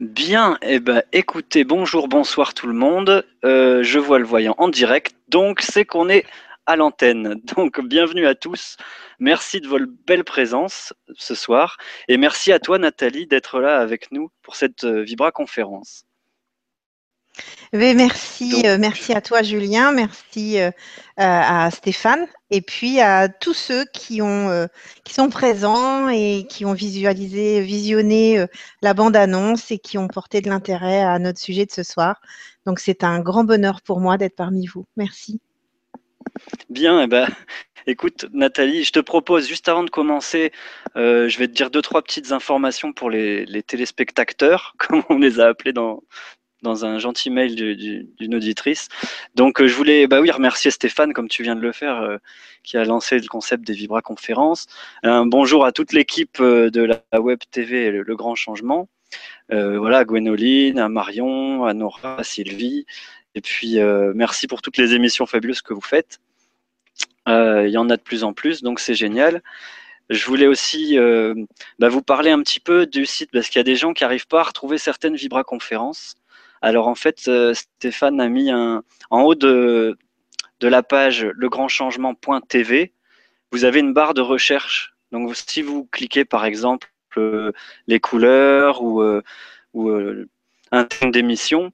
Bien, eh ben, écoutez, bonjour, bonsoir tout le monde. Euh, je vois le voyant en direct, donc c'est qu'on est à l'antenne. Donc, bienvenue à tous. Merci de votre belle présence ce soir. Et merci à toi, Nathalie, d'être là avec nous pour cette euh, Vibra conférence. Eh merci, euh, merci à toi Julien, merci euh, à Stéphane et puis à tous ceux qui, ont, euh, qui sont présents et qui ont visualisé, visionné la bande-annonce et qui ont porté de l'intérêt à notre sujet de ce soir. Donc c'est un grand bonheur pour moi d'être parmi vous. Merci. Bien, eh ben, écoute Nathalie, je te propose juste avant de commencer, je vais te dire deux, trois petites informations pour les, les téléspectateurs, comme on les a appelés dans, dans un gentil mail d'une auditrice. Donc, euh, je voulais bah oui, remercier Stéphane, comme tu viens de le faire, euh, qui a lancé le concept des Vibra Conférences. Un bonjour à toute l'équipe euh, de la Web TV le, Grand Changement. voilà, à Gwénoline, à Marion, à Nora, à Sylvie. Et puis, merci pour toutes les émissions fabuleuses que vous faites. Il y en a de plus en plus, donc c'est génial. Je voulais aussi bah, vous parler un petit peu du site, parce qu'il y a des gens qui n'arrivent pas à retrouver certaines Vibra Conférences. Alors en fait, euh, Stéphane a mis un, en haut de, la page legrandchangement.tv, vous avez une barre de recherche. Donc si vous cliquez par exemple euh, les couleurs ou, euh, un thème d'émission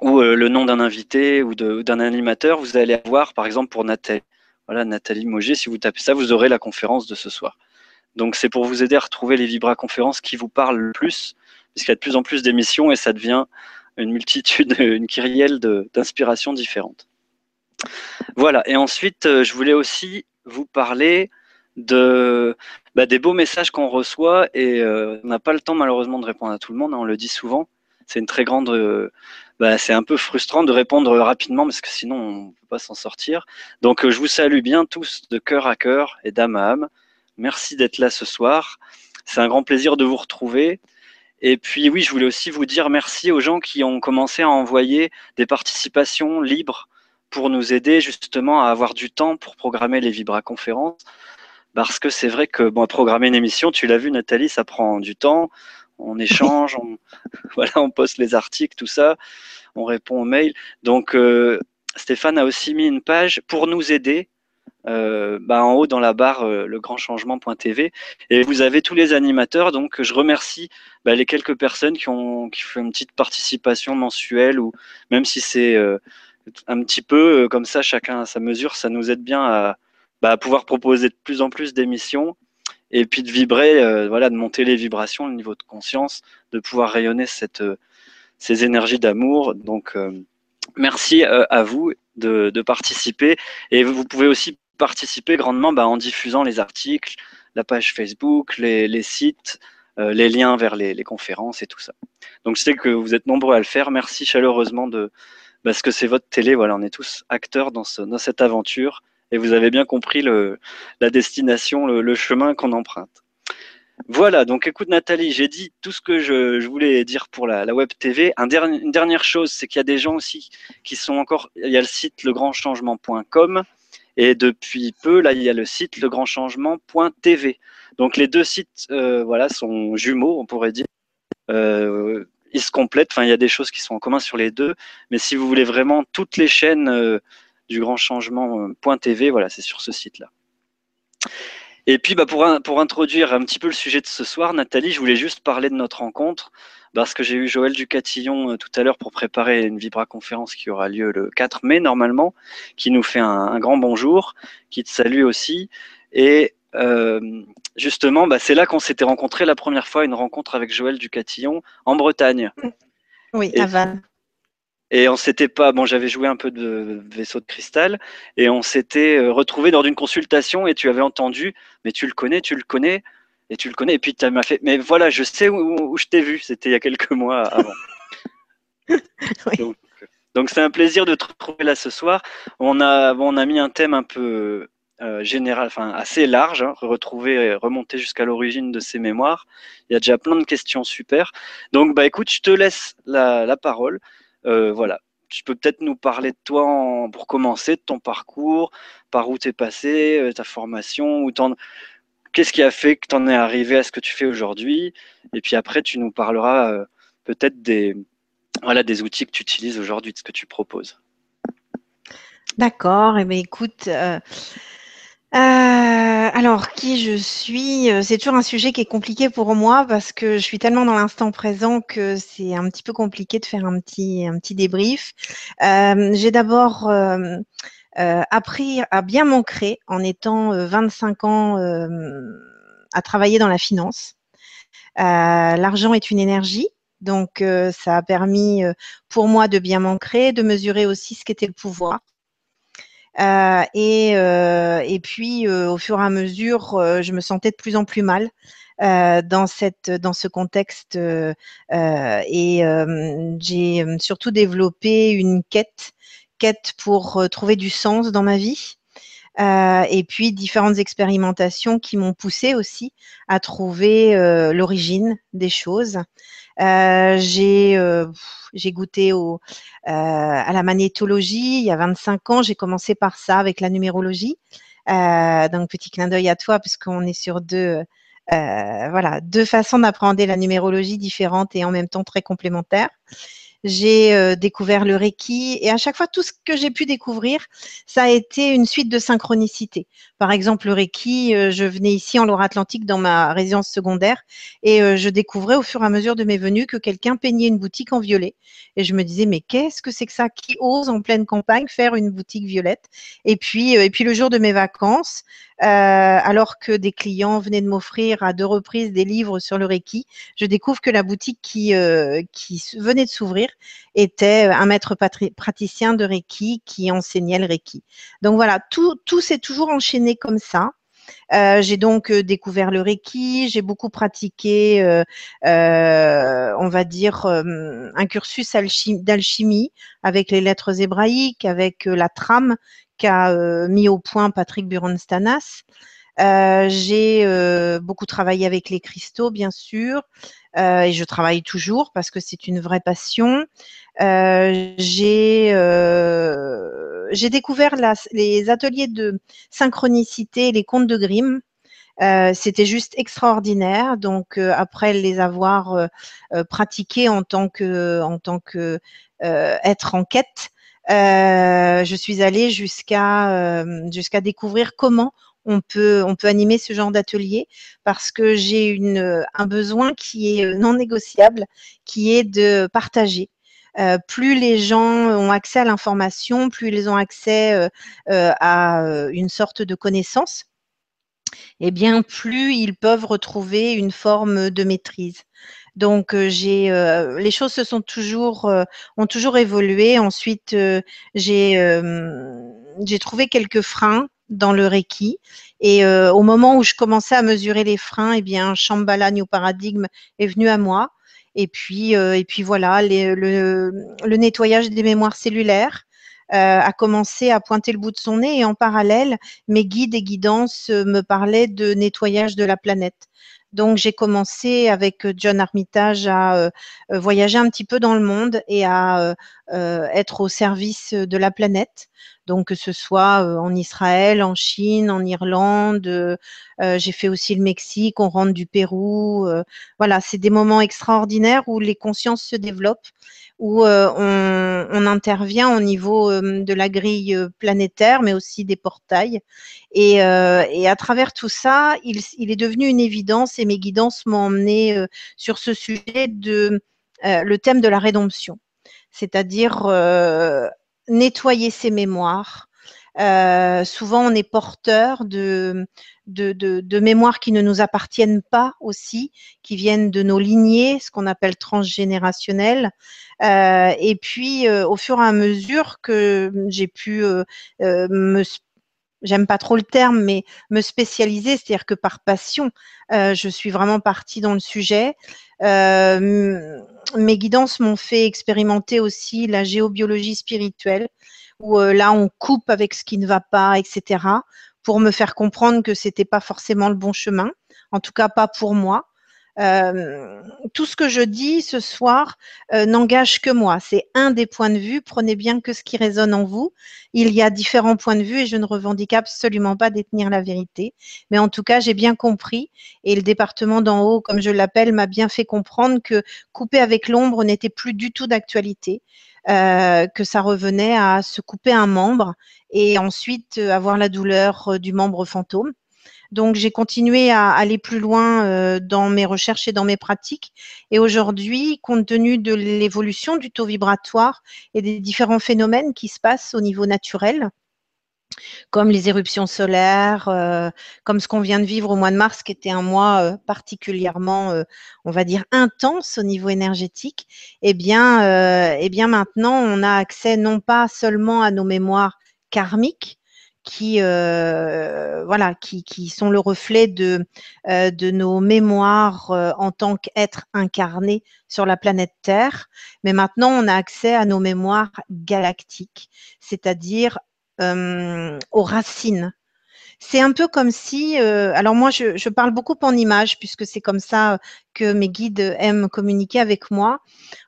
ou le nom d'un invité ou d'un animateur, vous allez avoir par exemple pour Nathalie. Voilà, Nathalie Moget, si vous tapez ça, vous aurez la conférence de ce soir. Donc c'est pour vous aider à retrouver les Vibra conférences qui vous parlent le plus, puisqu'il y a de plus en plus d'émissions et ça devient une multitude, une kyrielle d'inspirations différentes. Voilà, et ensuite, euh, je voulais aussi vous parler bah, des beaux messages qu'on reçoit et euh, on n'a pas le temps malheureusement de répondre à tout le monde, hein, on le dit souvent. C'est une très grande, euh, bah, c'est un peu frustrant de répondre rapidement parce que sinon on ne peut pas s'en sortir. Donc je vous salue bien tous de cœur à cœur et d'âme à âme. Merci d'être là ce soir. C'est un grand plaisir de vous retrouver. Et puis oui, je voulais aussi vous dire merci aux gens qui ont commencé à envoyer des participations libres pour nous aider justement à avoir du temps pour programmer les Vibra conférences. Parce que c'est vrai que programmer une émission, tu l'as vu Nathalie, ça prend du temps. On échange, on poste les articles, tout ça, on répond aux mails. Donc euh, Stéphane a aussi mis une page pour nous aider euh, bah, en haut dans la barre euh, legrandchangement.tv et vous avez tous les animateurs donc je remercie bah, les quelques personnes qui ont qui font une petite participation mensuelle ou même si c'est euh, un petit peu comme ça chacun à sa mesure ça nous aide bien à, bah, pouvoir proposer de plus en plus d'émissions et puis de vibrer voilà de monter les vibrations le niveau de conscience de pouvoir rayonner ces énergies d'amour. Donc merci à vous de, de, participer. Et vous pouvez aussi participer grandement bah, en diffusant les articles, la page Facebook, les, sites, euh, les liens vers les, conférences et tout ça. Donc je sais que vous êtes nombreux à le faire. Merci chaleureusement de parce que c'est votre télé. Voilà, on est tous acteurs dans, dans cette aventure et vous avez bien compris le, la destination, le, chemin qu'on emprunte. Voilà, donc écoute Nathalie, j'ai dit tout ce que je, voulais dire pour la, Web TV. Un une dernière chose, c'est qu'il y a des gens aussi qui sont encore, il y a le site legrandchangement.com et depuis peu, là, il y a le site legrandchangement.tv. Donc les deux sites euh, voilà, sont jumeaux, on pourrait dire. Euh, ils se complètent, enfin, il y a des choses qui sont en commun sur les deux. Mais si vous voulez vraiment toutes les chaînes euh, du grand changement.tv, voilà, c'est sur ce site-là. Et puis, bah, pour, pour introduire un petit peu le sujet de ce soir, Nathalie, je voulais juste parler de notre rencontre parce que j'ai eu Joël Ducatillon euh, tout à l'heure pour préparer une Vibra conférence qui aura lieu le 4 mai normalement, qui nous fait un, grand bonjour, qui te salue aussi. Et euh, justement, bah, c'est là qu'on s'était rencontrés la première fois, une rencontre avec Joël Ducatillon en Bretagne. Oui, à Vannes. Et on s'était pas, bon, j'avais joué un peu de vaisseau de cristal et on s'était euh, retrouvé lors d'une consultation et tu avais entendu, mais tu le connais, tu le connais et tu le connais. Et puis tu m'as fait, mais voilà, je sais où, je t'ai vu. C'était il y a quelques mois avant. Donc c'est un plaisir de te retrouver là ce soir. On a, on a mis un thème un peu euh, général, enfin assez large, hein, retrouver, remonter jusqu'à l'origine de ces mémoires. Il y a déjà plein de questions super. Donc bah écoute, je te laisse la, parole. Euh, voilà, tu peux peut-être nous parler de toi pour commencer, de ton parcours, par où tu es passé, euh, ta formation, qu'est-ce qui a fait que tu en es arrivé à ce que tu fais aujourd'hui? Et puis après, tu nous parleras euh, peut-être des, voilà, des outils que tu utilises aujourd'hui, de ce que tu proposes. D'accord. Et eh bien, écoute, alors qui je suis, euh, c'est toujours un sujet qui est compliqué pour moi parce que je suis tellement dans l'instant présent que c'est un petit peu compliqué de faire un petit, un petit débrief. J'ai d'abord appris à bien m'ancrer en étant 25 ans à travailler dans la finance. L'argent est une énergie. Donc, ça a permis pour moi de bien m'ancrer, de mesurer aussi ce qu'était le pouvoir. Euh, et, euh, et puis, euh, au fur et à mesure, je me sentais de plus en plus mal. dans cette dans ce contexte et j'ai surtout développé une quête quête pour trouver du sens dans ma vie et puis différentes expérimentations qui m'ont poussé aussi à trouver l'origine des choses euh, j'ai euh, j'ai goûté euh, à la magnétologie il y a 25 ans. J'ai commencé par ça avec la numérologie. donc petit clin d'œil à toi puisqu'on est sur deux voilà deux façons d'appréhender la numérologie différentes et en même temps très complémentaires j'ai euh, découvert le Reiki et à chaque fois, tout ce que j'ai pu découvrir, ça a été une suite de synchronicité. Par exemple, le Reiki, euh, je venais ici en Loire-Atlantique dans ma résidence secondaire et euh, je découvrais au fur et à mesure de mes venues que quelqu'un peignait une boutique en violet. Et je me disais, mais qu'est-ce que c'est que ça? Qui ose en pleine campagne faire une boutique violette? Et puis, et puis le jour de mes vacances, alors que des clients venaient de m'offrir à deux reprises des livres sur le Reiki, je découvre que la boutique qui, qui venait de s'ouvrir était un maître praticien de Reiki qui enseignait le Reiki. Donc voilà, tout, tout s'est toujours enchaîné comme ça. Euh, j'ai donc euh, découvert le Reiki, j'ai beaucoup pratiqué, euh, on va dire, un cursus d'alchimie avec les lettres hébraïques, avec la trame qu'a mis au point Patrick Buronstanas. J'ai beaucoup travaillé avec les cristaux, bien sûr. Euh, et je travaille toujours parce que c'est une vraie passion. Euh, j'ai euh, j'ai découvert les ateliers de synchronicité, les contes de Grimm. C'était juste extraordinaire. Donc après les avoir pratiqués en tant que en tant que être en quête, je suis allée jusqu'à jusqu'à découvrir comment on peut, on peut animer ce genre d'atelier parce que j'ai une, un besoin qui est non négociable, qui est de partager. Euh, plus les gens ont accès à l'information, plus ils ont accès euh, euh, à une sorte de connaissance, eh bien plus ils peuvent retrouver une forme de maîtrise. Donc j'ai les choses se sont toujours ont toujours évolué. Ensuite j'ai j'ai trouvé quelques freins dans le Reiki. Et euh, au moment où je commençais à mesurer les freins, eh bien, Shambhala New Paradigm est venu à moi. Et puis, euh, et puis voilà, le, le, nettoyage des mémoires cellulaires euh, a commencé à pointer le bout de son nez. Et en parallèle, mes guides et guidances me parlaient de nettoyage de la planète. Donc j'ai commencé avec John Armitage à voyager un petit peu dans le monde et à être au service de la planète donc que ce soit en Israël, en Chine, en Irlande, euh, j'ai fait aussi le Mexique, on rentre du Pérou. voilà, c'est des moments extraordinaires où les consciences se développent, où on, intervient au niveau de la grille planétaire, mais aussi des portails. Et, à travers tout ça, il, est devenu une évidence et mes guidances m'ont emmené sur ce sujet le thème de la rédemption c'est-à-dire nettoyer ses mémoires. Euh, souvent, on est porteur de, de, de, mémoires qui ne nous appartiennent pas aussi, qui viennent de nos lignées, ce qu'on appelle transgénérationnelles. Euh, et puis, euh, au fur et à mesure que j'ai pu me j'aime pas trop le terme, mais me spécialiser, c'est-à-dire que par passion, je suis vraiment partie dans le sujet. Mes guidances m'ont fait expérimenter aussi la géobiologie spirituelle, où euh, là on coupe avec ce qui ne va pas, etc., pour me faire comprendre que c'était pas forcément le bon chemin, en tout cas pas pour moi. Euh, tout ce que je dis ce soir euh, n'engage que moi. C'est un des points de vue. Prenez bien que ce qui résonne en vous. Il y a différents points de vue et je ne revendique absolument pas détenir la vérité. Mais en tout cas, j'ai bien compris et le département d'en haut, comme je l'appelle, m'a bien fait comprendre que couper avec l'ombre n'était plus du tout d'actualité. Euh, que ça revenait à se couper un membre et ensuite avoir la douleur du membre fantôme. Donc j'ai continué à aller plus loin euh, dans mes recherches et dans mes pratiques. Et aujourd'hui, compte tenu de l'évolution du taux vibratoire et des différents phénomènes qui se passent au niveau naturel, comme les éruptions solaires, euh, comme ce qu'on vient de vivre au mois de mars, qui était un mois euh, particulièrement, on va dire, intense au niveau énergétique, eh eh bien maintenant, on a accès non pas seulement à nos mémoires karmiques, qui, euh, voilà, qui, qui, sont le reflet de, euh, de nos mémoires euh, en tant qu'êtres incarnés sur la planète Terre. Mais maintenant, on a accès à nos mémoires galactiques, c'est-à-dire aux racines c'est un peu comme si, euh, alors moi je, parle beaucoup en images puisque c'est comme ça que mes guides aiment communiquer avec moi.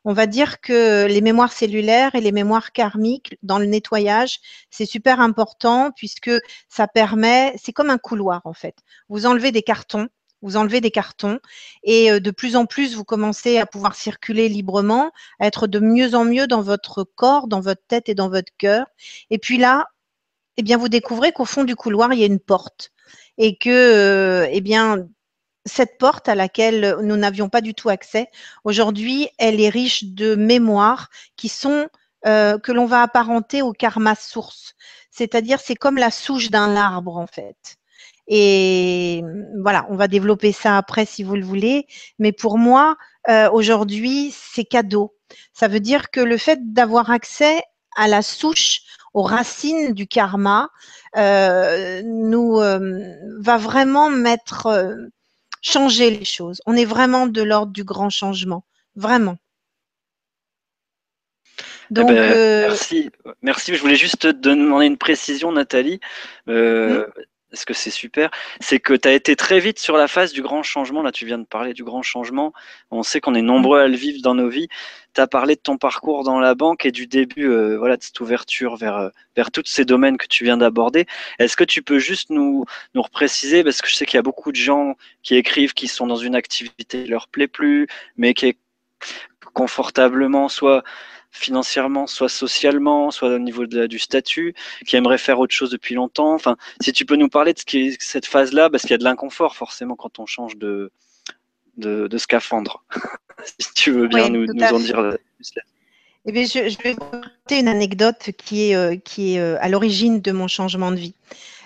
On va dire que les mémoires cellulaires et les mémoires karmiques dans le nettoyage, c'est super important puisque ça permet, c'est comme un couloir en fait. Vous enlevez des cartons, vous enlevez des cartons et euh, de plus en plus, vous commencez à pouvoir circuler librement, à être de mieux en mieux dans votre corps, dans votre tête et dans votre cœur. Et puis là, eh bien, vous découvrez qu'au fond du couloir, il y a une porte et que, euh, eh bien, cette porte à laquelle nous n'avions pas du tout accès, aujourd'hui, elle est riche de mémoires qui sont euh, que l'on va apparenter au karma source. C'est-à-dire, c'est comme la souche d'un arbre en fait. Et voilà, on va développer ça après si vous le voulez. Mais pour moi, euh, aujourd'hui, c'est cadeau. Ça veut dire que le fait d'avoir accès à la souche aux racines du karma, euh, nous euh, va vraiment mettre euh, changer les choses. On est vraiment de l'ordre du grand changement, vraiment. Eh Donc, ben, merci. merci. Je voulais juste te demander une précision, Nathalie. Hmm parce que c'est super, c'est que tu as été très vite sur la phase du grand changement. Là, tu viens de parler du grand changement. On sait qu'on est nombreux à le vivre dans nos vies. Tu as parlé de ton parcours dans la banque et du début euh, voilà, de cette ouverture vers, euh, vers tous ces domaines que tu viens d'aborder. Est-ce que tu peux juste nous, nous repréciser, parce que je sais qu'il y a beaucoup de gens qui écrivent qui sont dans une activité qui leur plaît plus, mais qui est confortablement soit financièrement, soit socialement, soit au niveau du statut, qui aimerait faire autre chose depuis longtemps. Enfin, si tu peux nous parler de ce qui est cette phase-là, parce qu'il y a de l'inconfort forcément quand on change de, de, scaphandre. si tu veux bien nous, en dire plus là. Eh bien, je, vais vous raconter une anecdote qui est, euh, qui est euh, à l'origine de mon changement de vie.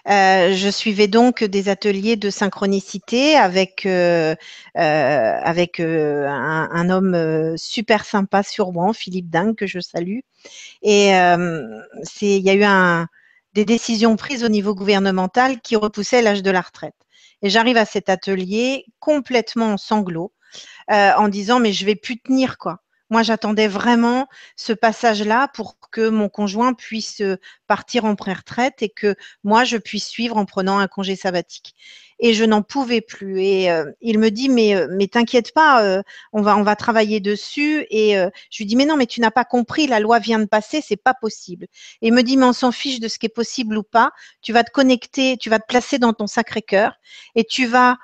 Euh, je suivais donc des ateliers de synchronicité avec euh, euh, un, homme super sympa sur Rouen, Philippe Dingue, que je salue. Et c'est il y a eu des décisions prises au niveau gouvernemental qui repoussaient l'âge de la retraite. Et j'arrive à cet atelier complètement en sanglots, en disant mais je vais plus tenir quoi. Moi, j'attendais vraiment ce passage-là pour que mon conjoint puisse euh, partir en pré-retraite et que moi, je puisse suivre en prenant un congé sabbatique. Et je n'en pouvais plus. Et euh, il me dit, mais, euh, mais t'inquiète pas, on, va, on va travailler dessus. Et je lui dis, mais non, mais tu n'as pas compris, la loi vient de passer, c'est pas possible. Et il me dit, mais on s'en fiche de ce qui est possible ou pas. Tu vas te connecter, tu vas te placer dans ton sacré cœur et tu vas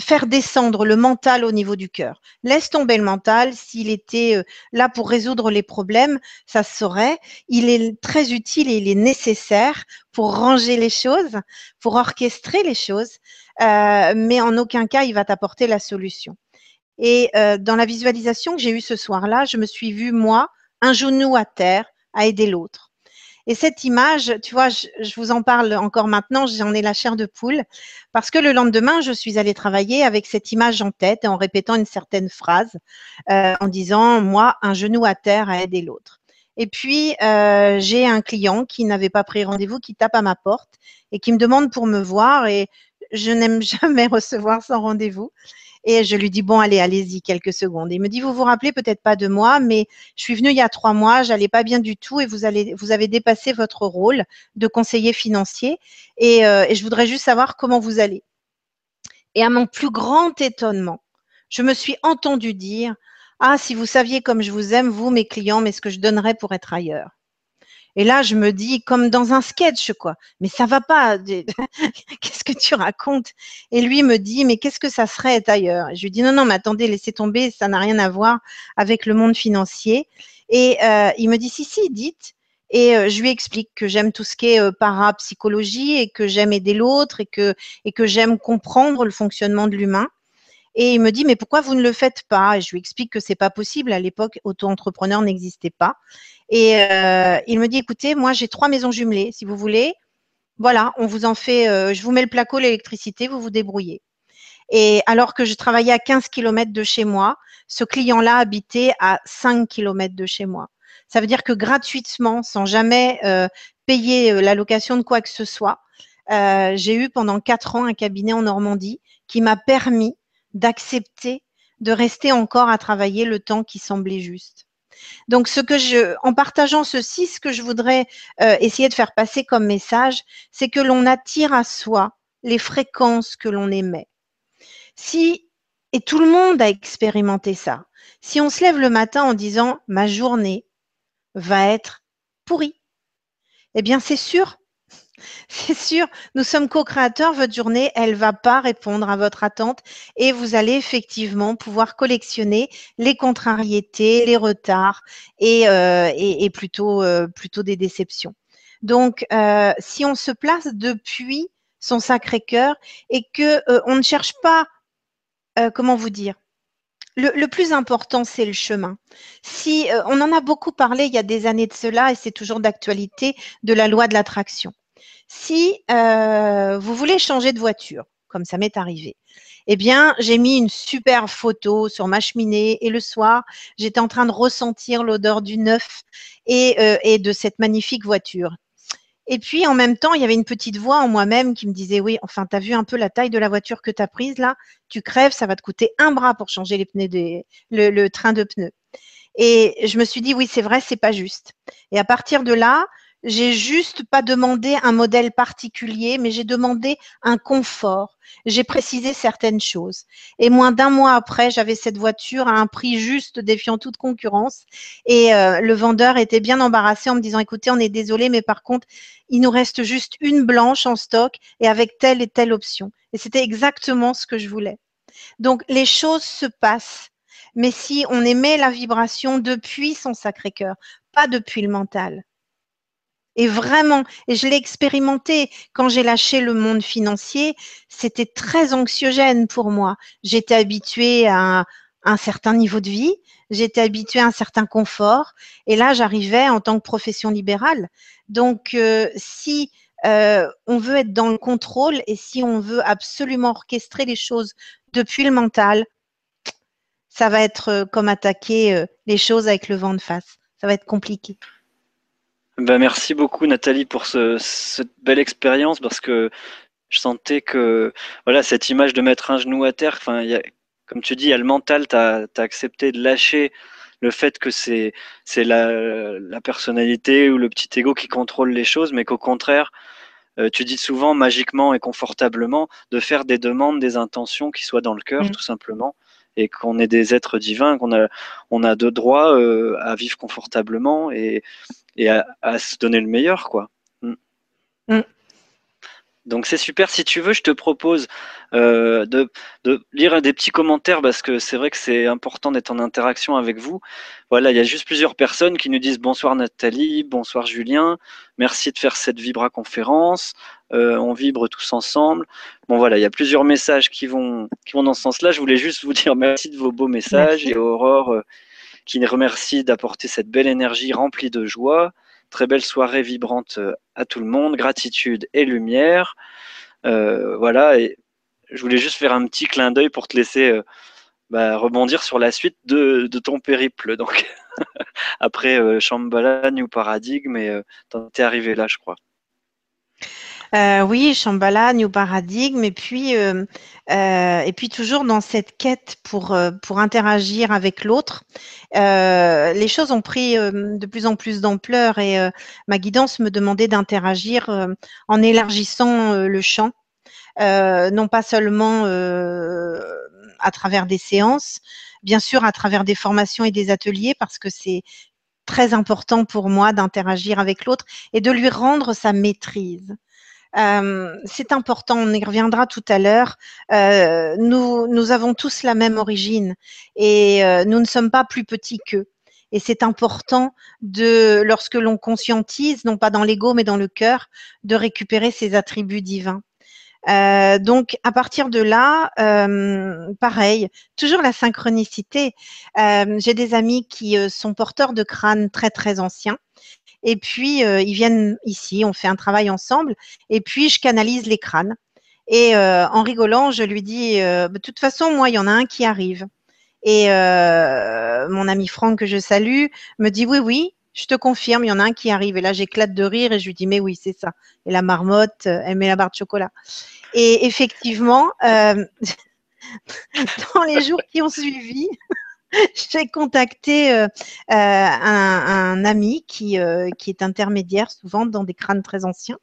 faire descendre le mental au niveau du cœur. Laisse tomber le mental. S'il était euh, là pour résoudre les problèmes, ça se saurait. Il est très utile et il est nécessaire pour ranger les choses, pour orchestrer les choses, euh, mais en aucun cas il va t'apporter la solution. Et euh, dans la visualisation que j'ai eue ce soir-là, je me suis vue, moi, un genou à terre, à aider l'autre. Et cette image, tu vois, je, vous en parle encore maintenant, j'en ai la chair de poule, parce que le lendemain, je suis allée travailler avec cette image en tête en répétant une certaine phrase, euh, en disant, moi, un genou à terre à aider l'autre. Et puis, euh, j'ai un client qui n'avait pas pris rendez-vous, qui tape à ma porte et qui me demande pour me voir. Et je n'aime jamais recevoir sans rendez-vous. Et je lui dis, bon, allez, allez-y, quelques secondes. il me dit, vous vous rappelez peut-être pas de moi, mais je suis venue il y a trois mois, j'allais pas bien du tout et vous, allez, vous avez dépassé votre rôle de conseiller financier. Et, euh, et je voudrais juste savoir comment vous allez. Et à mon plus grand étonnement, je me suis entendue dire Ah, si vous saviez comme je vous aime, vous, mes clients, mais ce que je donnerais pour être ailleurs. Et là, je me dis, comme dans un sketch, quoi. Mais ça va pas. qu'est-ce que tu racontes? Et lui me dit, mais qu'est-ce que ça serait être ailleurs Je lui dis, non, non, mais attendez, laissez tomber, ça n'a rien à voir avec le monde financier. Et euh, il me dit, si, si, dites. Et euh, je lui explique que j'aime tout ce qui est euh, parapsychologie et que j'aime aider l'autre et que, et que j'aime comprendre le fonctionnement de l'humain. Et il me dit, mais pourquoi vous ne le faites pas? Et je lui explique que c'est pas possible. À l'époque, auto-entrepreneur n'existait pas. Et euh, il me dit, écoutez, moi, j'ai trois maisons jumelées. Si vous voulez, voilà, on vous en fait, euh, je vous mets le placo, l'électricité, vous vous débrouillez. Et alors que je travaillais à 15 km de chez moi, ce client-là habitait à 5 km de chez moi. Ça veut dire que gratuitement, sans jamais euh, payer la location de quoi que ce soit, j'ai eu pendant quatre ans un cabinet en Normandie qui m'a permis d'accepter de rester encore à travailler le temps qui semblait juste. Donc, ce que je, en partageant ceci, ce que je voudrais euh, essayer de faire passer comme message, c'est que l'on attire à soi les fréquences que l'on émet. Si, et tout le monde a expérimenté ça, si on se lève le matin en disant ma journée va être pourrie, eh bien, c'est sûr c'est sûr, nous sommes co-créateurs. Votre journée, elle va pas répondre à votre attente et vous allez effectivement pouvoir collectionner les contrariétés, les retards et, euh, plutôt, euh, plutôt des déceptions. Donc, euh, si on se place depuis son sacré cœur et que on ne cherche pas, comment vous dire, le, le, plus important, c'est le chemin. Si on en a beaucoup parlé il y a des années de cela, et c'est toujours d'actualité, de la loi de l'attraction. Si euh, vous voulez changer de voiture, comme ça m'est arrivé, eh bien, j'ai mis une super photo sur ma cheminée et le soir, j'étais en train de ressentir l'odeur du neuf et, euh, et, de cette magnifique voiture. Et puis, en même temps, il y avait une petite voix en moi-même qui me disait, oui, enfin, tu as vu un peu la taille de la voiture que tu as prise là? Tu crèves, ça va te coûter un bras pour changer les pneus le, le train de pneus. Et je me suis dit, oui, c'est vrai, c'est pas juste. Et à partir de là, j'ai juste pas demandé un modèle particulier, mais j'ai demandé un confort. J'ai précisé certaines choses. Et moins d'un mois après, j'avais cette voiture à un prix juste, défiant toute concurrence. Et euh, le vendeur était bien embarrassé en me disant, écoutez, on est désolé, mais par contre, il nous reste juste une blanche en stock et avec telle et telle option. Et c'était exactement ce que je voulais. Donc, les choses se passent. Mais si on émet la vibration depuis son sacré cœur, pas depuis le mental. Et vraiment, je l'ai expérimenté quand j'ai lâché le monde financier, c'était très anxiogène pour moi. J'étais habituée à un, certain niveau de vie, j'étais habituée à un certain confort, et là, j'arrivais en tant que profession libérale. Donc, euh, si euh, on veut être dans le contrôle et si on veut absolument orchestrer les choses depuis le mental, ça va être euh, comme attaquer les choses avec le vent de face. Ça va être compliqué. Ben, merci beaucoup Nathalie pour ce, cette belle expérience parce que je sentais que voilà cette image de mettre un genou à terre, enfin, comme tu dis, il y a le mental, tu as, accepté de lâcher le fait que c'est la, la personnalité ou le petit ego qui contrôle les choses, mais qu'au contraire, euh, tu dis souvent magiquement et confortablement de faire des demandes, des intentions qui soient dans le cœur, mmh. tout simplement et qu'on est des êtres divins, qu'on a, on a de droit euh, à vivre confortablement et, et à, se donner le meilleur, quoi. Mm. Mm. Donc c'est super. Si tu veux, je te propose euh, de, de, lire des petits commentaires parce que c'est vrai que c'est important d'être en interaction avec vous. Voilà, il y a juste plusieurs personnes qui nous disent bonsoir Nathalie, bonsoir Julien, merci de faire cette Vibra conférence. Euh, on vibre tous ensemble. Bon voilà, il y a plusieurs messages qui vont qui vont dans ce sens-là. Je voulais juste vous dire merci de vos beaux messages et Aurore euh, qui remercie d'apporter cette belle énergie remplie de joie. Très belle soirée vibrante euh, à tout le monde, gratitude et lumière. Euh, voilà, et je voulais juste faire un petit clin d'œil pour te laisser euh, bah, rebondir sur la suite de, ton périple. Donc, après Shambhala, New Paradigm, et t'es arrivé là, je crois. Euh, oui, Shambhala, New Paradigm, et puis, euh, euh, et puis toujours dans cette quête pour, pour interagir avec l'autre. les choses ont pris de plus en plus d'ampleur et ma guidance me demandait d'interagir en élargissant le champ. non pas seulement à travers des séances, bien sûr à travers des formations et des ateliers, parce que c'est très important pour moi d'interagir avec l'autre et de lui rendre sa maîtrise. C'est important, on y reviendra tout à l'heure. Nous, nous avons tous la même origine et nous ne sommes pas plus petits qu'eux. Et c'est important de, lorsque l'on conscientise, non pas dans l'ego mais dans le cœur, de récupérer ces attributs divins. Donc à partir de là, pareil, toujours la synchronicité. J'ai des amis qui sont porteurs de crânes très très anciens. Et puis ils viennent ici, on fait un travail ensemble. Et puis je canalise les crânes. Et en rigolant, je lui dis, de toute façon, moi, il y en a un qui arrive. Et mon ami Franck, que je salue, me dit, oui, oui, je te confirme, il y en a un qui arrive. Et là, j'éclate de rire et je lui dis, mais oui, c'est ça. Et la marmotte, elle met la barre de chocolat. Et effectivement, euh, dans les jours qui ont suivi, j'ai contacté euh, euh, un, ami qui, qui est intermédiaire souvent dans des crânes très anciens.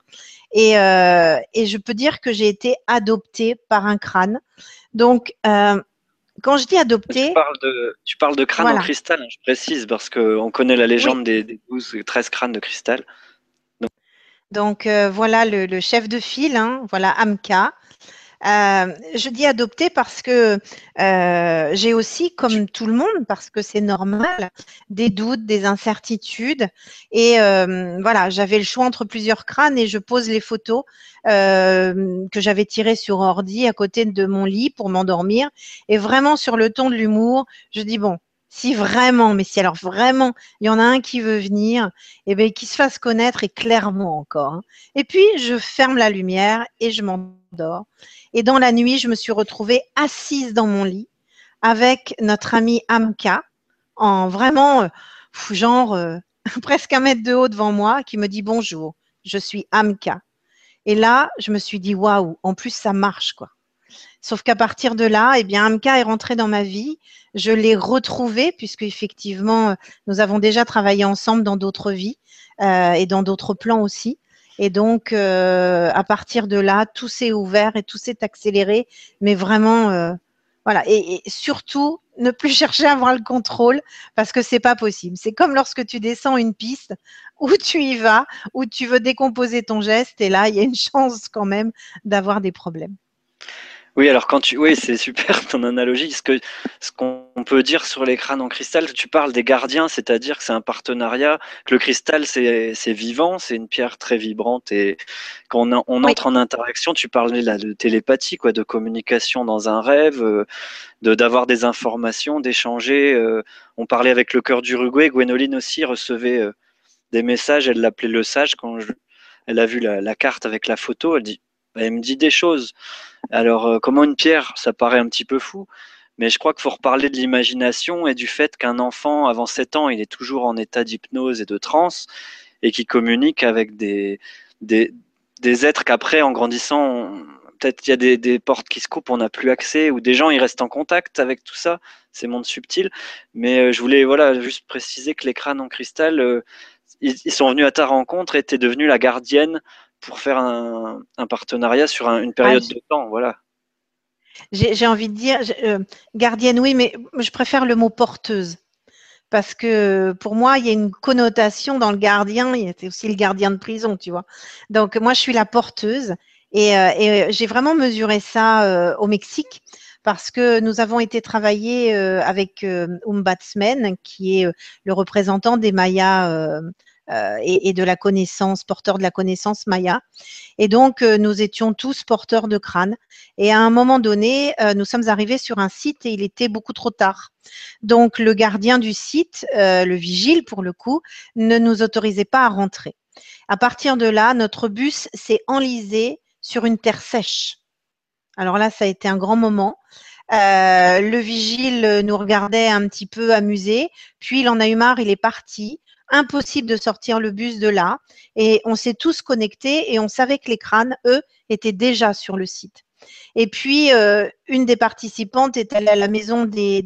Et, et je peux dire que j'ai été adoptée par un crâne. Donc, quand je dis adoptée. Tu parles de, tu parles de crâne en cristal, je précise, parce qu'on connaît la légende des, des 12, 13 crânes de cristal. Donc euh, voilà le, chef de file, hein, voilà Amka. Euh, je dis adopter parce que euh, j'ai aussi, comme tout le monde, parce que c'est normal, des doutes, des incertitudes. Et voilà, j'avais le choix entre plusieurs crânes et je pose les photos que j'avais tirées sur ordi à côté de mon lit pour m'endormir. Et vraiment sur le ton de l'humour, je dis bon, si vraiment, mais si alors vraiment, il y en a un qui veut venir, eh bien, qu'il se fasse connaître et clairement encore. Hein. Et puis, je ferme la lumière et je m'endors. Et dans la nuit, je me suis retrouvée assise dans mon lit avec notre amie Amka, en vraiment, euh, genre, euh, presque un mètre de haut devant moi, qui me dit bonjour, je suis Amka. Et là, je me suis dit, waouh, en plus, ça marche, quoi. Sauf qu'à partir de là, eh bien, Amka est rentré dans ma vie. Je l'ai retrouvé puisque effectivement, nous avons déjà travaillé ensemble dans d'autres vies euh, et dans d'autres plans aussi. Et donc, euh, à partir de là, tout s'est ouvert et tout s'est accéléré. Mais vraiment, euh, voilà. Et, surtout, ne plus chercher à avoir le contrôle parce que c'est pas possible. C'est comme lorsque tu descends une piste où tu y vas, où tu veux décomposer ton geste et là, il y a une chance quand même d'avoir des problèmes. Oui, alors quand tu, oui, c'est super ton analogie. Ce que, ce qu'on peut dire sur les crânes en cristal, tu parles des gardiens, c'est-à-dire que c'est un partenariat, que le cristal c'est, c'est vivant, c'est une pierre très vibrante et quand on, on entre en interaction, tu parlais là de télépathie, quoi, de communication dans un rêve, euh, de d'avoir des informations, d'échanger. Euh, on parlait avec le cœur d'Uruguay, Gwénoline aussi recevait euh, des messages, elle l'appelait le sage quand elle a vu la, la carte avec la photo, elle dit elle me dit des choses. Alors, euh, comment une pierre, ça paraît un petit peu fou, mais je crois qu'il faut reparler de l'imagination et du fait qu'un enfant, avant 7 ans, il est toujours en état d'hypnose et de transe et qui communique avec des, des, des êtres qu'après, en grandissant, peut-être il y a des, des, portes qui se coupent, on n'a plus accès, ou des gens, ils restent en contact avec tout ça, ces mondes subtils. Mais euh, je voulais voilà, juste préciser que les crânes en cristal, euh, ils, ils, sont venus à ta rencontre et tu es devenue la gardienne pour faire un, partenariat sur une période ah, de temps. Voilà. J'ai envie de dire, euh, gardienne, oui, mais je préfère le mot porteuse. Parce que pour moi, il y a une connotation dans le gardien, c'est aussi le gardien de prison, tu vois. Donc, moi, je suis la porteuse et, euh, euh, j'ai vraiment mesuré ça au Mexique parce que nous avons été travailler avec Umbatsmen, qui est le représentant des Mayas euh, et, de la connaissance, porteurs de la connaissance Maya. Et donc, euh, nous étions tous porteurs de crâne. Et à un moment donné, euh, nous sommes arrivés sur un site et il était beaucoup trop tard. Donc, le gardien du site, le vigile pour le coup, ne nous autorisait pas à rentrer. À partir de là, notre bus s'est enlisé sur une terre sèche. Alors là, ça a été un grand moment. le vigile nous regardait un petit peu amusé, puis il en a eu marre, il est parti impossible de sortir le bus de là. Et on s'est tous connectés et on savait que les crânes, eux, étaient déjà sur le site. Et puis, euh, une des participantes est allée à la maison des,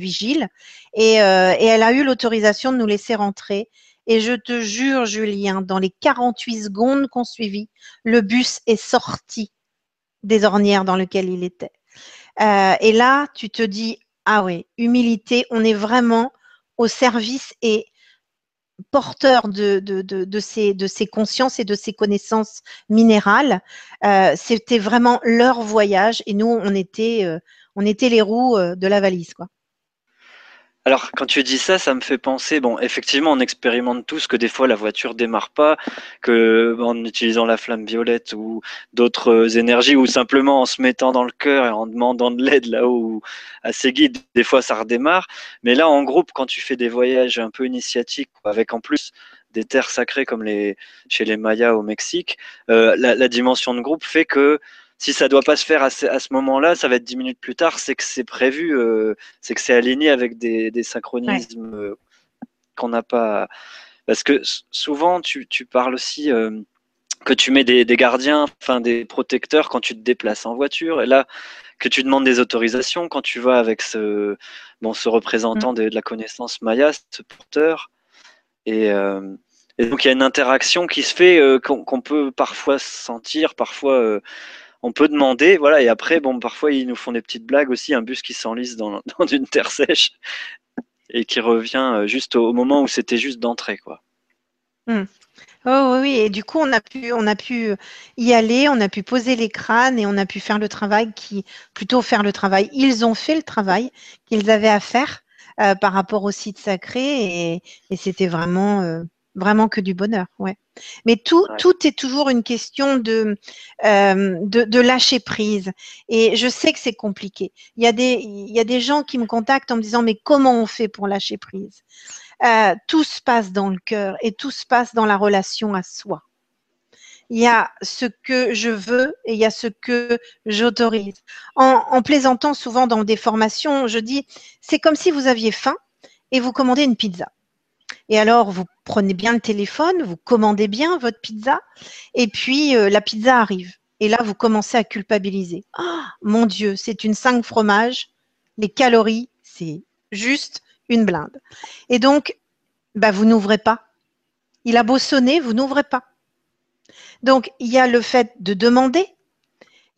vigiles et, euh, et, elle a eu l'autorisation de nous laisser rentrer. Et je te jure, Julien, dans les 48 secondes qu'on suivit, le bus est sorti des ornières dans lesquelles il était. et là, tu te dis, ah oui, humilité, on est vraiment au service et porteur de, de, de, ces, de ces consciences et de ces connaissances minérales. C'était vraiment leur voyage et nous, on était, on était les roues de la valise. Quoi. Alors, quand tu dis ça, ça me fait penser, bon, effectivement, on expérimente tous que des fois la voiture démarre pas, que en utilisant la flamme violette ou d'autres énergies, ou simplement en se mettant dans le cœur et en demandant de l'aide là haut à ses guides, des fois ça redémarre. Mais là, en groupe, quand tu fais des voyages un peu initiatiques, avec en plus des terres sacrées comme chez les Mayas au Mexique, euh, la dimension de groupe fait que si ça doit pas se faire à ce, moment-là, ça va être dix minutes plus tard, c'est que c'est prévu, euh, c'est que c'est aligné avec des, synchronismes euh, qu'on n'a pas. Parce que souvent, tu, parles aussi euh, que tu mets des, gardiens, enfin des protecteurs quand tu te déplaces en voiture, et là que tu demandes des autorisations quand tu vas avec ce, bon, ce représentant mm. de, la connaissance Maya, ce porteur, et donc il y a une interaction qui se fait qu'on peut parfois sentir, parfois on peut demander, voilà, et après, bon, parfois ils nous font des petites blagues aussi, un bus qui s'enlise dans, une terre sèche et qui revient euh, juste au moment où c'était juste d'entrée, quoi. Hmm. Oh oui, et du coup, on a pu, on a pu y aller, on a pu poser les crânes et on a pu faire le travail qui, plutôt faire le travail. Ils ont fait le travail qu'ils avaient à faire euh, par rapport au site sacré et, c'était vraiment, euh, vraiment que du bonheur, ouais. Mais tout, tout est toujours une question de, euh, de, lâcher prise. Et je sais que c'est compliqué. Il y, a des, il y a des gens qui me contactent en me disant, mais comment on fait pour lâcher prise? Euh, Tout se passe dans le cœur et tout se passe dans la relation à soi. Il y a ce que je veux et il y a ce que j'autorise. En, en plaisantant souvent dans des formations, je dis, c'est comme si vous aviez faim et vous commandez une pizza. Et alors, vous prenez bien le téléphone, vous commandez bien votre pizza, et puis euh, la pizza arrive. Et là, vous commencez à culpabiliser. Ah, mon Dieu, c'est une 5 fromages. Les calories, c'est juste une blinde. Et donc, bah, vous n'ouvrez pas. Il a beau sonner, vous n'ouvrez pas. Donc, il y a le fait de demander,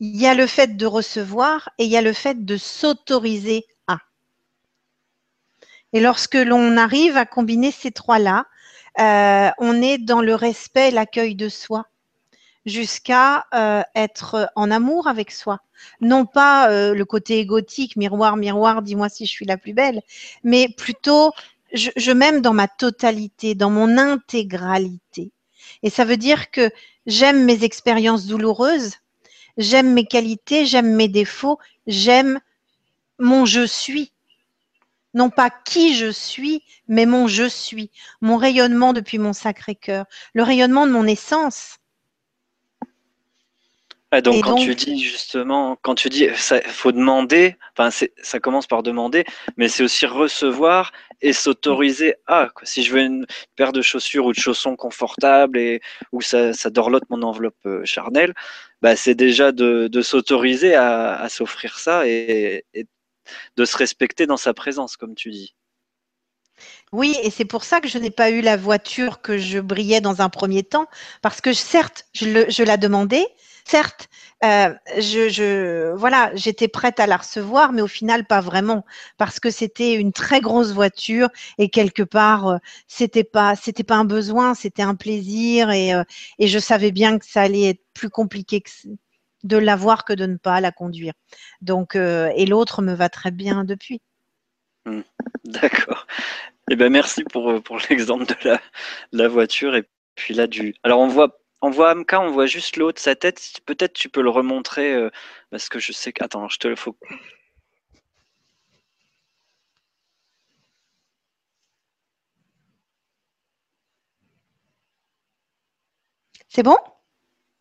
il y a le fait de recevoir et il y a le fait de s'autoriser et lorsque l'on arrive à combiner ces trois-là, euh, on est dans le respect, l'accueil de soi, jusqu'à euh, être en amour avec soi. Non pas euh, le côté égotique, miroir, miroir, dis-moi si je suis la plus belle, mais plutôt je, je m'aime dans ma totalité, dans mon intégralité. Et ça veut dire que j'aime mes expériences douloureuses, j'aime mes qualités, j'aime mes défauts, j'aime mon je suis non pas qui je suis, mais mon je suis, mon rayonnement depuis mon sacré cœur, le rayonnement de mon essence. donc, quand tu dis justement, quand tu dis, il faut demander, enfin, ça commence par demander, mais c'est aussi recevoir et s'autoriser à. Si je veux une paire de chaussures ou de chaussons confortables et où ça, ça dorlote mon enveloppe euh, charnelle, bah, c'est déjà de, s'autoriser à, s'offrir ça et, et de se respecter dans sa présence, comme tu dis. Oui, et c'est pour ça que je n'ai pas eu la voiture que je brillais dans un premier temps, parce que certes, je, la demandais, certes, euh, je, voilà, j'étais prête à la recevoir, mais au final pas vraiment, parce que c'était une très grosse voiture et quelque part euh, c'était pas, c'était pas un besoin, c'était un plaisir et, euh, et je savais bien que ça allait être plus compliqué que, de l'avoir que de ne pas la conduire. Donc, euh, et l'autre me va très bien depuis. Hmm. D'accord. Eh ben merci pour, euh, pour l'exemple de la, la, voiture et puis là du. Alors on voit on voit Amka, on voit juste le haut de sa tête. Peut-être tu peux le remontrer euh, parce que je sais que. Attends, je te le faut. C'est bon?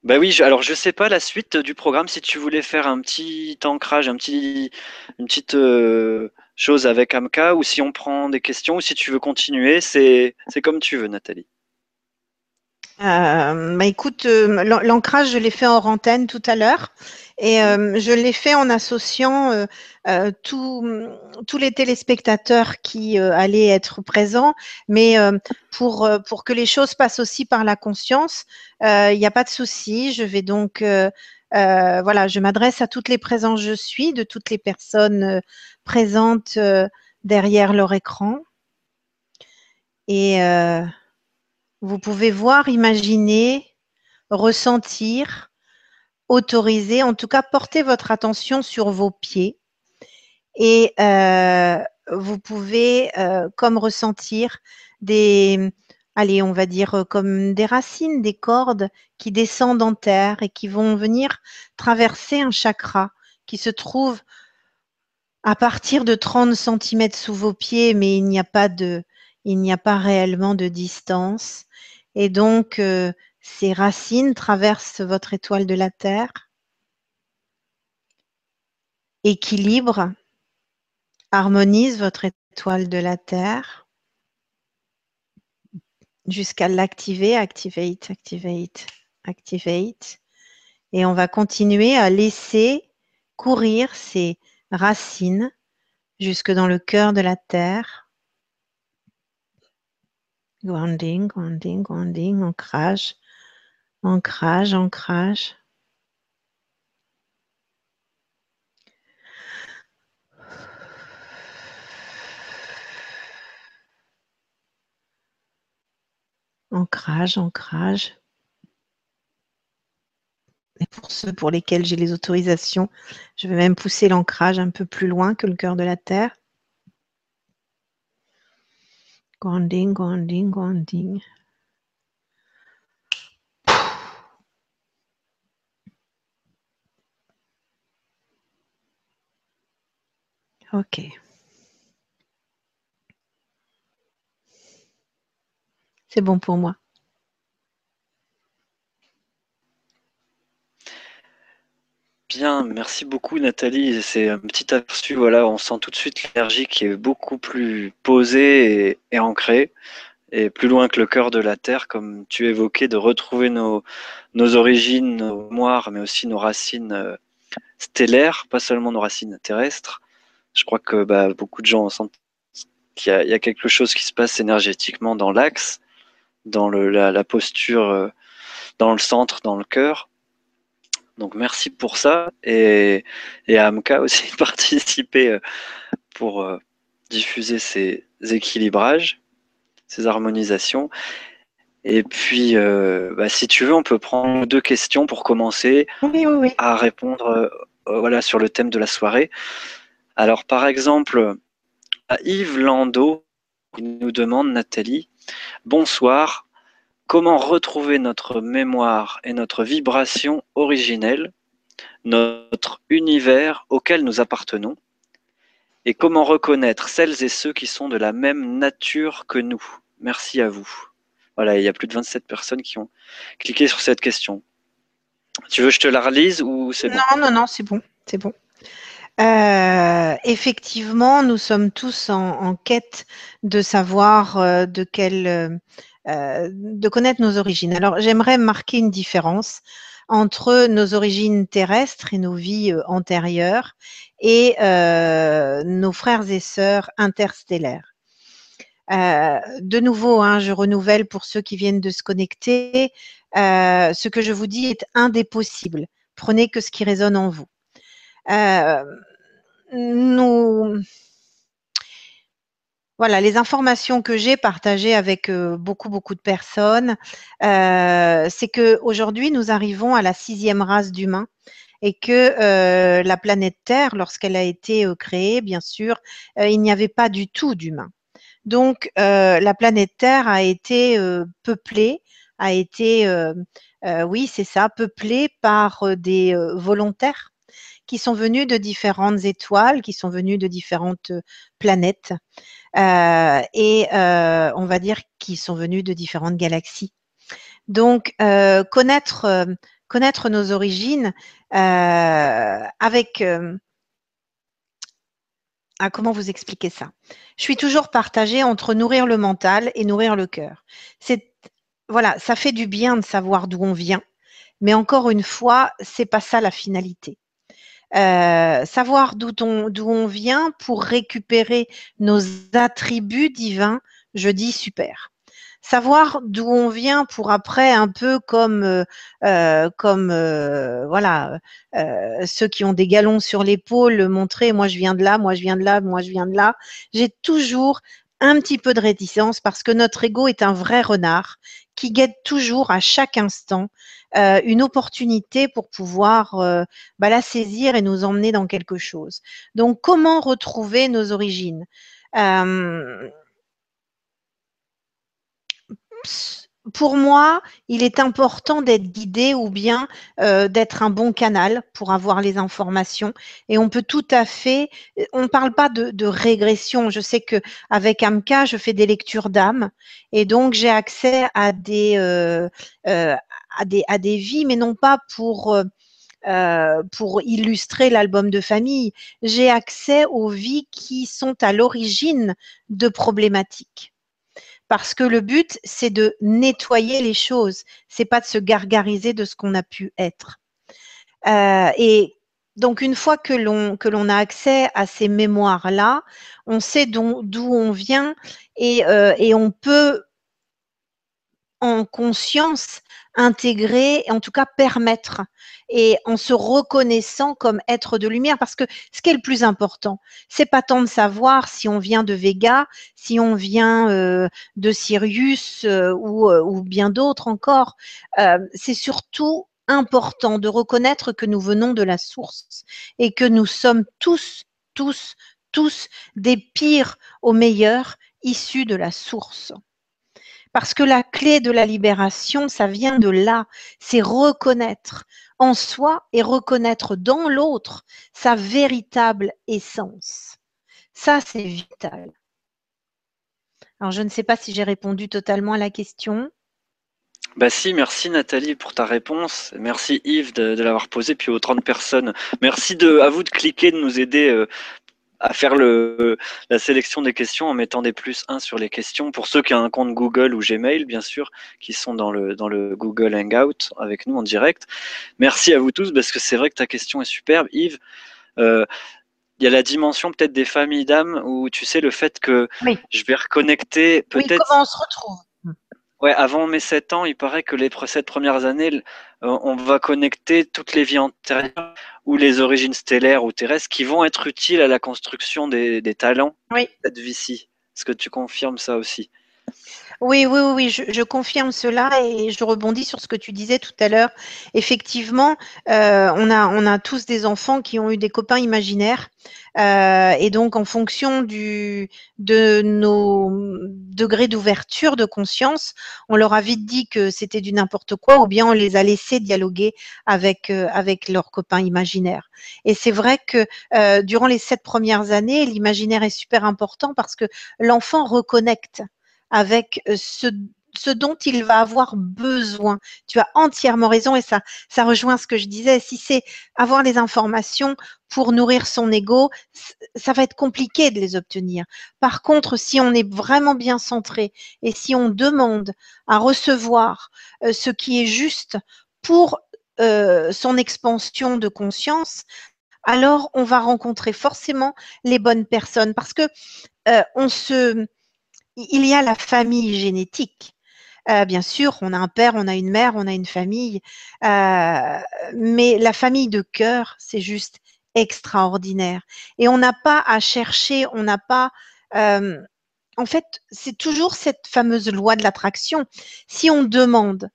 Bah oui, alors je sais pas la suite du programme si tu voulais faire un petit ancrage, une petite euh, chose avec Amka ou si on prend des questions ou si tu veux continuer, c'est comme tu veux, Nathalie. Euh, bah écoute, euh, l'ancrage, je l'ai fait en antenne tout à l'heure et euh, je l'ai fait en associant tous les téléspectateurs qui allaient être présents, mais pour, pour que les choses passent aussi par la conscience, il n'y a pas de souci. Je vais donc voilà, je m'adresse à toutes les présences je suis, de toutes les personnes présentes derrière leur écran. Et vous pouvez voir, imaginer, ressentir, autoriser, en tout cas porter votre attention sur vos pieds. Et vous pouvez comme ressentir des, allez, on va dire euh, comme des racines, des cordes qui descendent en terre et qui vont venir traverser un chakra qui se trouve à partir de 30 cm sous vos pieds, mais il n'y a pas de, il n'y a pas réellement de distance. Et donc, euh, ces racines traversent votre étoile de la Terre, équilibrent, harmonisent votre étoile de la Terre jusqu'à l'activer, activate, activate, activate. Et on va continuer à laisser courir ces racines jusque dans le cœur de la terre. Grounding, grounding, grounding, ancrage, ancrage, ancrage. Ancrage, ancrage. Et pour ceux pour lesquels j'ai les autorisations, je vais même pousser l'ancrage un peu plus loin que le cœur de la Terre. Grounding, grounding, grounding. Ok. C'est bon pour moi. Bien, merci beaucoup Nathalie. C'est un petit aperçu, voilà, on sent tout de suite l'énergie qui est beaucoup plus posée et, ancrée, et plus loin que le cœur de la Terre, comme tu évoquais, de retrouver nos, origines, nos mémoires, mais aussi nos racines euh, stellaires, pas seulement nos racines terrestres. Je crois que bah, beaucoup de gens sentent qu'il y, a quelque chose qui se passe énergétiquement dans l'axe dans la, posture, euh, dans le centre, dans le cœur. Donc merci pour ça et, et à Amka aussi de participer euh, pour euh, diffuser ces équilibrages, ces harmonisations. Et puis, bah, si tu veux, on peut prendre deux questions pour commencer à répondre voilà, sur le thème de la soirée. Alors, par exemple, à Yves Landau, il nous demande, Nathalie, Bonsoir. Comment retrouver notre mémoire et notre vibration originelle, notre univers auquel nous appartenons, et comment reconnaître celles et ceux qui sont de la même nature que nous Merci à vous. Voilà, il y a plus de 27 personnes qui ont cliqué sur cette question. Tu veux que je te la relise ou c'est bon? Non, non, non, c'est bon, c'est bon. Euh, effectivement, nous sommes tous en, quête de savoir euh, de quelle, euh, de connaître nos origines. Alors, j'aimerais marquer une différence entre nos origines terrestres et nos vies antérieures et nos frères et sœurs interstellaires. de nouveau, hein, je renouvelle pour ceux qui viennent de se connecter, ce que je vous dis est un. Prenez que ce qui résonne en vous. Euh, nous, voilà, les informations que j'ai partagées avec euh, beaucoup, beaucoup de personnes, euh, c'est que aujourd'hui nous arrivons à la sixième race d'humains et que la planète Terre, lorsqu'elle a été créée, bien sûr, il n'y avait pas du tout d'humains. Donc, la planète Terre a été peuplée, a été, oui, c'est ça, peuplée par des volontaires qui sont venus de différentes étoiles, qui sont venus de différentes euh, planètes, euh, et euh, on va dire qui sont venus de différentes galaxies. Donc, connaître, connaître nos origines avec ah, comment vous expliquer ça? Je suis toujours partagée entre nourrir le mental et nourrir le cœur. Voilà, ça fait du bien de savoir d'où on vient, mais encore une fois, c'est pas ça la finalité. Euh, savoir d'où on, on vient pour récupérer nos attributs divins, je dis super. savoir d'où on vient pour après un peu comme euh, euh, comme voilà ceux qui ont des galons sur l'épaule montrer moi je viens de là, moi je viens de là, moi je viens de là. J'ai toujours un petit peu de réticence parce que notre ego est un vrai renard qui guette toujours à chaque instant euh, une opportunité pour pouvoir euh, bah, la saisir et nous emmener dans quelque chose. Donc, comment retrouver nos origines? Euh, pour moi, il est important d'être guidé ou bien euh, d'être un bon canal pour avoir les informations. Et on peut tout à fait, on ne parle pas de, régression. Je sais que avec Amka, je fais des lectures d'âme et donc j'ai accès à des, euh, euh, à des à des vies, mais non pas pour pour illustrer l'album de famille. J'ai accès aux vies qui sont à l'origine de problématiques parce que le but, c'est de nettoyer les choses, c'est pas de se gargariser de ce qu'on a pu être. Euh, et donc, une fois que l'on a accès à ces mémoires-là, on sait d'où on vient et, euh, et on peut en conscience intégrer, en tout cas permettre, et en se reconnaissant comme être de lumière, parce que ce qui est le plus important, c'est pas tant de savoir si on vient de Vega, si on vient euh, de Sirius euh, euh, ou, bien d'autres encore, c'est surtout important de reconnaître que nous venons de la source et que nous sommes tous, tous, tous des pires aux meilleurs issus de la source. Parce que la clé de la libération, ça vient de là. C'est reconnaître en soi et reconnaître dans l'autre sa véritable essence. Ça, c'est vital. Alors, je ne sais pas si j'ai répondu totalement à la question. Bah si, merci Nathalie pour ta réponse. Merci Yves de, l'avoir posée, puis aux 30 personnes. Merci à vous de cliquer, de nous aider euh, à faire le, la sélection des questions en mettant des plus 1 sur les questions. Pour ceux qui ont un compte Google ou Gmail, bien sûr, qui sont dans le, dans le Google Hangout avec nous en direct. Merci à vous tous parce que c'est vrai que ta question est superbe. Yves, euh, il y a la dimension peut-être des familles d'âmes où tu sais le fait que je vais reconnecter peut-être. Oui, comment on se retrouve? Ouais, avant mes 7 ans, il paraît que les 7 premières années, euh, on va connecter toutes les vies antérieures ou les origines stellaires ou terrestres qui vont être utiles à la construction des, talents de cette vie-ci. Est-ce que tu confirmes ça aussi? Oui, oui, oui, je, confirme cela et je rebondis sur ce que tu disais tout à l'heure. Effectivement, euh, on, a, on a tous des enfants qui ont eu des copains imaginaires euh, et donc en fonction du, de nos degrés d'ouverture de conscience, on leur a vite dit que c'était du n'importe quoi ou bien on les a laissés dialoguer avec, euh, avec leurs copains imaginaires. Et c'est vrai que durant les sept premières années, l'imaginaire est super important parce que l'enfant reconnecte avec euh, ce, dont il va avoir besoin. Tu as entièrement raison et ça, ça rejoint ce que je disais. Si c'est avoir les informations pour nourrir son ego, ça va être compliqué de les obtenir. Par contre, si on est vraiment bien centré et si on demande à recevoir euh, ce qui est juste pour euh, son expansion de conscience, alors on va rencontrer forcément les bonnes personnes parce que on se il y a la famille génétique. Euh, bien sûr, on a un père, on a une mère, on a une famille, euh, mais la famille de cœur, c'est juste extraordinaire. Et on n'a pas à chercher, on n'a pas... Euh, en fait, c'est toujours cette fameuse loi de l'attraction. Si on demande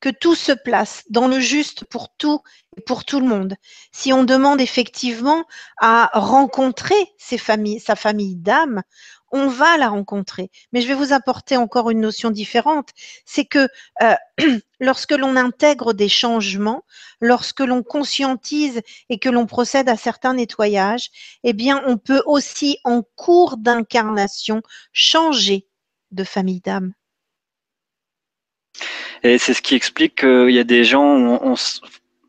que tout se place dans le juste pour tout et pour tout le monde, si on demande effectivement à rencontrer sa famille d'âme, on va la rencontrer. Mais je vais vous apporter encore une notion différente, c'est que euh, lorsque l'on intègre des changements, lorsque l'on conscientise et que l'on procède à certains nettoyages, eh bien, on peut aussi, en cours d'incarnation, changer de famille d'âme. Et c'est ce qui explique qu'il y a des gens,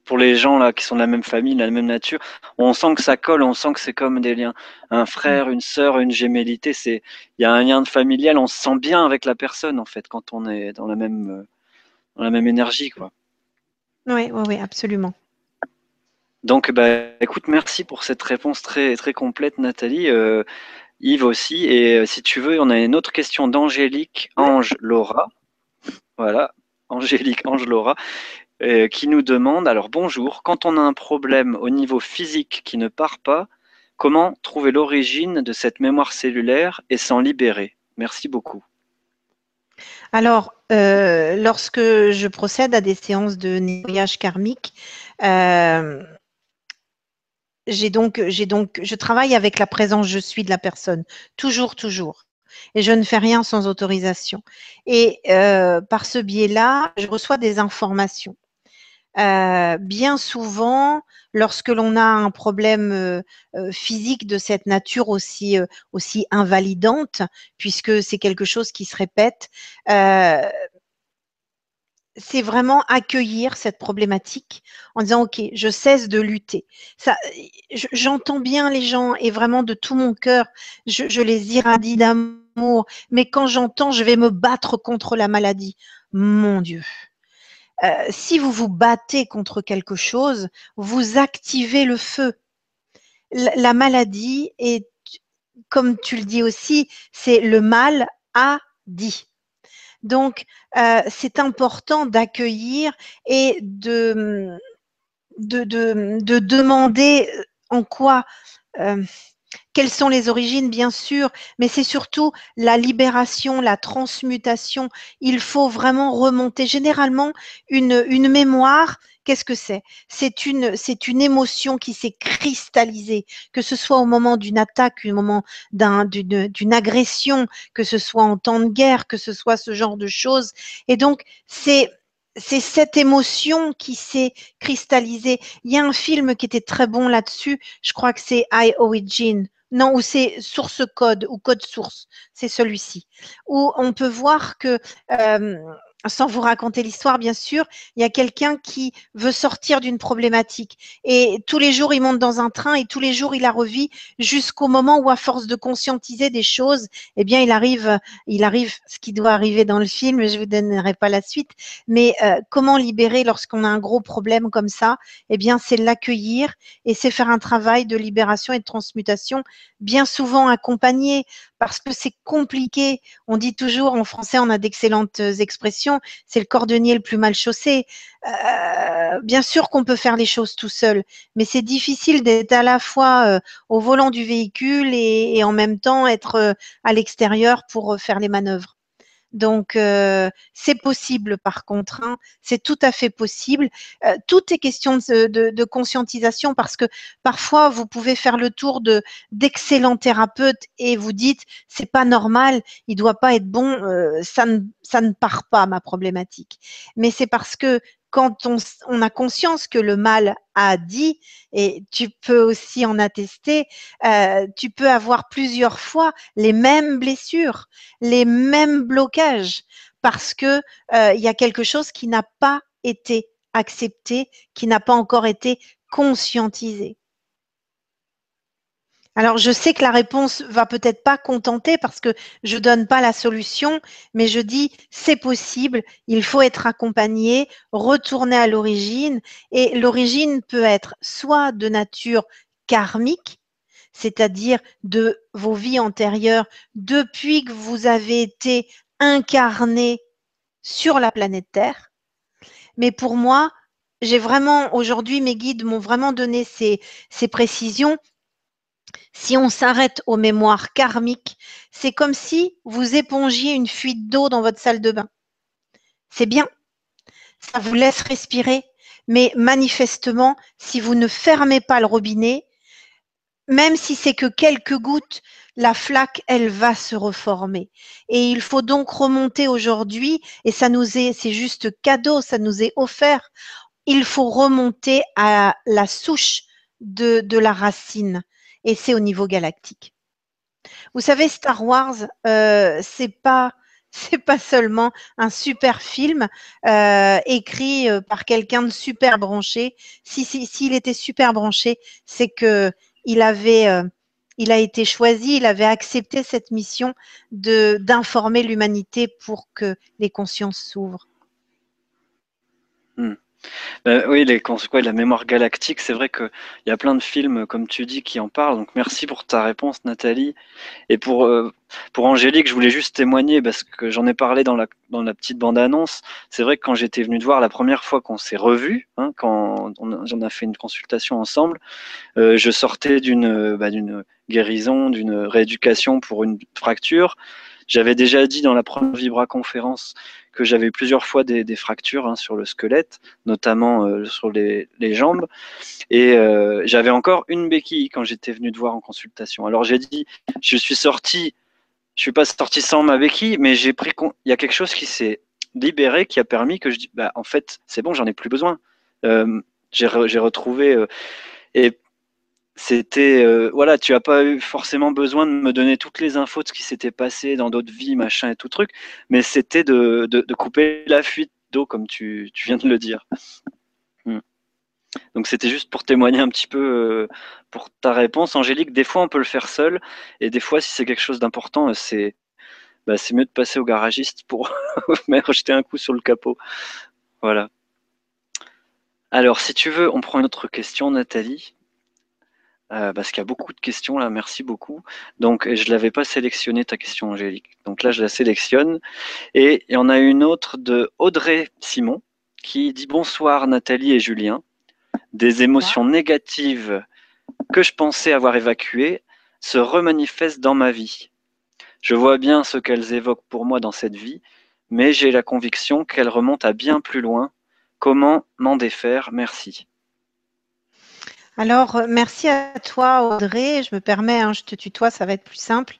pour les gens là qui sont de la même famille, de la même nature, on sent que ça colle, on sent que c'est comme des liens. Un frère, une sœur, une gémellité, c'est il y a un lien familial, on se sent bien avec la personne en fait quand on est dans la même euh, dans la même énergie quoi. Oui, oui, oui, absolument. Donc bah écoute, merci pour cette réponse très très complète Nathalie. Euh, Yves aussi. Et euh, si tu veux, on a une autre question d'Angélique Ange Laura. voilà, Angélique Angelora, euh, qui nous demande, alors bonjour, quand on a un problème au niveau physique qui ne part pas, comment trouver l'origine de cette mémoire cellulaire et s'en libérer? Merci beaucoup. Alors, euh, lorsque je procède à des séances de nettoyage karmique, euh, j'ai donc, j'ai donc, je travaille avec la présence je suis de la personne, toujours, toujours. Et je ne fais rien sans autorisation. Et par ce biais-là, je reçois des informations. Euh, bien souvent, lorsque l'on a un problème euh, physique de cette nature aussi, aussi invalidante, puisque c'est quelque chose qui se répète, c'est vraiment accueillir cette problématique en disant ok, je cesse de lutter. Ça, j'entends bien les gens et vraiment de tout mon cœur, je, les irradie d'amour. Mais quand j'entends, je vais me battre contre la maladie. Mon Dieu. Euh, si vous vous battez contre quelque chose, vous activez le feu. la maladie est, comme tu le dis aussi, c'est le mal a dit. Donc, euh, c'est important d'accueillir et de, de, de, demander en quoi, euh, quelles sont les origines, bien sûr, mais c'est surtout la libération, la transmutation. Il faut vraiment remonter. Généralement, une, une mémoire, Qu'est-ce que c'est? C'est une, c'est une émotion qui s'est cristallisée, que ce soit au moment d'une attaque, au moment d'une, d'une agression, que ce soit en temps de guerre, que ce soit ce genre de choses. Et donc, c'est c'est cette émotion qui s'est cristallisée. Il y a un film qui était très bon là-dessus. Je crois que c'est I Origin. Non, ou c'est source code ou code source. C'est celui-ci. Où on peut voir que euh, sans vous raconter l'histoire, bien sûr, il y a quelqu'un qui veut sortir d'une problématique. Et tous les jours, il monte dans un train et tous les jours, il la revit jusqu'au moment où, à force de conscientiser des choses, eh bien, il arrive, il arrive ce qui doit arriver dans le film. Je vous donnerai pas la suite. Mais euh, comment libérer lorsqu'on a un gros problème comme ça? Eh bien, c'est l'accueillir et c'est faire un travail de libération et de transmutation, bien souvent accompagné parce que c'est compliqué. On dit toujours en français, on a d'excellentes expressions, c'est le cordonnier le plus mal chaussé. Euh, bien sûr qu'on peut faire les choses tout seul, mais c'est difficile d'être à la fois euh, au volant du véhicule et, en même temps être euh, à l'extérieur pour faire les manœuvres. Donc, euh, c'est possible par contre, hein. c'est tout à fait possible. Euh, tout est question de, conscientisation parce que parfois, vous pouvez faire le tour de d'excellents thérapeutes et vous dites, c'est pas normal, il doit pas être bon, euh, ne, ça ne part pas ma problématique. Mais c'est parce que quand on, a conscience que le mal a dit, et tu peux aussi en attester, euh, tu peux avoir plusieurs fois les mêmes blessures, les mêmes blocages, parce que euh, il y a quelque chose qui n'a pas été accepté, qui n'a pas encore été conscientisé. Alors, je sais que la réponse va peut-être pas contenter parce que je donne pas la solution, mais je dis c'est possible, il faut être accompagné, retourner à l'origine et l'origine peut être soit de nature karmique, c'est-à-dire de vos vies antérieures depuis que vous avez été incarné sur la planète Terre. Mais pour moi, j'ai vraiment, aujourd'hui, mes guides m'ont vraiment donné ces précisions si on s'arrête aux mémoires karmiques, c'est comme si vous épongiez une fuite d'eau dans votre salle de bain. C'est bien, ça vous laisse respirer, mais manifestement, si vous ne fermez pas le robinet, même si c'est que quelques gouttes, la flaque, elle va se reformer. Et il faut donc remonter aujourd'hui, et ça nous est, c'est juste cadeau, ça nous est offert. Il faut remonter à la souche de, de la racine et c'est au niveau galactique. Vous savez, Star Wars, euh, c'est pas c'est pas seulement un super film euh, écrit euh, par quelqu'un de super branché. Si s'il était super branché, c'est que il avait euh, il a été choisi, il avait accepté cette mission de d'informer l'humanité pour que les consciences s'ouvrent. Hmm. Ben oui, la mémoire galactique, c'est vrai qu'il y a plein de films, comme tu dis, qui en parlent. Donc merci pour ta réponse, Nathalie. Et pour, euh, pour Angélique, je voulais juste témoigner parce que j'en ai parlé dans la, dans la petite bande-annonce. C'est vrai que quand j'étais venu te voir la première fois qu'on s'est revus, hein, quand on, a fait une consultation ensemble, euh, je sortais d'une bah, d'une guérison, d'une rééducation pour une fracture. J'avais déjà dit dans la première Vibra conférence que j'avais eu plusieurs fois des, fractures hein, sur le squelette, notamment euh, sur les, jambes. Et euh, j'avais encore une béquille quand j'étais venu te voir en consultation. Alors j'ai dit, je suis sorti, je suis pas sorti sans ma béquille, mais j'ai pris il y a quelque chose qui s'est libéré, qui a permis que je dis, bah en fait c'est bon, j'en ai plus besoin. Euh, j'ai retrouvé et c'était euh, voilà, tu as pas eu forcément besoin de me donner toutes les infos de ce qui s'était passé dans d'autres vies, machin et tout truc, mais c'était de, couper la fuite d'eau comme tu, viens de le dire. Hmm. Donc c'était juste pour témoigner un petit peu euh, pour ta réponse, Angélique. Des fois on peut le faire seul, et des fois si c'est quelque chose d'important, c'est bah, c'est mieux de passer au garagiste pour jeter un coup sur le capot. Voilà. Alors si tu veux, on prend une autre question, Nathalie. Euh, parce qu'il y a beaucoup de questions là, merci beaucoup. Donc je ne l'avais pas sélectionné ta question Angélique. Donc là je la sélectionne. Et il y en a une autre de Audrey Simon qui dit bonsoir Nathalie et Julien. Des émotions négatives que je pensais avoir évacuées se remanifestent dans ma vie. Je vois bien ce qu'elles évoquent pour moi dans cette vie, mais j'ai la conviction qu'elles remontent à bien plus loin. Comment m'en défaire? Merci. Alors, merci à toi, Audrey. Je me permets, hein, je te tutoie, ça va être plus simple.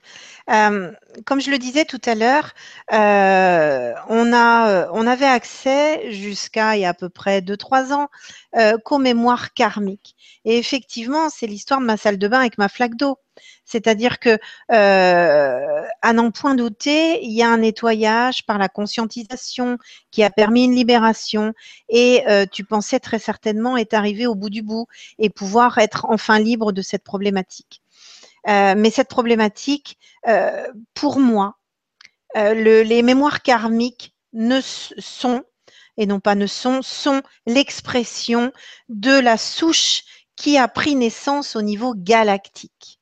Euh, comme je le disais tout à l'heure, euh, on, avait accès jusqu'à il y a à peu près 2-3 ans euh, qu'aux mémoires karmiques. Et effectivement, c'est l'histoire de ma salle de bain avec ma flaque d'eau. C'est-à-dire que, euh, à n'en point douter, il y a un nettoyage par la conscientisation qui a permis une libération. Et euh, tu pensais très certainement être arrivé au bout du bout et pouvoir être enfin libre de cette problématique. Euh, mais cette problématique, pour moi, les mémoires karmiques ne sont et non pas ne sont, sont l'expression de la souche qui a pris naissance au niveau galactique.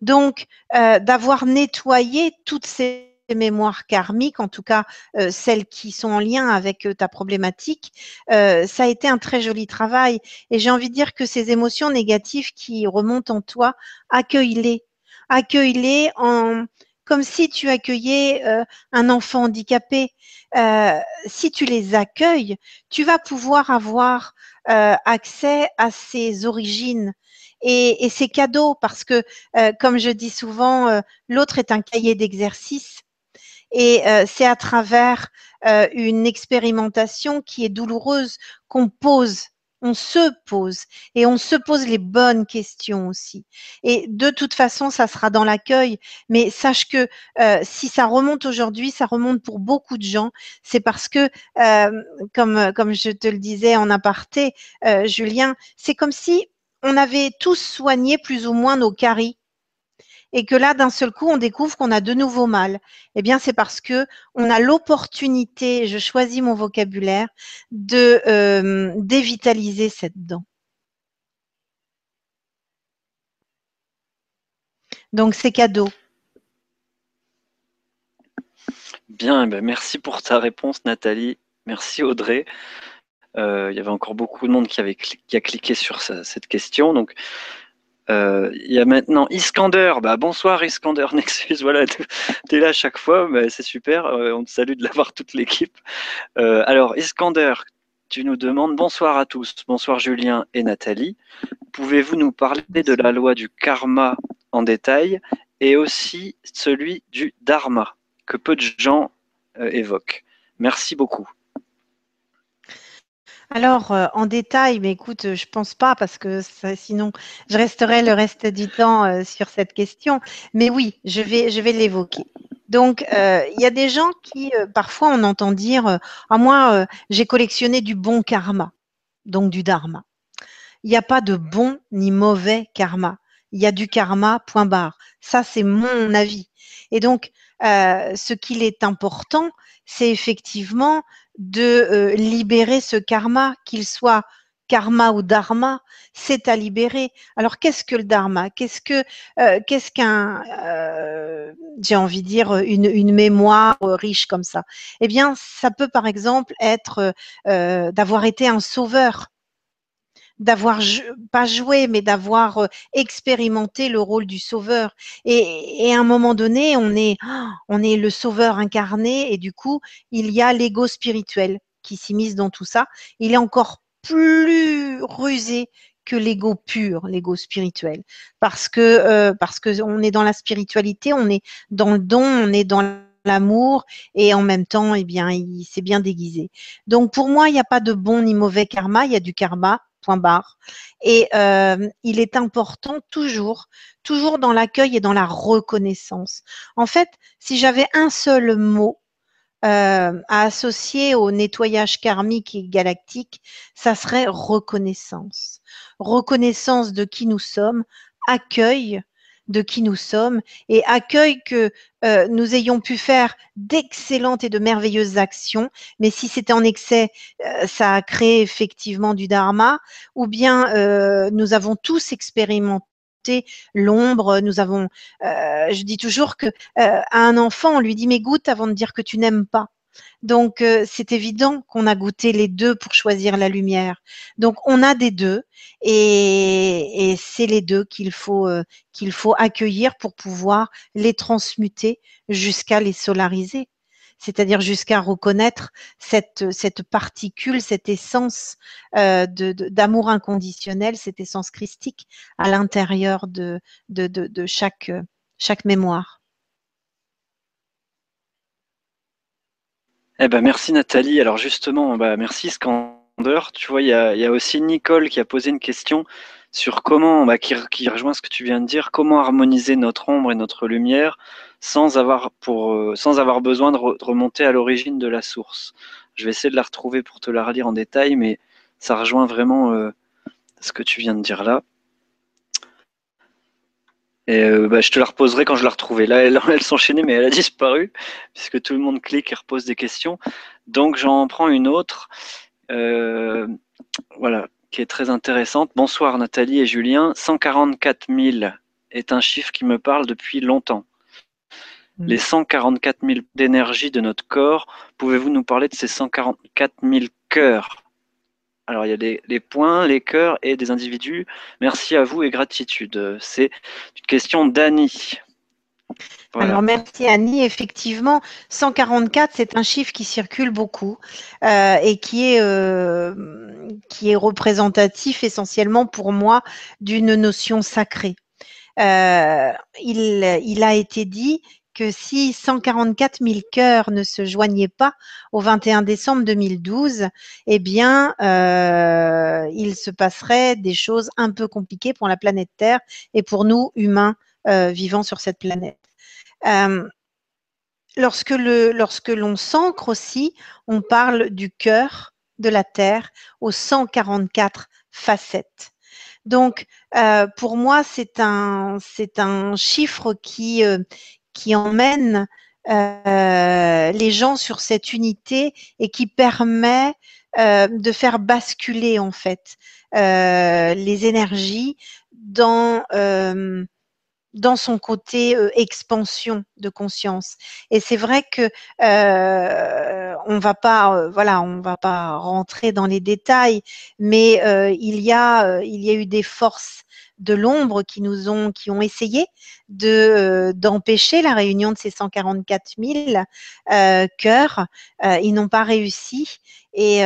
Donc, euh, d'avoir nettoyé toutes ces mémoires karmiques, en tout cas euh, celles qui sont en lien avec euh, ta problématique, ça a été un très joli travail. Et j'ai envie de dire que ces émotions négatives qui remontent en toi, accueille-les. Accueille-les en, comme si tu accueillais un enfant handicapé. si tu les accueilles, tu vas pouvoir avoir accès à ses origines, et, c'est cadeau parce que, euh, comme je dis souvent, euh, l'autre est un cahier d'exercice et euh, c'est à travers une expérimentation qui est douloureuse qu'on pose on se pose et on se pose les bonnes questions aussi. Et de toute façon, ça sera dans l'accueil. Mais sache que si ça remonte aujourd'hui, ça remonte pour beaucoup de gens. C'est parce que, comme, comme je te le disais en aparté, Julien, c'est comme si on avait tous soigné plus ou moins nos caries et que là, d'un seul coup, on découvre qu'on a de nouveau mal. Eh bien, c'est parce que on a l'opportunité, je choisis mon vocabulaire, de euh, dévitaliser cette dent. Donc, c'est cadeau. Bien, eh ben, merci pour ta réponse, Nathalie. Merci, Audrey. Euh, il y avait encore beaucoup de monde qui, avait qui a cliqué sur cette question. Donc, euh, il y a maintenant Iskander. Bah, bonsoir Iskander Nexus. Voilà, tu es là à chaque fois. C'est super. Euh, on te salue de l'avoir toute l'équipe. alors, Iskander, tu nous demandes bonsoir à tous. Bonsoir Julien et Nathalie. Pouvez-vous nous parler de la loi du karma en détail et aussi celui du dharma que peu de gens évoquent? Merci beaucoup. Alors, euh, en détail, mais écoute, euh, je pense pas parce que sinon, je resterai le reste du temps euh, sur cette question. Mais oui, je vais, je vais l'évoquer. Donc, il y a des gens qui, parfois, on entend dire Ah, moi, j'ai collectionné du bon karma, donc du dharma. Il n'y a pas de bon ni mauvais karma. Il y a du karma, point barre. Ça, c'est mon avis. Et donc, ce qu'il est important, c'est effectivement de libérer ce karma, qu'il soit karma ou dharma, c'est à libérer. Alors qu'est-ce que le dharma? Qu'est-ce que qu'est-ce qu'un j'ai envie de dire une, mémoire riche comme ça? Eh bien, ça peut par exemple être d'avoir été un sauveur d'avoir pas joué, mais d'avoir euh, expérimenté le rôle du sauveur. Et, à un moment donné, on est, on est le sauveur incarné, et du coup, il y a l'ego spirituel qui s'immisce dans tout ça. Il est encore plus rusé que l'ego pur, l'ego spirituel, parce que euh, parce que on est dans la spiritualité, on est dans le don, on est dans l'amour et en même temps, eh bien, il s'est bien déguisé. Donc pour moi, il n'y a pas de bon ni mauvais karma, il y a du karma Et euh, il est important toujours, toujours dans l'accueil et dans la reconnaissance. En fait, si j'avais un seul mot euh, à associer au nettoyage karmique et galactique, ça serait reconnaissance. Reconnaissance de qui nous sommes, accueil de qui nous sommes et accueille que euh, nous ayons pu faire d'excellentes et de merveilleuses actions, mais si c'était en excès, euh, ça a créé effectivement du dharma, ou bien euh, nous avons tous expérimenté l'ombre, nous avons, je dis toujours que à un enfant, on lui dit mais goûte avant de dire que tu n'aimes pas. Donc, euh, c'est évident qu'on a goûté les deux pour choisir la lumière. Donc, on a des deux et, c'est les deux qu'il faut, euh, qu'il faut accueillir pour pouvoir les transmuter jusqu'à les solariser. C'est-à-dire jusqu'à reconnaître cette, cette particule, cette essence euh, d'amour inconditionnel, cette essence christique à l'intérieur de, de, de chaque, chaque mémoire. Eh ben merci Nathalie. Alors justement, bah, merci Scander. Tu vois, il y a, aussi Nicole qui a posé une question sur comment, bah, qui, rejoint ce que tu viens de dire, comment harmoniser notre ombre et notre lumière sans avoir, euh, besoin de, remonter à l'origine de la source? Je vais essayer de la retrouver pour te la relire en détail, mais ça rejoint vraiment euh, ce que tu viens de dire là. Et euh, bah, je te la reposerai quand je la retrouverai. Là, elle, elle s'enchaînait, mais elle a disparu, puisque tout le monde clique et repose des questions. Donc, j'en prends une autre, euh, voilà, qui est très intéressante. Bonsoir Nathalie et Julien. 144 000 est un chiffre qui me parle depuis longtemps. Mm. Les 144 000 d'énergie de notre corps, pouvez-vous nous parler de ces 144 000 cœurs? Alors, il y a les, points, les cœurs et des individus. Merci à vous et gratitude. C'est une question d'Annie. Alors merci Annie. Effectivement, 144, c'est un chiffre qui circule beaucoup euh, et qui est, euh, qui est représentatif essentiellement pour moi d'une notion sacrée. Euh, il, a été dit que si 144 000 cœurs ne se joignaient pas au 21 décembre 2012, eh bien, euh, il se passerait des choses un peu compliquées pour la planète Terre et pour nous, humains, euh, vivant sur cette planète. Euh, lorsque l'on s'ancre aussi, on parle du cœur de la Terre aux 144 facettes. Donc, pour moi, c'est un, c'est un chiffre qui, qui emmène euh, les gens sur cette unité et qui permet euh, de faire basculer en fait euh, les énergies dans dans son côté expansion de conscience. Et c'est vrai que on va pas, voilà, on va pas rentrer dans les détails, mais il y a il y a eu des forces de l'ombre qui nous ont, qui ont essayé de euh, d'empêcher la réunion de ces 144 000 euh, cœurs. Euh, ils n'ont pas réussi et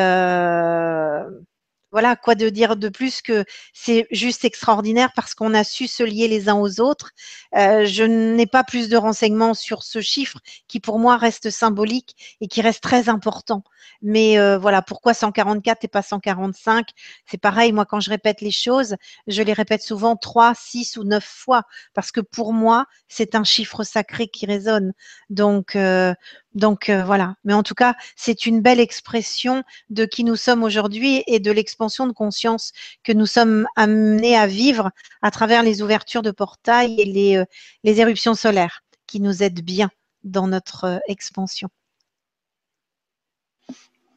voilà, quoi de dire de plus que c'est juste extraordinaire parce qu'on a su se lier les uns aux autres. Euh, je n'ai pas plus de renseignements sur ce chiffre qui pour moi reste symbolique et qui reste très important. Mais euh, voilà, pourquoi 144 et pas 145 C'est pareil, moi quand je répète les choses, je les répète souvent trois, six ou neuf fois parce que pour moi, c'est un chiffre sacré qui résonne. Donc, euh, donc euh, voilà. Mais en tout cas, c'est une belle expression de qui nous sommes aujourd'hui et de l'expansion de conscience que nous sommes amenés à vivre à travers les ouvertures de portails et les, euh, les éruptions solaires qui nous aident bien dans notre euh, expansion.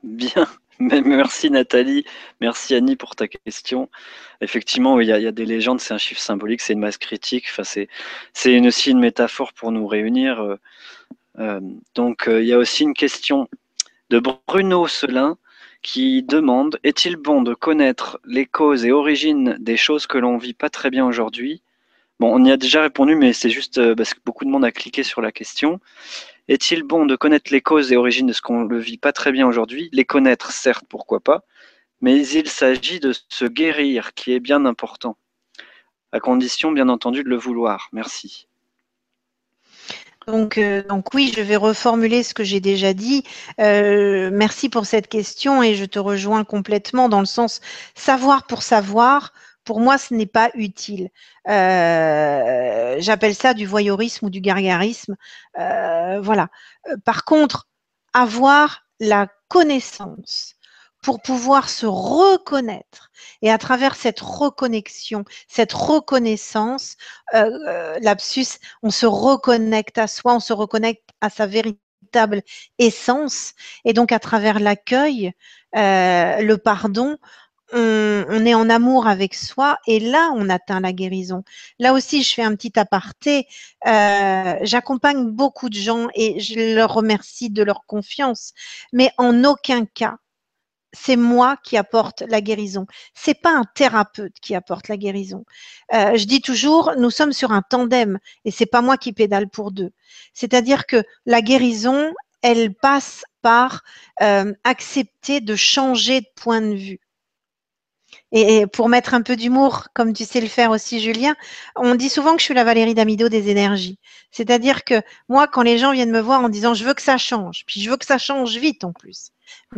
Bien. Merci Nathalie, merci Annie pour ta question. Effectivement, il y, a, des légendes, c'est un chiffre symbolique, c'est une masse critique, enfin, c'est aussi une métaphore pour nous réunir. Euh, euh, donc il y a aussi une question de Bruno Selin qui demande Est-il bon de connaître les causes et origines des choses que l'on vit pas très bien aujourd'hui? Bon, on y a déjà répondu, mais c'est juste euh, parce que beaucoup de monde a cliqué sur la question. Est-il bon de connaître les causes et origines de ce qu'on ne vit pas très bien aujourd'hui? Les connaître, certes, pourquoi pas, mais il s'agit de se guérir, qui est bien important, à condition, bien entendu, de le vouloir. Merci. Donc, euh, donc oui, je vais reformuler ce que j'ai déjà dit. Euh, merci pour cette question et je te rejoins complètement dans le sens savoir pour savoir. Pour moi, ce n'est pas utile. Euh, j'appelle ça du voyeurisme ou du gargarisme. voilà. Par contre, avoir la connaissance pour pouvoir se reconnaître. Et à travers cette reconnexion, cette reconnaissance, euh, euh, lapsus, on se reconnecte à soi, on se reconnecte à sa véritable essence. Et donc à travers l'accueil, euh, le pardon, on, est en amour avec soi et là, on atteint la guérison. Là aussi, je fais un petit aparté. J'accompagne beaucoup de gens et je leur remercie de leur confiance, mais en aucun cas, c'est moi qui apporte la guérison. C'est pas un thérapeute qui apporte la guérison. Euh, je dis toujours, nous sommes sur un tandem et c'est pas moi qui pédale pour deux. C'est-à-dire que la guérison, elle passe par euh, accepter de changer de point de vue. Et pour mettre un peu d'humour, comme tu sais le faire aussi, Julien, on dit souvent que je suis la Valérie Damido des énergies. C'est-à-dire que moi, quand les gens viennent me voir en disant je veux que ça change, puis je veux que ça change vite en plus.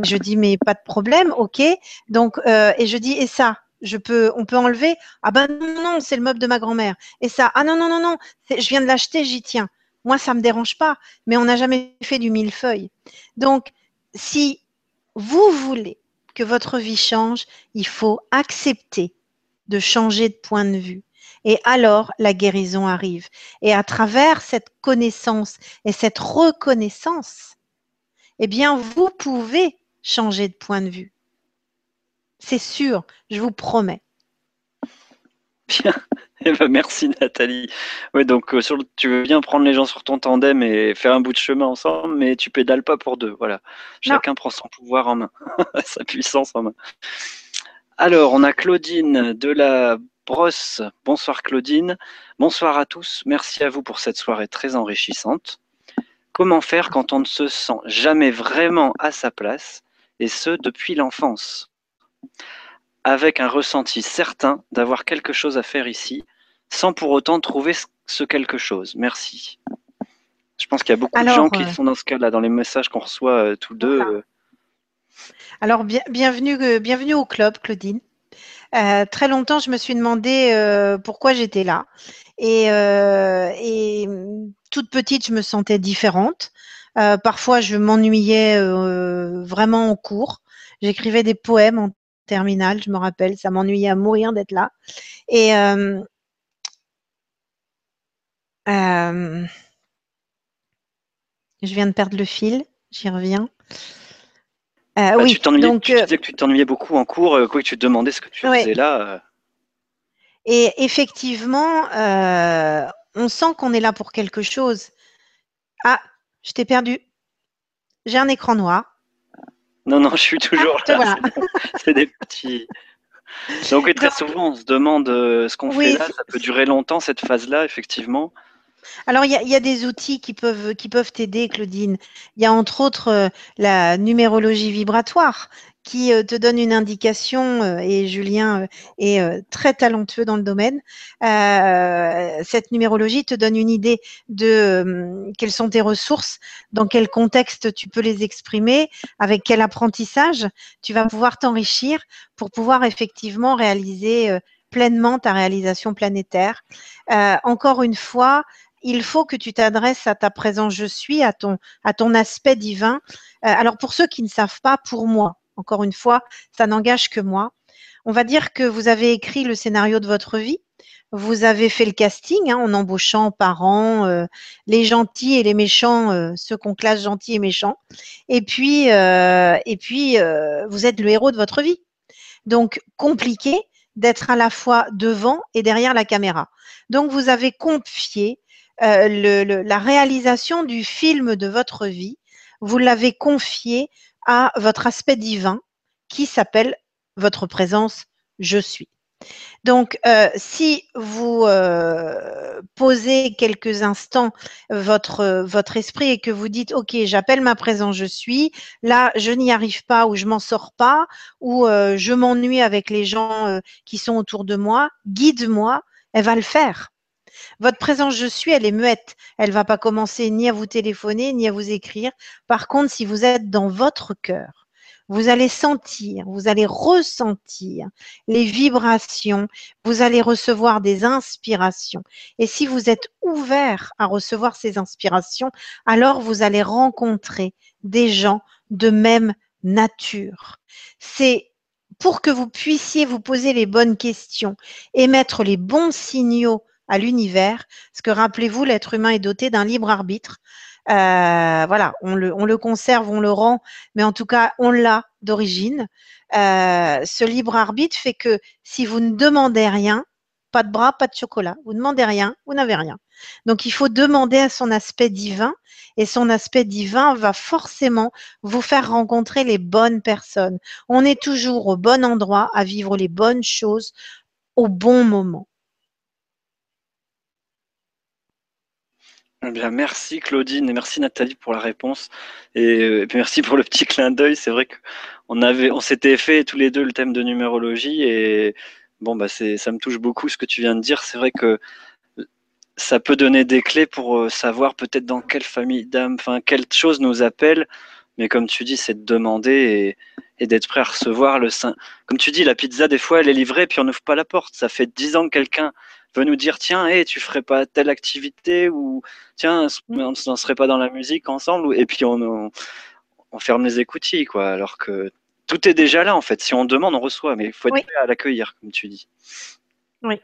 Je dis mais pas de problème, ok. Donc euh, et je dis et ça, je peux, on peut enlever? Ah ben non non, c'est le meuble de ma grand-mère. Et ça, ah non non non non, je viens de l'acheter, j'y tiens. Moi ça me dérange pas, mais on n'a jamais fait du millefeuille. Donc si vous voulez que votre vie change, il faut accepter de changer de point de vue. Et alors, la guérison arrive. Et à travers cette connaissance et cette reconnaissance, eh bien, vous pouvez changer de point de vue. C'est sûr, je vous promets. Bien. Eh ben, merci Nathalie. Ouais, donc euh, tu veux bien prendre les gens sur ton tandem et faire un bout de chemin ensemble, mais tu pédales pas pour deux. Voilà. Chacun prend son pouvoir en main, sa puissance en main. Alors, on a Claudine de la Brosse. Bonsoir Claudine. Bonsoir à tous. Merci à vous pour cette soirée très enrichissante. Comment faire quand on ne se sent jamais vraiment à sa place, et ce depuis l'enfance? Avec un ressenti certain d'avoir quelque chose à faire ici, sans pour autant trouver ce quelque chose. Merci. Je pense qu'il y a beaucoup de gens qui euh, sont dans ce cas-là, dans les messages qu'on reçoit euh, tous deux. Euh. Alors, bienvenue, bienvenue au club, Claudine. très longtemps, je me suis demandé pourquoi j'étais là. Et, et, toute petite, je me sentais différente. parfois, je m'ennuyais vraiment en cours. J'écrivais des poèmes en terminale, je me rappelle, ça m'ennuyait à mourir d'être là. Et, euh, je viens de perdre le fil, j'y reviens. Euh, bah, oui, tu, donc, tu disais que tu t'ennuyais beaucoup en cours, euh, quoi, que tu te demandais ce que tu faisais là. Et effectivement, on sent qu'on est là pour quelque chose. Ah, je t'ai perdu. J'ai un écran noir. Non, non, je suis toujours ah, là. C'est des petits. Donc, très souvent, on se demande ce qu'on fait là. Ça peut durer longtemps, cette phase-là, effectivement. Alors, il y, a, des outils qui peuvent qui t'aider, Claudine. Il y a entre autres euh, la numérologie vibratoire qui euh, te donne une indication, euh, et Julien est très talentueux dans le domaine. cette numérologie te donne une idée de quelles sont tes ressources, dans quel contexte tu peux les exprimer, avec quel apprentissage tu vas pouvoir t'enrichir pour pouvoir effectivement réaliser pleinement ta réalisation planétaire. encore une fois, il faut que tu t'adresses à ta présence je suis, à ton, aspect divin. Euh, alors pour ceux qui ne savent pas, pour moi, encore une fois, ça n'engage que moi. On va dire que vous avez écrit le scénario de votre vie. vous avez fait le casting hein, en embauchant parents, euh, les gentils et les méchants, euh, ceux qu'on classe gentils et méchants. Et puis, euh, et puis vous êtes le héros de votre vie. Donc, compliqué d'être à la fois devant et derrière la caméra. Donc, vous avez confié la réalisation du film de votre vie, vous l'avez confié à votre aspect divin qui s'appelle votre présence je suis. Donc, euh, si vous euh, posez quelques instants votre, votre esprit et que vous dites, OK, j'appelle ma présence, je suis, là, je n'y arrive pas ou je m'en sors pas ou euh, je m'ennuie avec les gens qui sont autour de moi, guide-moi, elle va le faire. Votre présence je suis, elle est muette. Elle va pas commencer ni à vous téléphoner, ni à vous écrire. Par contre, si vous êtes dans votre cœur, vous allez sentir, vous allez ressentir les vibrations, vous allez recevoir des inspirations. Et si vous êtes ouvert à recevoir ces inspirations, alors vous allez rencontrer des gens de même nature. C'est pour que vous puissiez vous poser les bonnes questions, émettre les bons signaux à l'univers, parce que rappelez-vous, l'être humain est doté d'un libre arbitre. Euh, voilà, on le, on le, conserve, on le rend, mais en tout cas, on l'a d'origine. Euh, ce libre arbitre fait que si vous ne demandez rien, pas de bras, pas de chocolat. Vous ne demandez rien, vous n'avez rien. Donc, il faut demander à son aspect divin et son aspect divin va forcément vous faire rencontrer les bonnes personnes. On est toujours au bon endroit à vivre les bonnes choses au bon moment. Eh merci Claudine et merci Nathalie pour la réponse et, puis merci pour le petit clin d'œil. C'est vrai qu'on on s'était fait tous les deux le thème de numérologie et bon bah ça me touche beaucoup ce que tu viens de dire. C'est vrai que ça peut donner des clés pour euh, savoir peut-être dans quelle famille d'âme, enfin quelle chose nous appelle. Mais comme tu dis, c'est de demander et, et d'être prêt à recevoir le sein. Comme tu dis, la pizza des fois elle est livrée puis on n'ouvre pas la porte. Ça fait dix ans que quelqu'un veut nous dire tiens, hey, tu ferais pas telle activité ou tiens, mm. on ne serait pas dans la musique ensemble et puis on, on, ferme les écoutilles quoi. Alors que tout est déjà là en fait. Si on demande, on reçoit, mais il faut être prêt à l'accueillir, comme tu dis. Oui.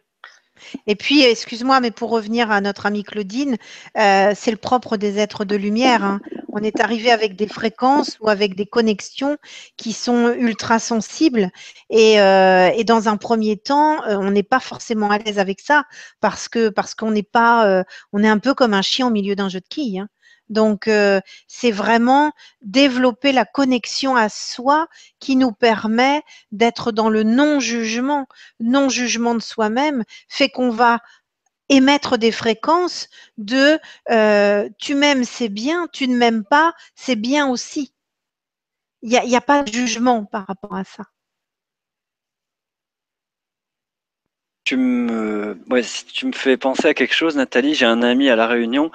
Et puis, excuse-moi, mais pour revenir à notre amie Claudine, euh, c'est le propre des êtres de lumière. Hein. On est arrivé avec des fréquences ou avec des connexions qui sont ultra sensibles. Et, euh, et dans un premier temps, euh, on n'est pas forcément à l'aise avec ça parce que parce qu'on n'est pas, on est un peu comme un chien au milieu d'un jeu de quilles. Hein. Donc, euh, c'est vraiment développer la connexion à soi qui nous permet d'être dans le non-jugement. Non-jugement de soi-même fait qu'on va émettre des fréquences de euh, tu m'aimes, c'est bien, tu ne m'aimes pas, c'est bien aussi. Il n'y a, pas de jugement par rapport à ça. Tu me fais penser à quelque chose, Nathalie. J'ai un ami à La Réunion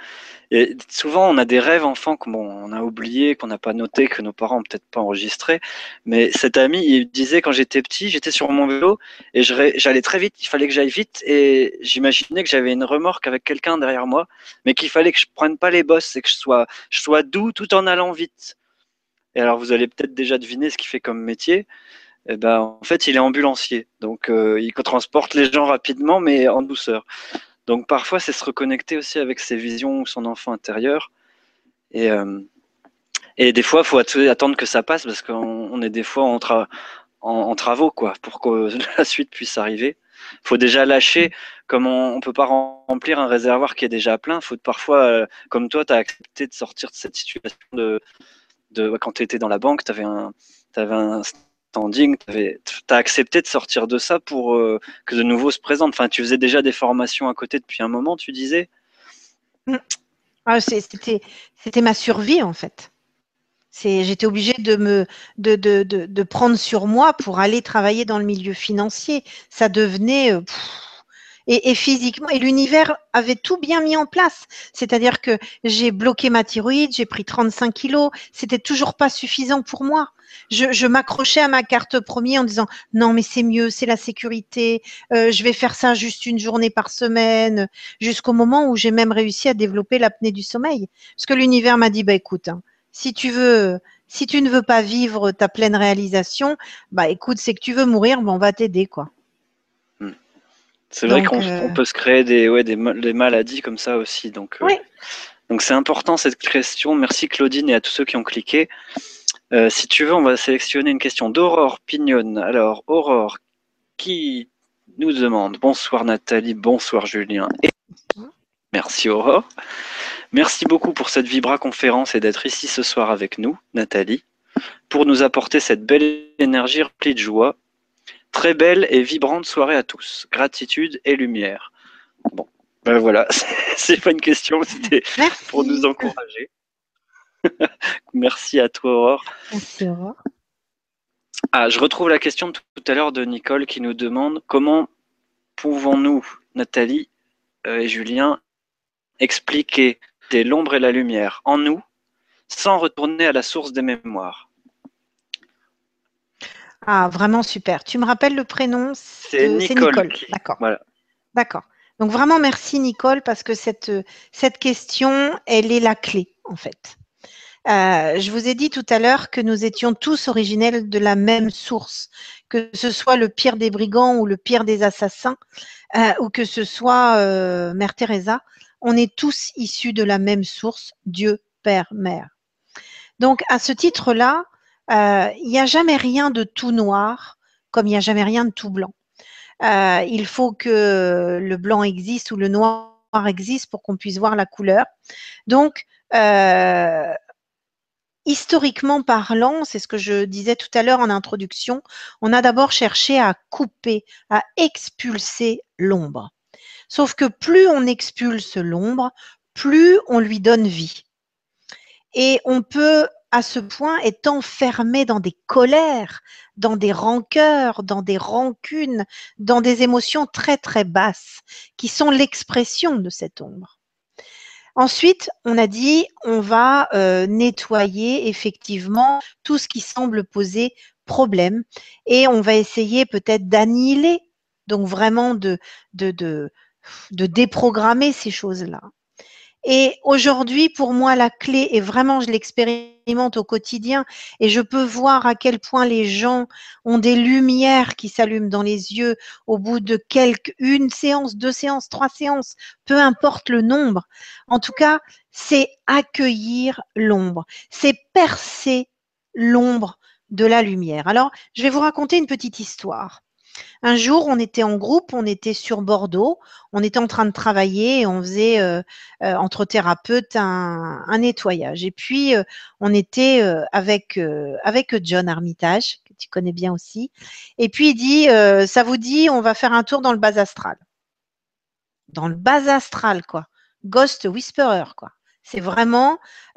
et souvent, on a des rêves enfants qu'on a oubliés, qu'on n'a pas noté, que nos parents ont peut-être pas enregistré. Mais cet ami, il disait quand j'étais petit, j'étais sur mon vélo et j'allais très vite. Il fallait que j'aille vite et j'imaginais que j'avais une remorque avec quelqu'un derrière moi, mais qu'il fallait que je prenne pas les bosses et que je sois, je sois doux tout en allant vite. Et alors, vous allez peut-être déjà deviner ce qu'il fait comme métier. Eh ben, en fait, il est ambulancier. Donc, euh, il transporte les gens rapidement, mais en douceur. Donc parfois, c'est se reconnecter aussi avec ses visions ou son enfant intérieur. Et, euh, et des fois, il faut attendre que ça passe parce qu'on est des fois en, travaux quoi, pour que la suite puisse arriver. Il faut déjà lâcher, comme on ne peut pas remplir un réservoir qui est déjà plein, il faut parfois, euh, comme toi, tu as accepté de sortir de cette situation de, quand tu étais dans la banque, tu avais un standing, tu as accepté de sortir de ça pour euh, que de nouveau se présente. Enfin, tu faisais déjà des formations à côté depuis un moment, tu disais ah, C'était ma survie en fait. J'étais obligée de me prendre sur moi pour aller travailler dans le milieu financier. Ça devenait euh, et, physiquement, et l'univers avait tout bien mis en place. C'est-à-dire que j'ai bloqué ma thyroïde, j'ai pris 35 kilos, c'était toujours pas suffisant pour moi. Je, m'accrochais à ma carte premier en disant non mais c'est mieux, c'est la sécurité, euh, je vais faire ça juste une journée par semaine, jusqu'au moment où j'ai même réussi à développer l'apnée du sommeil. Parce que l'univers m'a dit bah écoute, hein, si tu veux, si tu ne veux pas vivre ta pleine réalisation, bah écoute, c'est que tu veux mourir, on va t'aider quoi. C'est vrai qu'on peut se créer des, ouais, des, maladies comme ça aussi. Donc, oui. donc c'est important cette question. Merci Claudine et à tous ceux qui ont cliqué. si tu veux, on va sélectionner une question d'Aurore Pignonne. Alors, Aurore, qui nous demande? Bonsoir Nathalie, bonsoir Julien. Merci Aurore. Merci beaucoup pour cette Vibra conférence et d'être ici ce soir avec nous, Nathalie, pour nous apporter cette belle énergie remplie de joie. Très belle et vibrante soirée à tous. Gratitude et lumière. Bon, ben voilà, c'est pas une question, c'était pour nous encourager. Merci à toi Aurore. Merci Aurore. Ah, je retrouve la question de tout à l'heure de Nicole qui nous demande comment pouvons-nous, Nathalie euh, et Julien, expliquer l'ombre et la lumière en nous sans retourner à la source des mémoires? Ah, vraiment super. Tu me rappelles le prénom? C'est Nicole. D'accord. D'accord. Donc vraiment merci Nicole parce que cette, cette question, elle est la clé en fait. Euh, je vous ai dit tout à l'heure que nous étions tous originels de la même source, que ce soit le pire des brigands ou le pire des assassins, euh, ou que ce soit euh, Mère Teresa, on est tous issus de la même source, Dieu, Père, Mère. Donc à ce titre-là, il n'y a jamais rien de tout noir, comme il n'y a jamais rien de tout blanc. il faut que le blanc existe ou le noir existe pour qu'on puisse voir la couleur. Donc, historiquement parlant, c'est ce que je disais tout à l'heure en introduction, on a d'abord cherché à couper, à expulser l'ombre. Sauf que plus on expulse l'ombre, plus on lui donne vie. Et on peut à ce point être enfermé dans des colères, dans des rancœurs, dans des rancunes, dans des émotions très très basses, qui sont l'expression de cette ombre. Ensuite, on a dit, on va euh, nettoyer effectivement tout ce qui semble poser problème et on va essayer peut-être d'annihiler, donc vraiment de, de, de déprogrammer ces choses-là. Et aujourd'hui, pour moi, la clé, et vraiment, je l'expérimente au quotidien, et je peux voir à quel point les gens ont des lumières qui s'allument dans les yeux au bout de quelques, une séance, deux séances, trois séances, peu importe le nombre. En tout cas, c'est accueillir l'ombre, c'est percer l'ombre de la lumière. Alors, je vais vous raconter une petite histoire. Un jour, on était en groupe, on était sur Bordeaux, on était en train de travailler et on faisait euh, euh, entre thérapeutes un, nettoyage. Et puis, euh, on était avec, John Armitage, que tu connais bien aussi. Et puis, il dit, ça vous dit, on va faire un tour dans le bas astral. Dans le bas astral, quoi. Ghost Whisperer, quoi. C'est vraiment,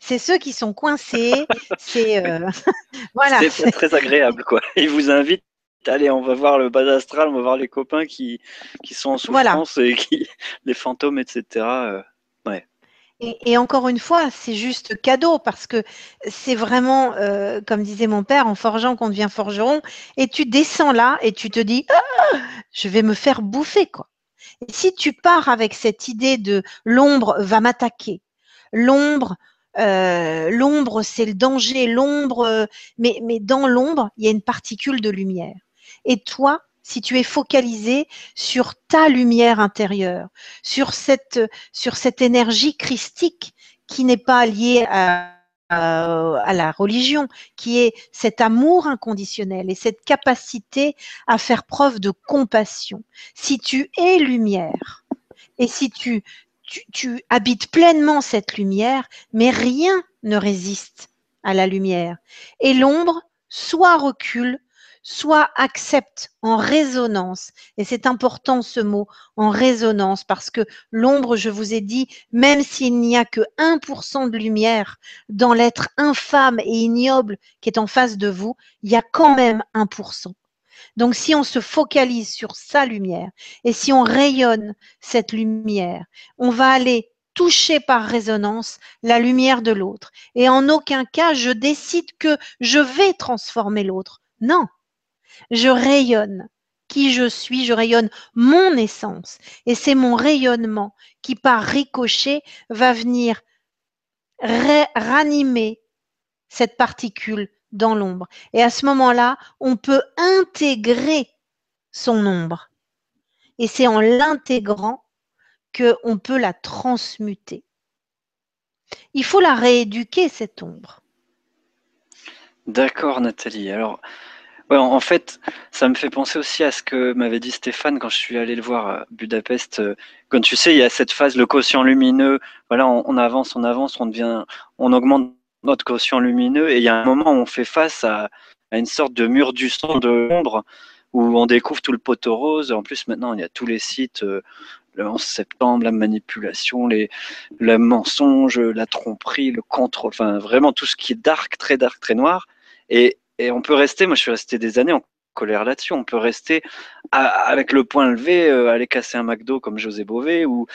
c'est ceux qui sont coincés. C'est très agréable, quoi. Ils vous invitent allez, on va voir le bas astral, on va voir les copains qui, qui sont en souffrance et qui, les fantômes, etc. Euh, ouais. Et, encore une fois, c'est juste cadeau parce que c'est vraiment, euh, comme disait mon père, en forgeant qu'on devient forgeron. Et tu descends là et tu te dis, ah, je vais me faire bouffer quoi. Et si tu pars avec cette idée de l'ombre va m'attaquer, l'ombre euh, l'ombre, c'est le danger, l'ombre, mais, mais dans l'ombre, il y a une particule de lumière. Et toi, si tu es focalisé sur ta lumière intérieure, sur cette, sur cette énergie christique qui n'est pas liée à, la religion, qui est cet amour inconditionnel et cette capacité à faire preuve de compassion. Si tu es lumière et si tu, tu, tu habites pleinement cette lumière, mais rien ne résiste à la lumière. Et l'ombre soit recule, soit accepte en résonance, et c'est important ce mot, en résonance, parce que l'ombre, je vous ai dit, même s'il n'y a que 1% de lumière dans l'être infâme et ignoble qui est en face de vous, il y a quand même 1%. Donc si on se focalise sur sa lumière et si on rayonne cette lumière, on va aller toucher par résonance la lumière de l'autre. Et en aucun cas, je décide que je vais transformer l'autre. Non, je rayonne qui je suis, je rayonne mon essence. Et c'est mon rayonnement qui, par ricochet, va venir ranimer cette particule dans l'ombre. Et à ce moment-là, on peut intégrer son ombre. Et c'est en l'intégrant qu'on peut la transmuter. Il faut la rééduquer, cette ombre. D'accord, Nathalie. Alors, en fait, ça me fait penser aussi à ce que m'avait dit Stéphane quand je suis allé le voir à Budapest. Quand tu sais, il y a cette phase, le quotient lumineux. Voilà, on, avance, on avance, on devient, on augmente notre quotient lumineux, et il y a un moment où on fait face à, une sorte de mur du son de l'ombre où on découvre tout le poteau rose. En plus, maintenant, il y a tous les sites, euh, le 11 septembre, la manipulation, les, le mensonge, la tromperie, le contre, enfin, vraiment tout ce qui est dark, très dark, très noir. Et, et on peut rester, moi je suis resté des années en colère là-dessus, on peut rester avec le point levé, euh, aller casser un McDo comme José Bové, ou,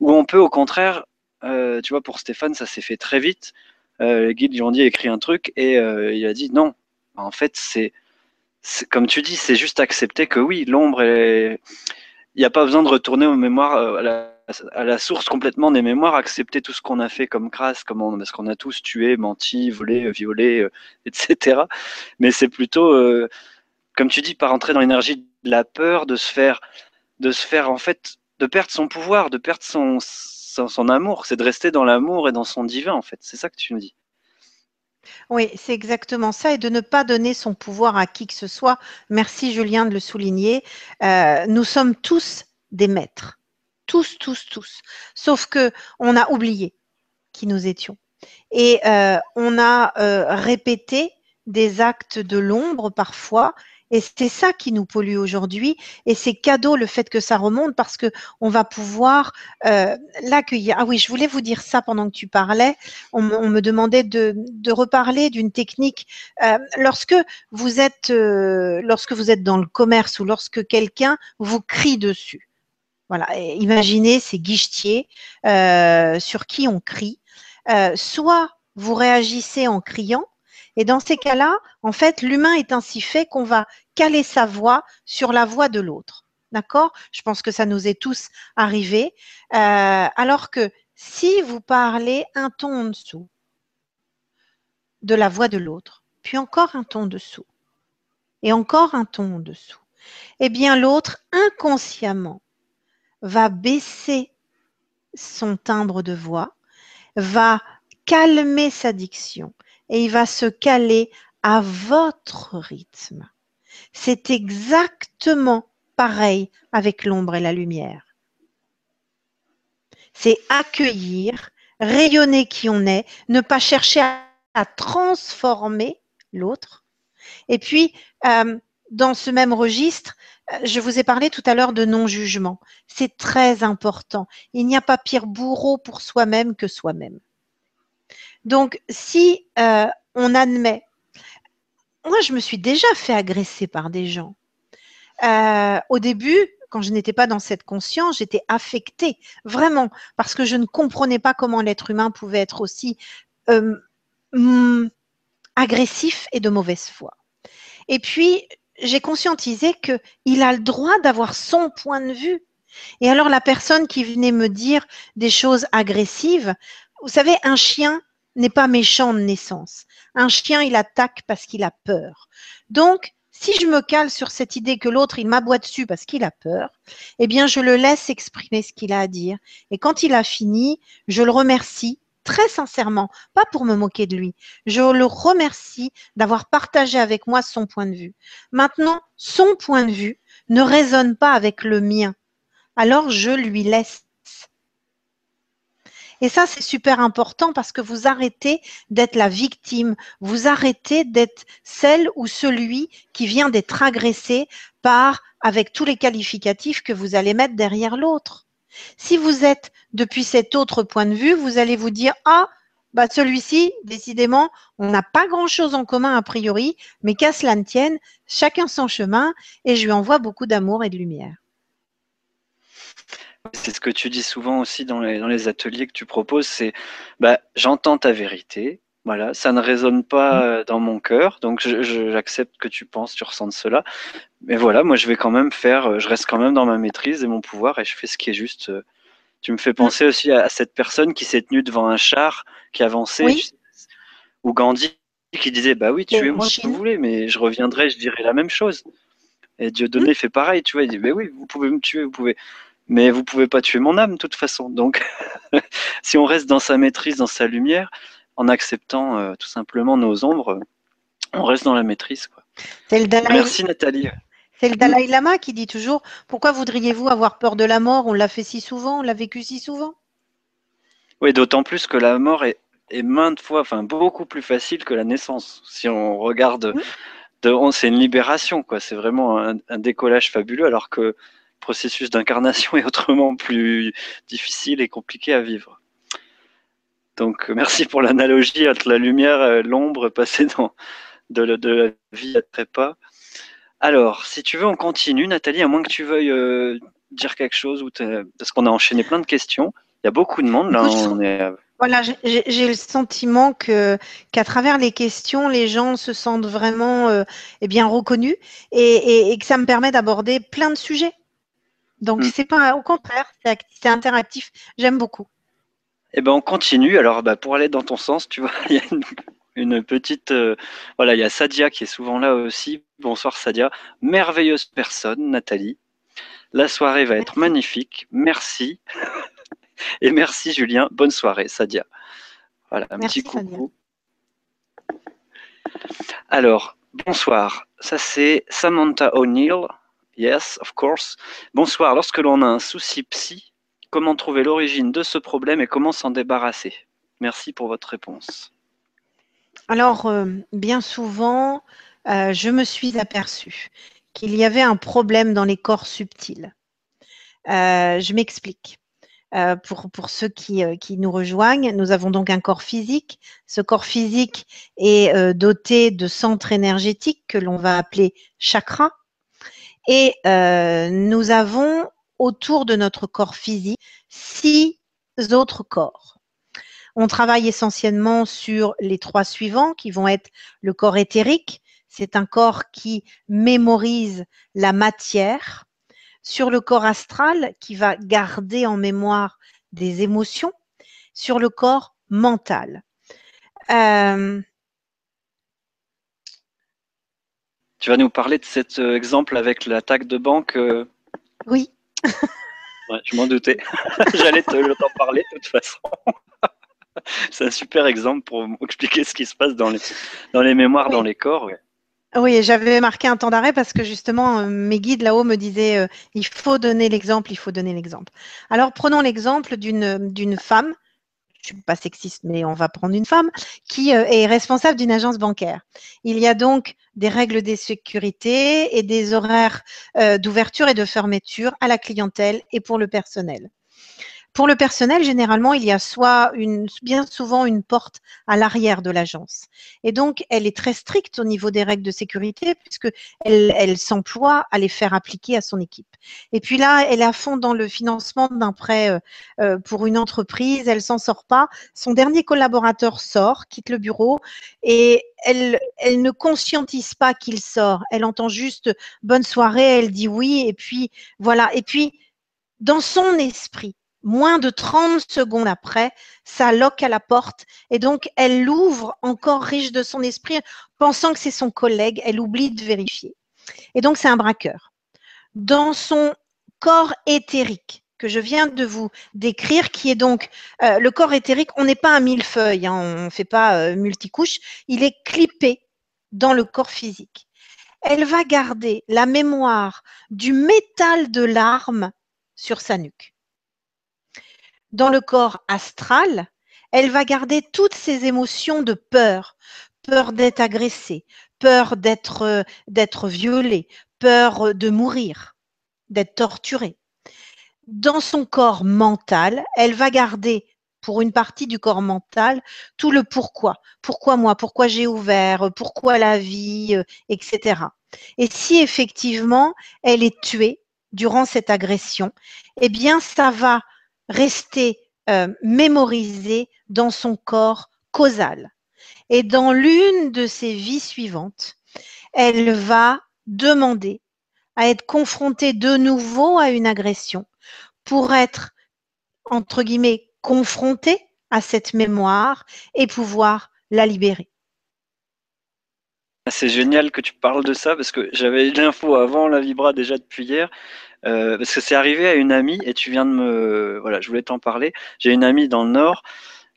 on peut au contraire, euh, tu vois, pour Stéphane, ça s'est fait très vite. Euh, lui ont dit écrit un truc et euh, il a dit non. En fait, c'est comme tu dis, c'est juste accepter que oui, l'ombre, il n'y a pas besoin de retourner aux mémoires, à la source complètement des mémoires, accepter tout ce qu'on a fait comme crasse, comme on, parce qu'on a tous tué, menti, volé, violé, euh, etc. Mais c'est plutôt, euh, comme tu dis, pas rentrer dans l'énergie de la peur, de se faire, de se faire en fait, de perdre son pouvoir, de perdre son, amour. C'est de rester dans l'amour et dans son divin en fait. C'est ça que tu me dis. Oui, c'est exactement ça, et de ne pas donner son pouvoir à qui que ce soit. Merci Julien de le souligner. Euh, nous sommes tous des maîtres. Tous, tous, tous. Sauf que on a oublié qui nous étions. Et euh, on a euh, répété des actes de l'ombre parfois. Et c'est ça qui nous pollue aujourd'hui. Et c'est cadeau le fait que ça remonte parce que on va pouvoir euh, l'accueillir. Ah oui, je voulais vous dire ça pendant que tu parlais. On, me demandait de, de reparler d'une technique. lorsque vous êtes, lorsque vous êtes dans le commerce ou lorsque quelqu'un vous crie dessus, voilà, imaginez ces guichetiers euh, sur qui on crie. Euh, soit vous réagissez en criant, et dans ces cas-là, en fait, l'humain est ainsi fait qu'on va caler sa voix sur la voix de l'autre. D'accord? Je pense que ça nous est tous arrivé. Euh, alors que si vous parlez un ton en dessous de la voix de l'autre, puis encore un ton dessous, et encore un ton en dessous, eh bien l'autre, inconsciemment, va baisser son timbre de voix, va calmer sa diction et il va se caler à votre rythme. C'est exactement pareil avec l'ombre et la lumière. C'est accueillir, rayonner qui on est, ne pas chercher à, transformer l'autre. Et puis, euh, dans ce même registre, je vous ai parlé tout à l'heure de non-jugement. C'est très important. Il n'y a pas pire bourreau pour soi-même que soi-même. Donc, si euh, on admet, moi, je me suis déjà fait agresser par des gens. Euh, au début, quand je n'étais pas dans cette conscience, j'étais affectée, vraiment, parce que je ne comprenais pas comment l'être humain pouvait être aussi mm, agressif et de mauvaise foi. Et puis, j'ai conscientisé qu'il a le droit d'avoir son point de vue. Et alors la personne qui venait me dire des choses agressives, vous savez, un chien n'est pas méchant de naissance. Un chien, il attaque parce qu'il a peur. Donc, si je me cale sur cette idée que l'autre, il m'aboie dessus parce qu'il a peur, eh bien, je le laisse exprimer ce qu'il a à dire. Et quand il a fini, je le remercie très sincèrement, pas pour me moquer de lui. Je le remercie d'avoir partagé avec moi son point de vue. Maintenant, son point de vue ne résonne pas avec le mien. Alors je lui laisse. Et ça, c'est super important parce que vous arrêtez d'être la victime, vous arrêtez d'être celle ou celui qui vient d'être agressé par, avec tous les qualificatifs que vous allez mettre derrière l'autre. Si vous êtes depuis cet autre point de vue, vous allez vous dire Ah, bah celui-ci, décidément, on n'a pas grand-chose en commun a priori, mais qu'à cela ne tienne, chacun son chemin et je lui envoie beaucoup d'amour et de lumière. C'est ce que tu dis souvent aussi dans les, ateliers que tu proposes, c'est bah, j'entends ta vérité, voilà, ça ne résonne pas mmh. dans mon cœur, donc j'accepte que tu penses, tu ressentes cela. Mais voilà, moi je vais quand même faire, je reste quand même dans ma maîtrise et mon pouvoir et je fais ce qui est juste. Tu me fais mmh. penser aussi à, cette personne qui s'est tenue devant un char, qui avançait, ou Gandhi qui disait Bah oui, tuez-moi si vous voulez, mais je reviendrai, je dirai la même chose. Et Dieudonné fait pareil, tu vois, il dit, mais oui, vous pouvez me tuer, vous pouvez, mais vous pouvez pas tuer mon âme de toute façon. Donc, si on reste dans sa maîtrise, dans sa lumière, en acceptant euh, tout simplement nos ombres, on reste dans la maîtrise. Quoi. Le Dalai... Merci Nathalie. C'est le Dalai Lama qui dit toujours Pourquoi voudriez-vous avoir peur de la mort? On l'a fait si souvent, on l'a vécu si souvent. Oui, d'autant plus que la mort est, maintes fois, enfin beaucoup plus facile que la naissance. Si on regarde, c'est une libération, quoi. C'est vraiment un, décollage fabuleux, alors que le processus d'incarnation est autrement plus difficile et compliqué à vivre. Donc, merci pour l'analogie entre la lumière et l'ombre passée dans, de, la vie à trépas. Alors, si tu veux, on continue, Nathalie, à moins que tu veuilles euh, dire quelque chose, ou parce qu'on a enchaîné plein de questions. Il y a beaucoup de monde là. Voilà, j'ai le sentiment que qu'à travers les questions, les gens se sentent vraiment euh, eh bien reconnus et, que ça me permet d'aborder plein de sujets. Donc mm. c'est pas au contraire, c'est interactif. J'aime beaucoup. Eh ben on continue. Alors bah, pour aller dans ton sens, tu vois, il y a une, petite euh, voilà, il y a Sadia qui est souvent là aussi. Bonsoir Sadia, merveilleuse personne, Nathalie. La soirée va être magnifique. Merci. Et merci Julien. Bonne soirée, Sadia. Voilà, un petit coucou. Alors, bonsoir. Ça c'est Samantha O'Neill. Yes, of course. Bonsoir. Lorsque l'on a un souci psy, comment trouver l'origine de ce problème et comment s'en débarrasser Merci pour votre réponse. Alors, euh, bien souvent, euh, je me suis aperçue qu'il y avait un problème dans les corps subtils. Euh, je m'explique. Pour, ceux qui, qui, nous rejoignent. Nous avons donc un corps physique. Ce corps physique est doté de centres énergétiques que l'on va appeler chakras. Et nous avons autour de notre corps physique six autres corps. On travaille essentiellement sur les trois suivants qui vont être le corps éthérique. C'est un corps qui mémorise la matière sur le corps astral qui va garder en mémoire des émotions, sur le corps mental. Euh, tu vas nous parler de cet euh, exemple avec l'attaque de banque euh? Je m'en doutais. J'allais t'en parler de toute façon. C'est un super exemple pour expliquer ce qui se passe dans les, dans les mémoires, dans les corps. Oui, j'avais marqué un temps d'arrêt parce que justement, euh, mes guides là-haut me disaient euh, il faut donner l'exemple, il faut donner l'exemple. Alors, prenons l'exemple d'une femme, je ne suis pas sexiste, mais on va prendre une femme, qui euh, est responsable d'une agence bancaire. Il y a donc des règles de sécurité et des horaires d'ouverture et de fermeture à la clientèle et pour le personnel. Pour le personnel, généralement, il y a soit bien souvent une porte à l'arrière de l'agence. Et donc, elle est très stricte au niveau des règles de sécurité puisque elle, s'emploie à les faire appliquer à son équipe. Et puis là, elle est à fond dans le financement d'un prêt euh, euh, pour une entreprise. Elle s'en sort pas. Son dernier collaborateur sort, quitte le bureau et elle ne conscientise pas qu'il sort. Elle entend juste bonne soirée. Elle dit oui. Et puis voilà. Et puis, dans son esprit, moins de 30 secondes après, ça loque à la porte et donc elle l'ouvre encore riche de son esprit, pensant que c'est son collègue, elle oublie de vérifier. Et donc c'est un braqueur. Dans son corps éthérique que je viens de vous décrire, qui est donc euh, le corps éthérique, on n'est pas un millefeuille, hein, on ne fait pas euh, multicouche, il est clippé dans le corps physique. Elle va garder la mémoire du métal de l'arme sur sa nuque dans le corps astral, elle va garder toutes ces émotions de peur, peur d'être agressée, peur d'être euh, d'être violée, peur de mourir, d'être torturée. Dans son corps mental, elle va garder pour une partie du corps mental tout le pourquoi. Pourquoi moi? Pourquoi j'ai ouvert? Pourquoi la vie? Euh, Etc. Et si effectivement elle est tuée durant cette agression, eh bien ça va rester euh, mémorisé dans son corps causal. Et dans l'une de ses vies suivantes, elle va demander à être confrontée de nouveau à une agression pour être, entre guillemets, confrontée à cette mémoire et pouvoir la libérer. c'est génial que tu parles de ça parce que j'avais l'info avant la Vibra déjà depuis hier. Euh, parce que c'est arrivé à une amie et tu viens de me. Voilà, je voulais t'en parler. J'ai une amie dans le Nord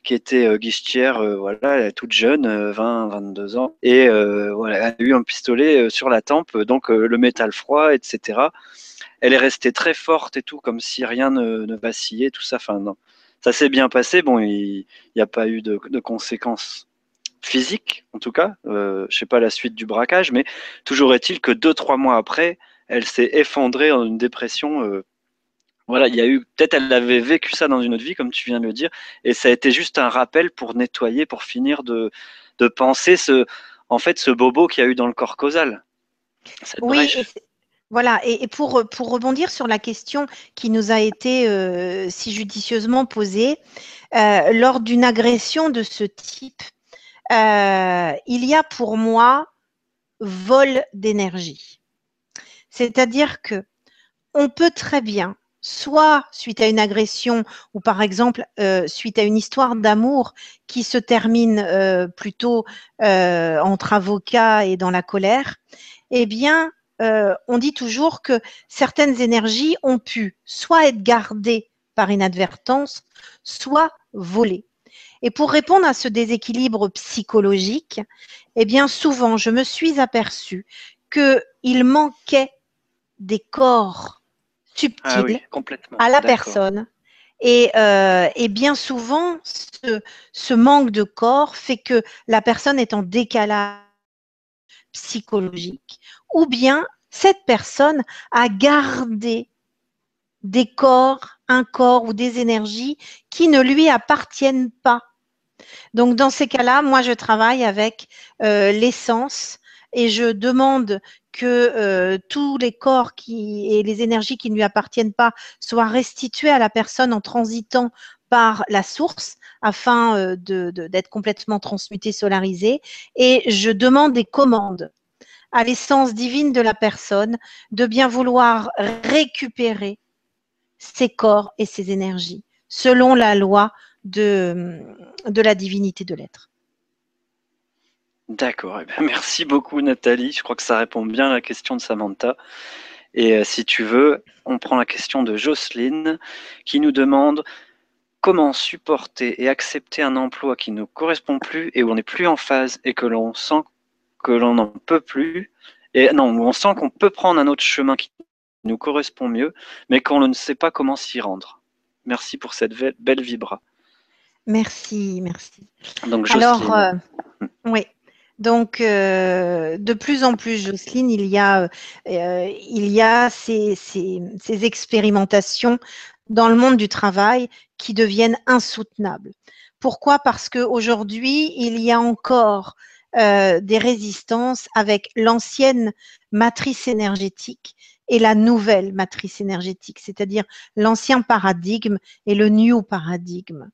qui était euh, guichetière, euh, voilà, toute jeune, 20, 22 ans, et voilà, elle a eu un pistolet sur la tempe, donc le métal froid, etc. Elle est restée très forte et tout, comme si rien ne, vacillait, tout ça. Enfin, non. Ça s'est bien passé. Bon, il n'y a pas eu de, de conséquences physique, en tout cas. Je sais pas la suite du braquage, mais toujours est-il que deux, trois mois après, elle s'est effondrée en une dépression. Euh, voilà, il y a eu, peut-être elle avait vécu ça dans une autre vie, comme tu viens de le dire, et ça a été juste un rappel pour nettoyer, pour finir de, de penser ce, en fait, ce bobo qu'il y a eu dans le corps causal. oui, voilà, et, pour, pour, rebondir sur la question qui nous a été euh, si judicieusement posée, euh, lors d'une agression de ce type, euh, il y a pour moi vol d'énergie. C'est-à-dire que on peut très bien, soit suite à une agression ou par exemple euh, suite à une histoire d'amour qui se termine euh, plutôt entre avocats et dans la colère, eh bien, on dit toujours que certaines énergies ont pu soit être gardées par inadvertance, soit volées. Et pour répondre à ce déséquilibre psychologique, eh bien souvent, je me suis aperçue qu'il manquait des corps subtils ah à la personne. Et, euh, et, bien souvent, ce, ce, manque de corps fait que la personne est en décalage psychologique. Ou bien cette personne a gardé des corps, un corps ou des énergies qui ne lui appartiennent pas. Donc, dans ces cas-là, moi, je travaille avec euh, l'essence et je demande que euh, tous les corps et les énergies qui ne lui appartiennent pas soient restitués à la personne en transitant par la source afin euh, d'être complètement transmuté, solarisé. Et je demande des commandes à l'essence divine de la personne de bien vouloir récupérer ses corps et ses énergies selon la loi de la divinité de l'être. D'accord. Eh ben, merci beaucoup Nathalie. Je crois que ça répond bien à la question de Samantha. Et euh, si tu veux, on prend la question de Jocelyne qui nous demande comment supporter et accepter un emploi qui ne correspond plus et où on n'est plus en phase et que l'on sent que l'on n'en peut plus. Et non, où on sent qu'on peut prendre un autre chemin qui nous correspond mieux, mais qu'on ne sait pas comment s'y rendre. Merci pour cette belle vibra. Merci, merci. Donc, Alors, euh, oui. Donc, euh, de plus en plus, Jocelyne, il y a, euh, ces, ces, expérimentations dans le monde du travail qui deviennent insoutenables. Pourquoi? Parce qu'aujourd'hui, il y a encore des résistances avec l'ancienne matrice énergétique et la nouvelle matrice énergétique, c'est-à-dire l'ancien paradigme et le new paradigme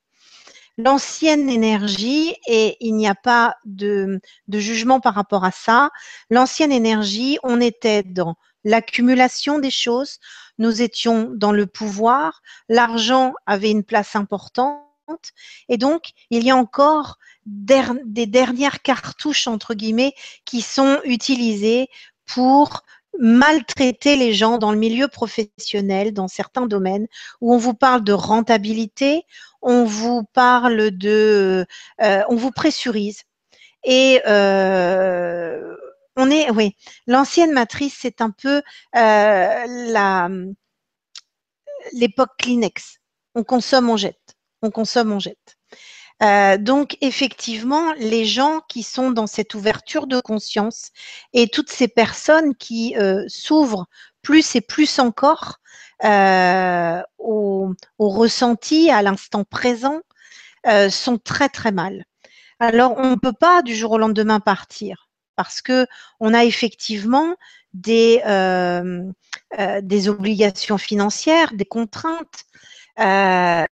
l'ancienne énergie, et il n'y a pas de, jugement par rapport à ça, l'ancienne énergie, on était dans l'accumulation des choses, nous étions dans le pouvoir, l'argent avait une place importante, et donc il y a encore des dernières cartouches, entre guillemets, qui sont utilisées pour maltraiter les gens dans le milieu professionnel, dans certains domaines, où on vous parle de rentabilité, on vous parle de, euh, on vous pressurise. Et euh, on est, oui, l'ancienne matrice, c'est un peu euh, l'époque Kleenex. On consomme, on jette. On consomme, on jette. Donc, effectivement, les gens qui sont dans cette ouverture de conscience et toutes ces personnes qui s'ouvrent plus et plus encore euh, au, ressenti, à l'instant présent, euh, sont très très mal. Alors, on ne peut pas du jour au lendemain partir parce que on a effectivement des, euh, des obligations financières, des contraintes.